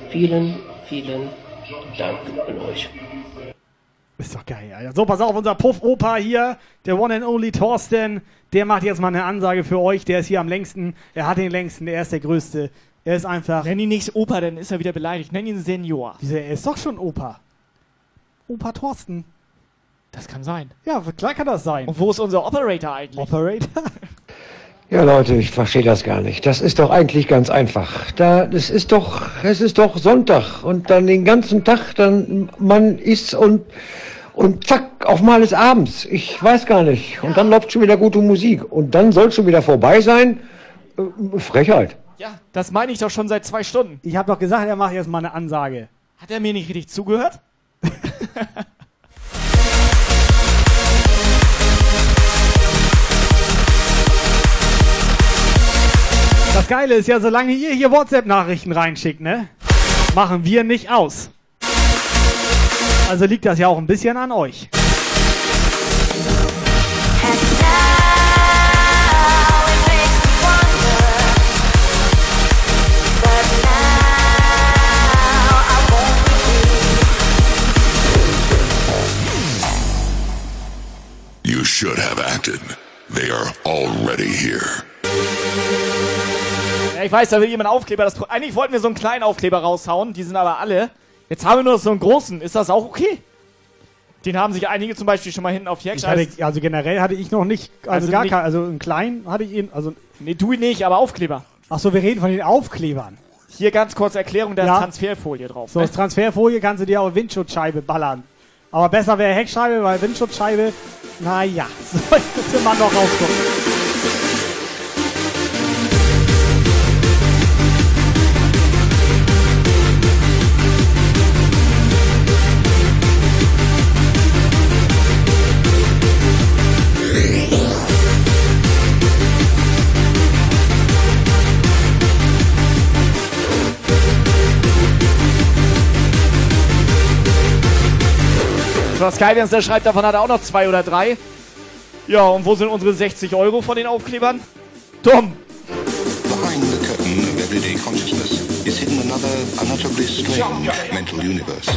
Vielen, vielen Dank an euch. Ist doch geil, Alter. So, pass auf, unser Puff-Opa hier, der One and Only Thorsten, der macht jetzt mal eine Ansage für euch. Der ist hier am längsten. Er hat den längsten, er ist der Größte. Er ist einfach. Nenn ihn nicht Opa, dann ist er wieder beleidigt. Nenn ihn Senior. Wieso, er ist doch schon Opa. Opa Thorsten. Das kann sein. Ja, klar kann das sein. Und wo ist unser Operator eigentlich? Operator? Ja, Leute, ich verstehe das gar nicht. Das ist doch eigentlich ganz einfach. Da, es ist doch, es ist doch Sonntag und dann den ganzen Tag, dann man isst und und zack, auf mal ist abends. Ich weiß gar nicht. Und dann läuft schon wieder gute Musik und dann soll schon wieder vorbei sein. Äh, Frechheit. Ja, das meine ich doch schon seit zwei Stunden. Ich habe doch gesagt, er macht jetzt mal eine Ansage. Hat er mir nicht richtig zugehört? Das Geile ist ja, solange ihr hier WhatsApp-Nachrichten reinschickt, ne, machen wir nicht aus. Also liegt das ja auch ein bisschen an euch. You should have acted. They are already here. Ich weiß, da will jemand Aufkleber. Das, eigentlich wollten wir so einen kleinen Aufkleber raushauen, die sind aber alle. Jetzt haben wir nur so einen großen. Ist das auch okay? Den haben sich einige zum Beispiel schon mal hinten auf die Heckscheibe. hatte, also generell hatte ich noch nicht, also, Also gar keinen, also einen kleinen hatte ich ihn, also. Nee, du nicht, aber Aufkleber. Achso, wir reden von den Aufklebern. Hier ganz kurz Erklärung, da Ja. ist Transferfolie drauf. So, ne? als Transferfolie kannst du dir auch Windschutzscheibe ballern. Aber besser wäre Heckscheibe, weil Windschutzscheibe, naja, so müsste man noch rausgucken. Was Skydance, der schreibt, davon hat er auch noch zwei oder drei. Ja, und wo sind unsere 60 Euro von den Aufklebern? Dumm. Behind the curtain of everyday consciousness is hidden another unutterably strange mental universe.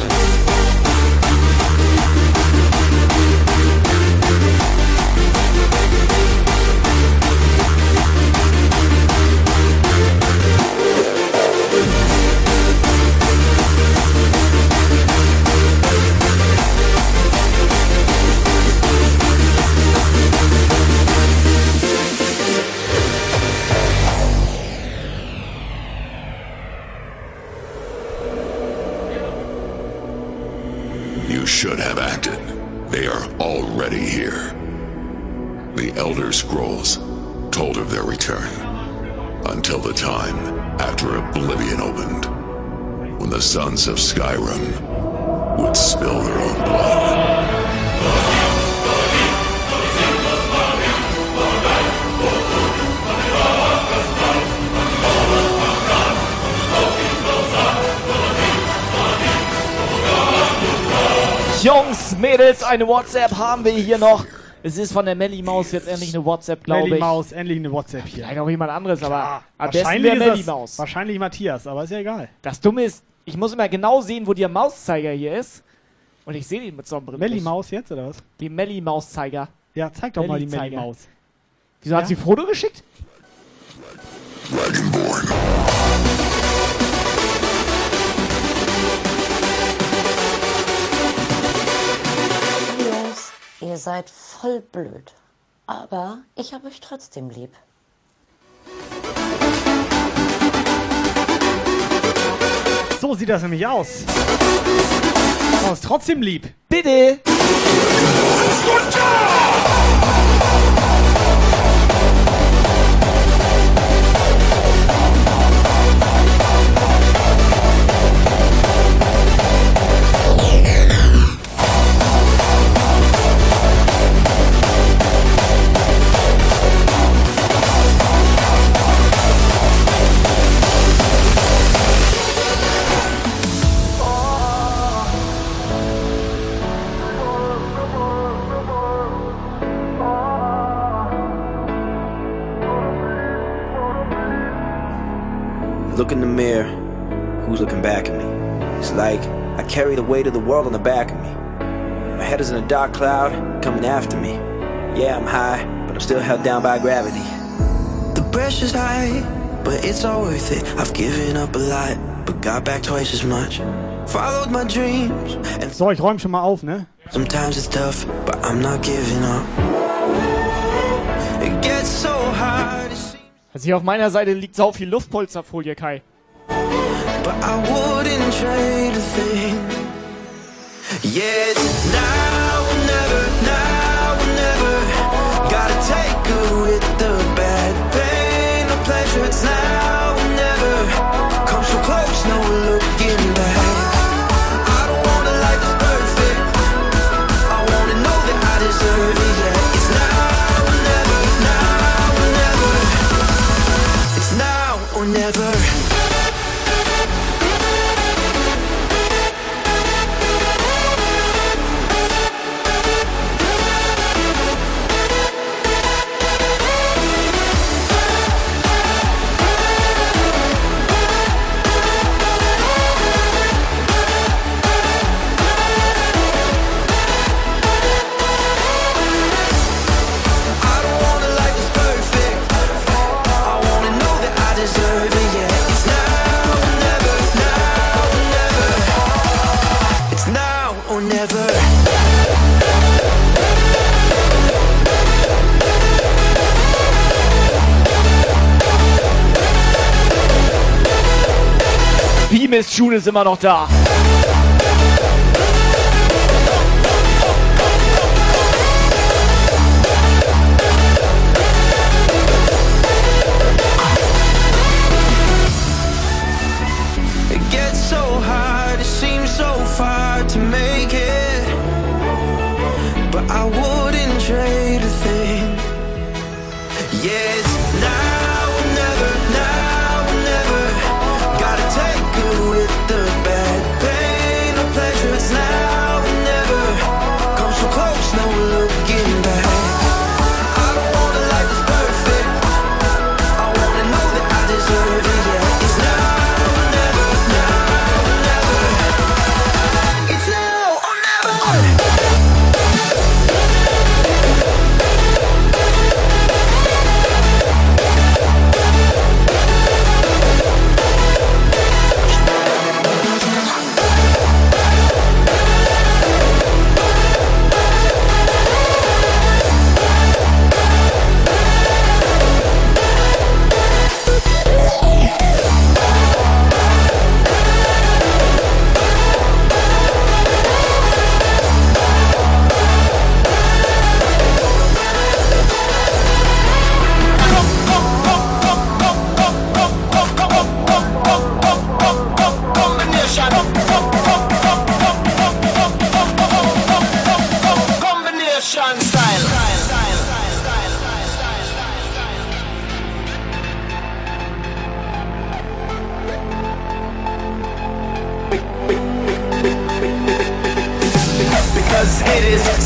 You should have acted. They are already here. The Elder Scrolls told of their return until the time after Oblivion opened, when the sons of Skyrim would spill their own blood. Mädels, eine WhatsApp haben wir hier noch. Es ist von der Melly Maus jetzt endlich eine WhatsApp, glaube ich. Melly Maus, endlich eine WhatsApp hier. Vielleicht auch jemand anderes, aber am besten Melly Maus. Wahrscheinlich Matthias, aber ist ja egal. Das Dumme ist, ich muss immer genau sehen, wo der Mauszeiger hier ist. Und ich sehe den mit Sonnenbrille. Melly. Maus jetzt, oder was? Die Melly Mauszeiger. Ja, zeig doch mal die Melly. Maus. Wieso hat Ja? sie ein Foto geschickt? Seid voll blöd. Aber ich habe euch trotzdem lieb. So sieht das nämlich aus. Aber ist trotzdem lieb. Bitte! Look in the mirror. Who's looking back at me? It's like I carry the weight of the world on the back of me. My head is in a dark cloud coming after me. Yeah, I'm high, but I'm still held down by gravity. The pressure's high, but it's all worth it. I've given up a lot, but got back twice as much. Followed my dreams, and So, ich räume schon mal auf, ne? sometimes it's tough, but I'm not giving up. It gets so hard, Also hier auf meiner Seite liegt sau viel Luftpolsterfolie, Kai. now never, never. Gotta take good with the bad, pain or pleasure. It's now Wie Miss June ist immer noch da.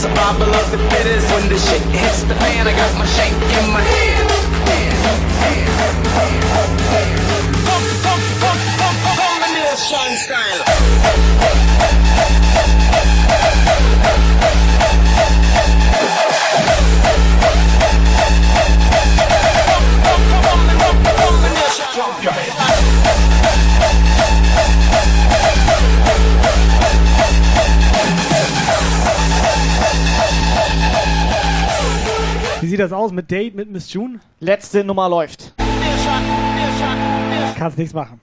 Survival of the fittest. When the shit hits the fan, I got my shank in my hand. Combination style. Jump das aus mit Date mit Miss June? Letzte Nummer läuft. Kannst nichts machen.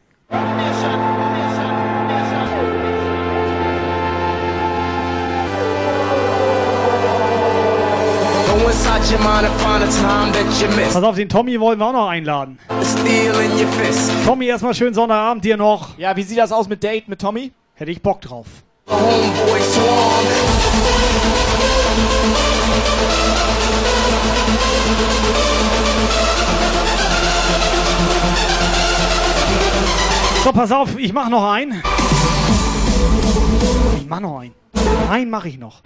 Pass auf, den Tommy wollen wir auch noch einladen. Tommy, erstmal schönen Sonnabend dir noch. Ja, wie sieht das aus mit Date mit Tommy? Hätte ich Bock drauf. Homeboy swarm. So, pass auf, ich mach noch einen. Ich mach noch einen. Einen mache ich noch.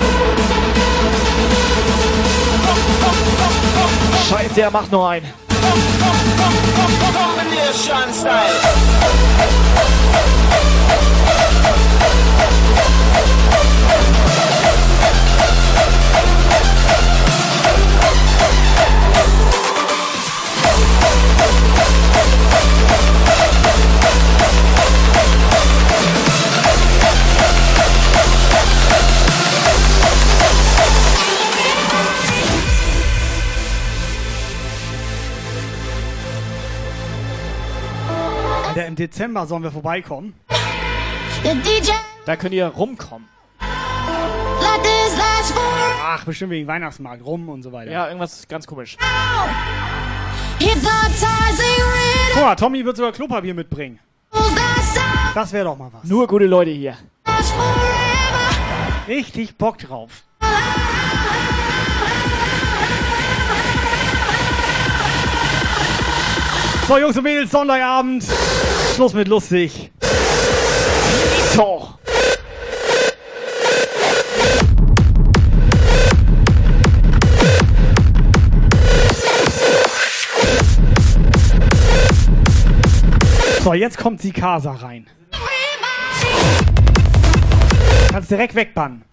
Scheiße, er macht nur einen. Combination style. Alter, im Dezember sollen wir vorbeikommen. The DJ Da könnt ihr rumkommen. Ach, bestimmt wegen Weihnachtsmarkt, rum und so weiter. Ja, irgendwas ganz komisch. Guck mal, Tommy wird sogar Klopapier mitbringen. Das wäre doch mal was. Nur gute Leute hier. Richtig Bock drauf. So, Jungs und Mädels, Sonntagabend. Schluss mit lustig. So. So, jetzt kommt die Casa rein. Kannst direkt wegbannen.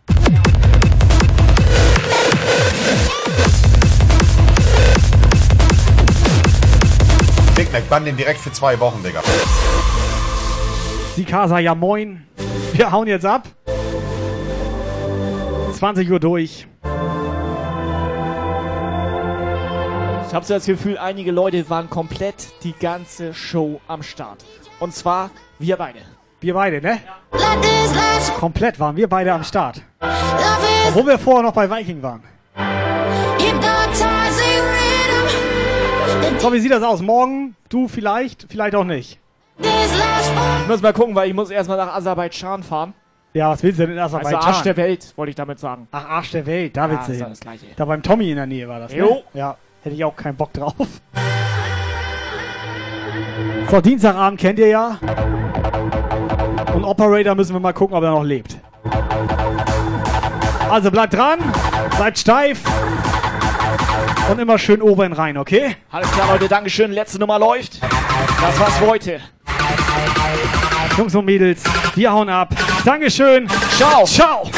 Big Mac, bann den direkt für zwei Wochen, Digga. Die Casa, ja moin. Wir hauen jetzt ab. 20 Uhr durch. Ich habe so das Gefühl, einige Leute waren komplett die ganze Show am Start. Und zwar wir beide. Wir beide, ne? Komplett waren wir beide am Start. Obwohl wir vorher noch bei Viking waren. So, wie sieht das aus? Morgen? Du vielleicht? Vielleicht auch nicht. Ich muss mal gucken, weil ich muss erstmal nach Aserbaidschan fahren. Ja, was willst du denn in Aserbaidschan? Also Arsch der Welt, wollte ich damit sagen. Ach, Arsch der Welt, da Ja, willst du hin. ja das Gleiche. Da beim Tommy in der Nähe war das, ne? Jo. Ja, hätte ich auch keinen Bock drauf. So, Dienstagabend kennt ihr ja. Und Operator müssen wir mal gucken, ob er noch lebt. Also bleibt dran, bleibt steif und immer schön oben rein, okay? Alles klar, Leute, Dankeschön. Letzte Nummer läuft. Das war's für heute. Jungs und Mädels, wir hauen ab. Dankeschön. Ciao. Ciao.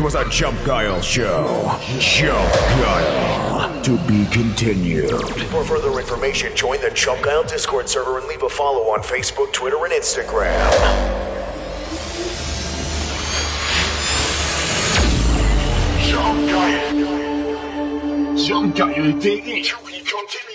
This was a Jump Guile show. Jump Guile. To be continued. For further information, join the Jump Guile Discord server and leave a follow on Facebook, Twitter, and Instagram. Jump Guile. Jump Guile, DE. To be continued.